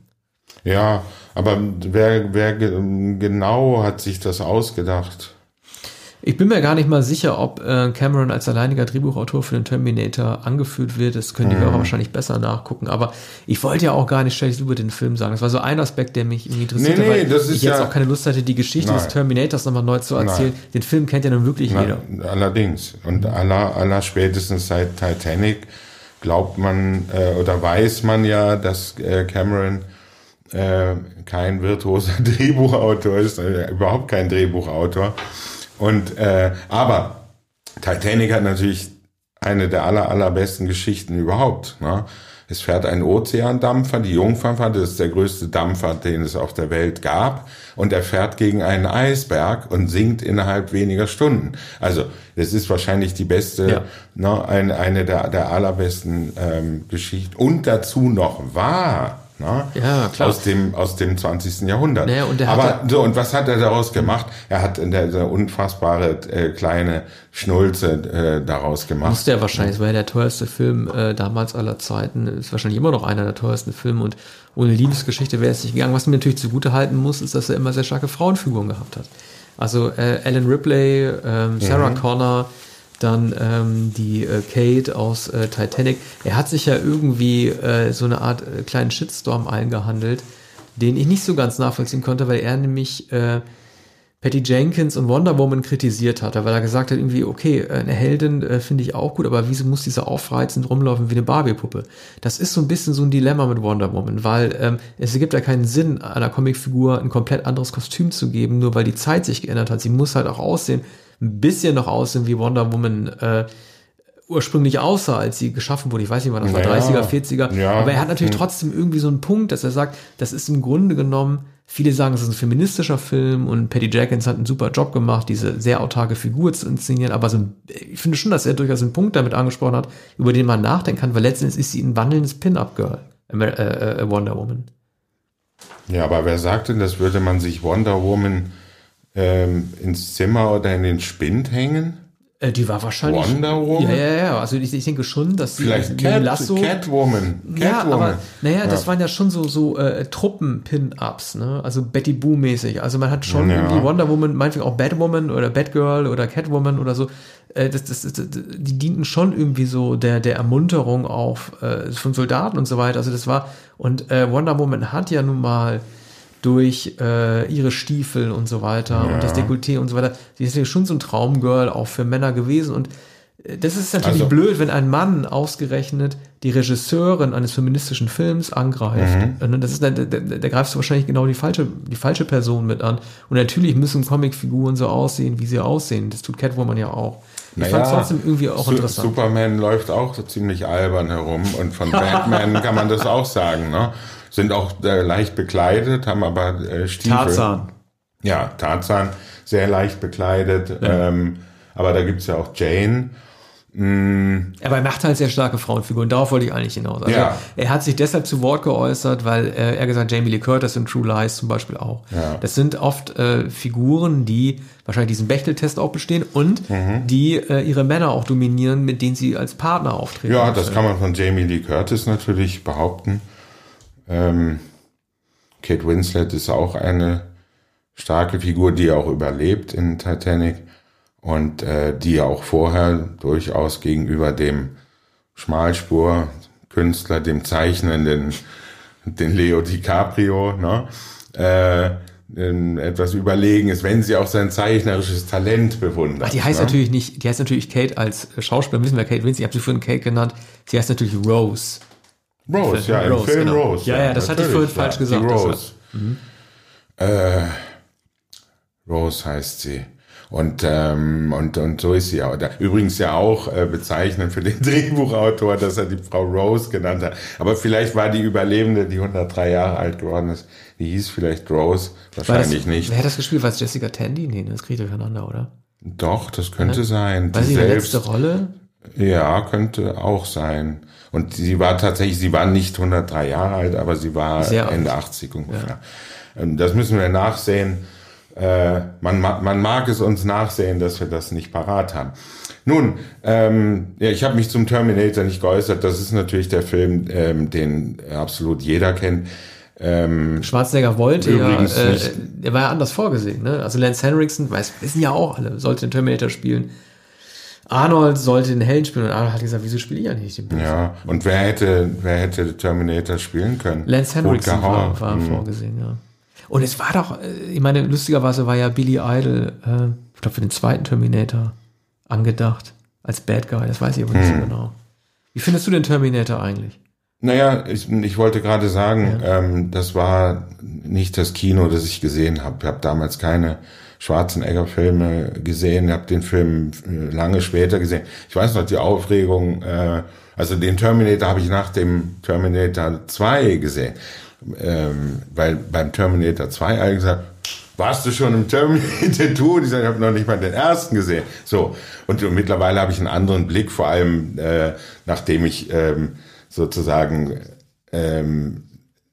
Ja, aber wer, wer ge- genau hat sich das ausgedacht? Ich bin mir gar nicht mal sicher, ob äh, Cameron als alleiniger Drehbuchautor für den Terminator angeführt wird. Das können die Hörer wahrscheinlich besser nachgucken. Aber ich wollte ja auch gar nicht schlecht über den Film sagen. Das war so ein Aspekt, der mich irgendwie interessierte, Nee, nee, weil das ist ich jetzt ja- auch keine Lust hatte, die Geschichte des Nein. Terminators nochmal neu zu erzählen. Den Film kennt ja nun wirklich jeder. Na, allerdings. Und aller, aller spätestens seit Titanic glaubt man äh, oder weiß man ja, dass äh, Cameron äh, kein virtuoser Drehbuchautor ist, äh, überhaupt kein Drehbuchautor. Und äh, aber Titanic hat natürlich eine der aller, allerbesten Geschichten überhaupt. Ne? Es fährt ein Ozeandampfer, die Jungfernfahrt, das ist der größte Dampfer, den es auf der Welt gab. Und er fährt gegen einen Eisberg und sinkt innerhalb weniger Stunden. Also, das ist wahrscheinlich die beste, Ja. ne, eine, eine der, der allerbesten ähm, Geschichten. Und dazu noch wahr. Ne? Ja, klar. Aus dem, aus dem 20. Jahrhundert. Naja, und Aber so, und was hat er daraus gemacht? Er hat der, der unfassbare äh, kleine Schnulze äh, daraus gemacht. Musste er wahrscheinlich, es war ja der teuerste Film äh, damals aller Zeiten, ist wahrscheinlich immer noch einer der teuersten Filme und ohne Liebesgeschichte wäre es nicht gegangen. Was mir natürlich zugute halten muss, ist, dass er immer sehr starke Frauenfiguren gehabt hat. Also äh, Ellen Ripley, ähm, Sarah Connor, dann ähm, die äh, Kate aus äh, Titanic. Er hat sich ja irgendwie äh, so eine Art äh, kleinen Shitstorm eingehandelt, den ich nicht so ganz nachvollziehen konnte, weil er nämlich äh, Patty Jenkins und Wonder Woman kritisiert hat, weil er gesagt hat, irgendwie, okay, eine Heldin äh, finde ich auch gut, aber wieso muss diese aufreizend rumlaufen wie eine Barbie-Puppe? Das ist so ein bisschen so ein Dilemma mit Wonder Woman, weil ähm, es ergibt ja keinen Sinn, einer Comicfigur ein komplett anderes Kostüm zu geben, nur weil die Zeit sich geändert hat. Sie muss halt auch aussehen, ein bisschen noch aussehen, wie Wonder Woman äh, ursprünglich aussah, als sie geschaffen wurde. Ich weiß nicht, wann das war, Naja, 30er, 40er. ja. Aber er hat natürlich trotzdem irgendwie so einen Punkt, dass er sagt, das ist im Grunde genommen, viele sagen, es ist ein feministischer Film und Patty Jenkins hat einen super Job gemacht, diese sehr autarke Figur zu inszenieren. Aber so, ich finde schon, dass er durchaus einen Punkt damit angesprochen hat, über den man nachdenken kann, weil letztendlich ist sie ein wandelndes Pin-Up-Girl, äh, äh, Wonder Woman. Ja, aber wer sagt denn, das würde man sich Wonder Woman ähm, ins Zimmer oder in den Spind hängen? Äh, die war wahrscheinlich. Wonder Woman? Ja, ja, ja. Also ich, ich denke schon, dass sie Vielleicht Cat, Lasso. Catwoman. Ja, Catwoman. aber naja, das waren ja schon so so äh, Truppen-Pin-Ups, ne? Also Betty Boo-mäßig. Also man hat schon Ja. irgendwie Wonder Woman, meinetwegen auch Batwoman oder Batgirl oder Catwoman oder so. Äh, das, das, das, die dienten schon irgendwie so der der Ermunterung auf äh, von Soldaten und so weiter. Also das war und äh, Wonder Woman hat ja nun mal durch äh, ihre Stiefel und so weiter und das Dekolleté und so weiter. Sie ist ja schon so ein Traumgirl auch für Männer gewesen und äh, das ist natürlich Also- blöd, wenn ein Mann ausgerechnet die Regisseurin eines feministischen Films angreift. Mhm. Und das ist, da, da, da greifst du wahrscheinlich genau die falsche, die falsche Person mit an. Und natürlich müssen Comicfiguren so aussehen, wie sie aussehen. Das tut Catwoman ja auch. Ich Naja, fand trotzdem irgendwie auch Su- interessant. Superman läuft auch so ziemlich albern herum und von Batman kann man das auch sagen. Ne? Sind auch äh, leicht bekleidet, haben aber äh, Stiefel. Tarzan. Ja, Tarzan, sehr leicht bekleidet. Ähm, aber da gibt's ja auch Jane. Aber er macht halt sehr starke Frauenfiguren. Darauf wollte ich eigentlich hinaus. Also Ja. Er hat sich deshalb zu Wort geäußert, weil äh, er gesagt, Jamie Lee Curtis in True Lies zum Beispiel auch. Ja. Das sind oft äh, Figuren, die wahrscheinlich diesen Bechteltest auch bestehen und die äh, ihre Männer auch dominieren, mit denen sie als Partner auftreten. Ja, das kann man von Jamie Lee Curtis natürlich behaupten. Ähm, Kate Winslet ist auch eine starke Figur, die auch überlebt in Titanic und äh, die auch vorher durchaus gegenüber dem Schmalspur-Künstler, dem Zeichnenden, den Leo DiCaprio, ne, äh, ähm, etwas überlegen ist, wenn sie auch sein zeichnerisches Talent bewundert. Ach, die heißt ne? natürlich nicht, die heißt natürlich Kate als Schauspielerin, wissen wir Kate Winslet, ich habe sie vorhin Kate genannt, sie heißt natürlich Rose. Rose, ja, im Rose, Film genau. Rose. Ja, ja, das hatte ich vorhin falsch Die gesagt, das Rose. Äh, Rose heißt sie. Und, ähm, und, und so ist sie auch. Übrigens ja auch äh, bezeichnend für den Drehbuchautor, dass er die Frau Rose genannt hat. Aber vielleicht war die Überlebende, die 103 Jahre alt geworden ist, die hieß vielleicht Rose. War das, Wahrscheinlich nicht. Wer hat das gespielt? War es Jessica Tandy? Nee, das kriegt durcheinander, oder? Doch, das könnte sein. War Die sie selbst, letzte Rolle? Ja, könnte auch sein. Und sie war tatsächlich, sie war nicht 103 Jahre alt, aber sie war Sehr Ende 80 ungefähr. Ähm, Das müssen wir nachsehen. Äh, man, ma- man mag es uns nachsehen, dass wir das nicht parat haben. Nun, ähm, ja, ich habe mich zum Terminator nicht geäußert. Das ist natürlich der Film, ähm, den absolut jeder kennt. Ähm, Schwarzenegger wollte ja, äh, der war ja anders vorgesehen, ne? Also Lance Henriksen, weiß, wissen ja auch alle, sollte den Terminator spielen. Arnold sollte den Helden spielen und Arnold hat gesagt, wieso spiele ich ja nicht den Bösen? ja, und wer hätte, wer hätte Terminator spielen können? Lance Henriksen war, war Mhm. vorgesehen, ja. Und es war doch, äh, ich meine, lustigerweise war ja Billy Idol, äh, ich glaube, für den zweiten Terminator angedacht, als Bad Guy, das weiß ich aber nicht Hm. so genau. Wie findest du den Terminator eigentlich? Naja, ich, ich wollte gerade sagen, ähm, das war nicht das Kino, das ich gesehen habe. Ich habe damals keine Schwarzenegger-Filme gesehen, habe den Film äh, lange später gesehen. Ich weiß noch die Aufregung, äh, also den Terminator habe ich nach dem Terminator 2 gesehen. Ähm, weil beim Terminator 2 alle gesagt, warst du schon im Terminator 2? Die sagen, ich habe noch nicht mal den ersten gesehen. So, und mittlerweile habe ich einen anderen Blick, vor allem äh, nachdem ich ähm, sozusagen ähm,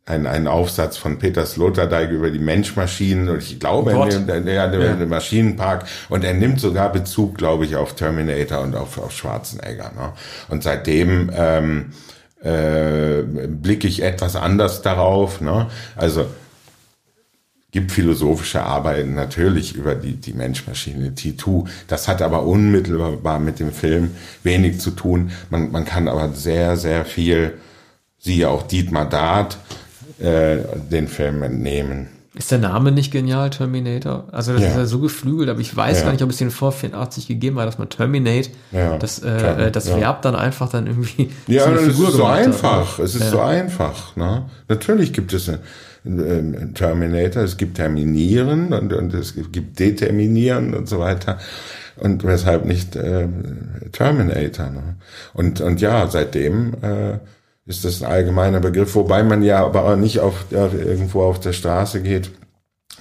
ein, ein Aufsatz von Peter Sloterdijk über die Menschmaschinen und ich glaube, Gott. er nimmt, der, der, der, der Maschinenpark und er nimmt sogar Bezug, glaube ich, auf Terminator und auf, auf Schwarzenegger. Ne? Und seitdem ähm, äh, blicke ich etwas anders darauf. Ne? Also gibt philosophische Arbeiten natürlich über die, die Menschmaschine T2. Das hat aber unmittelbar mit dem Film wenig zu tun. Man, man kann aber sehr, sehr viel, siehe auch Dietmar Dart, äh, den Film entnehmen. Ist der Name nicht genial, Terminator? Also das Ja. ist ja so geflügelt, aber ich weiß Ja. gar nicht, ob es den vor 84 gegeben hat, dass man Terminate, Ja. das, Klar, äh, das. Verb dann einfach dann irgendwie Ja, eine es ist so hat, einfach. ne? Es ist so einfach. Ne? Natürlich gibt es einen, einen Terminator, es gibt Terminieren und, und es gibt Determinieren und so weiter. Und weshalb nicht äh, Terminator. Ne? Und, und ja, seitdem äh, ist das ein allgemeiner Begriff, wobei man ja aber auch nicht auf, ja, irgendwo auf der Straße geht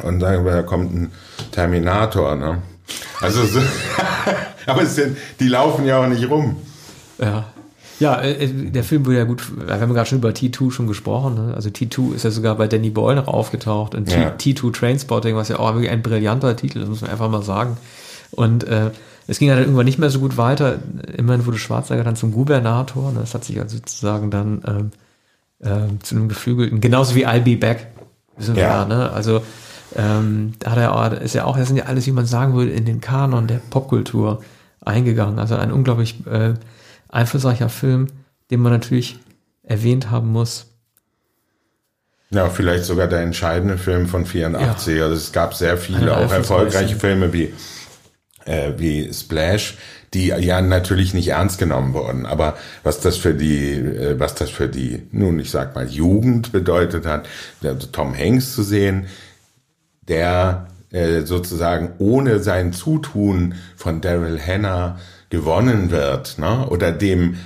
und sagen, da kommt ein Terminator. Ne? Also so, aber es sind, die laufen ja auch nicht rum. Ja. Ja, äh, der Film wurde ja gut, wir haben gerade schon über T2 schon gesprochen, ne? also T2 ist ja sogar bei Danny Boyle noch aufgetaucht und Ja. T2 Trainspotting, was ja auch ein brillanter Titel, ist, muss man einfach mal sagen. Und äh, es ging ja dann irgendwann nicht mehr so gut weiter. Immerhin wurde Schwarzenegger dann zum Gubernator. Ne? Das hat sich also sozusagen dann ähm, ähm, zu einem geflügelten, genauso wie I'll Be Back. Wissen wir Ja. ja, ne? Also ähm, da hat er auch, ist ja auch, das sind ja alles, wie man sagen würde, in den Kanon der Popkultur eingegangen. Also ein unglaublich äh, einflussreicher Film, den man natürlich erwähnt haben muss. Ja, vielleicht sogar der entscheidende Film von 84. Also es gab sehr viele auch erfolgreiche. Filme wie, äh, wie Splash, die ja natürlich nicht ernst genommen wurden. Aber was das für die, äh, was das für die, nun ich sag mal, Jugend bedeutet hat, also Tom Hanks zu sehen, der äh, sozusagen ohne sein Zutun von Daryl Hannah gewonnen wird, ne? oder dem,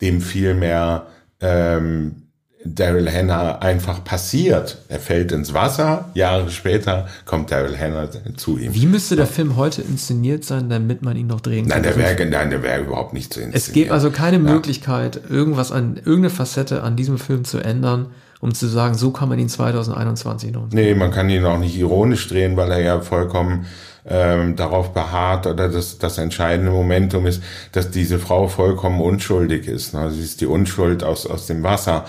dem vielmehr ähm, Daryl Hannah einfach passiert. Er fällt ins Wasser, Jahre später kommt Daryl Hannah zu ihm. Wie müsste der Film heute inszeniert sein, damit man ihn noch drehen Nein, kann? der wäre nein, der wäre überhaupt nicht zu inszenieren. Es gibt also keine Möglichkeit, irgendwas an, irgendeine Facette an diesem Film zu ändern, um zu sagen, so kann man ihn 2021 noch. Nee, man kann ihn auch nicht ironisch drehen, weil er ja vollkommen ähm, darauf beharrt oder das, das entscheidende Momentum ist, dass diese Frau vollkommen unschuldig ist. Ne? Sie ist die Unschuld aus, aus dem Wasser.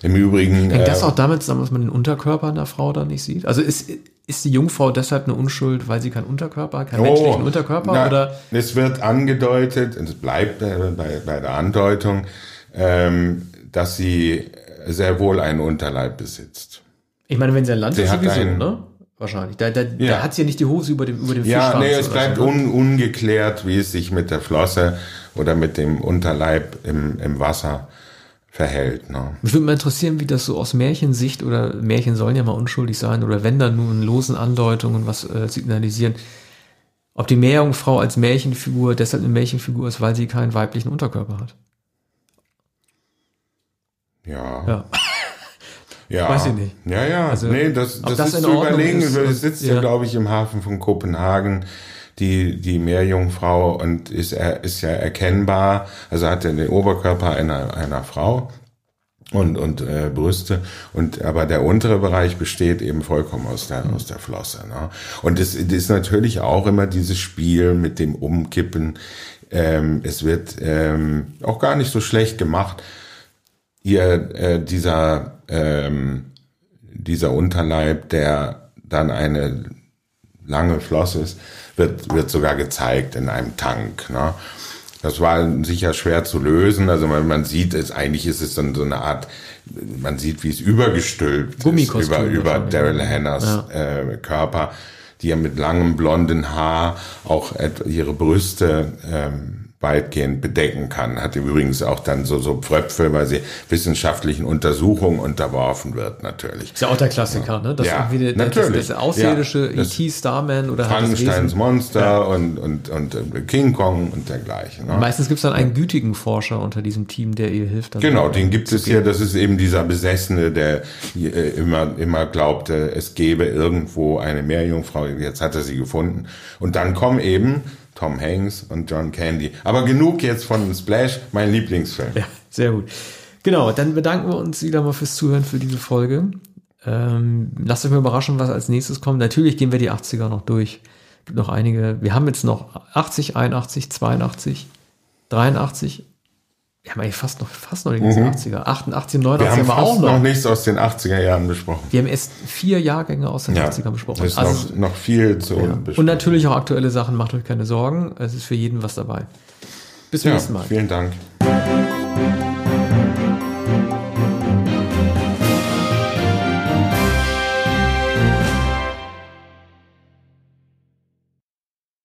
Im Übrigen. Hängt das äh, auch damit zusammen, dass man den Unterkörper einer Frau da nicht sieht? Also ist, ist die Jungfrau deshalb eine Unschuld, weil sie keinen Unterkörper hat, keinen menschlichen Unterkörper? Oh, na, oder? Es wird angedeutet, und es bleibt äh, bei, bei der Andeutung, ähm, dass sie sehr wohl einen Unterleib besitzt. Ich meine, wenn sie ein Land Sie ist, sowieso, einen- ne? Wahrscheinlich. Da, da, Ja. da hat sie ja nicht die Hose über dem, über dem Ja, Fischschwanz nee, es bleibt so, un, ungeklärt, wie es sich mit der Flosse oder mit dem Unterleib im, im Wasser verhält. Ne? Mich würde mal interessieren, wie das so aus Märchensicht oder Märchen sollen ja mal unschuldig sein oder wenn dann nur in losen Andeutungen was äh, signalisieren, ob die Meerjungfrau als Märchenfigur deshalb eine Märchenfigur ist, weil sie keinen weiblichen Unterkörper hat. Ja. Ja. ja. Weiß ich nicht. Ja, ja. Also, nee, das, das, das ist in zu überlegen. ist, Es und- sitzt ja. ja, glaube ich, im Hafen von Kopenhagen die, die Meerjungfrau und ist, er- ist ja erkennbar, also hat er den Oberkörper einer, einer Frau und, und äh, Brüste und aber der untere Bereich besteht eben vollkommen aus der aus der Flosse ne? und es, es ist natürlich auch immer dieses Spiel mit dem Umkippen ähm, es wird ähm, auch gar nicht so schlecht gemacht hier äh, dieser ähm, dieser Unterleib der dann eine lange Flosse ist wird wird sogar gezeigt in einem Tank ne? Das war sicher schwer zu lösen. Also man, man sieht es, eigentlich ist es dann so eine Art, man sieht, wie es übergestülpt ist über, über wahrscheinlich. Daryl Hannahs äh, Körper, die ja mit langem blonden Haar auch ihre Brüste ähm, weitgehend bedecken kann. Hat übrigens auch dann so, so Pfröpfe, weil sie wissenschaftlichen Untersuchungen unterworfen wird, natürlich. Ist ja auch der Klassiker, ne? Das Ja, irgendwie der, natürlich. Das, das außerirdische Ja, E.T. Starman oder halt Frankensteins. Monster und, und, und äh, King Kong und dergleichen. Ne? Meistens gibt es dann einen gütigen Forscher unter diesem Team, der ihr hilft. Dann Genau, den gibt es hier. Das ist eben dieser Besessene, der äh, immer, immer glaubte, es gäbe irgendwo eine Meerjungfrau. Jetzt hat er sie gefunden. Und dann kommen eben Tom Hanks und John Candy. Aber genug jetzt von Splash, mein Lieblingsfilm. Ja, sehr gut. Genau, dann bedanken wir uns wieder mal fürs Zuhören für diese Folge. Ähm, lasst euch mal überraschen, was als nächstes kommt. Natürlich gehen wir die 80er noch durch. Gibt noch einige. Wir haben jetzt noch 80, 81, 82, 83. Wir haben eigentlich fast noch, fast noch die ganzen 80er. 88, 89 Mhm. Wir haben haben wir auch noch. noch nichts aus den 80er Jahren besprochen. Wir haben erst vier Jahrgänge aus den Ja, 80ern besprochen. Es ist Also, noch, noch viel zu ja. besprechen. Und natürlich auch aktuelle Sachen, macht euch keine Sorgen. Es ist für jeden was dabei. Bis zum ja, nächsten Mal. vielen Dank.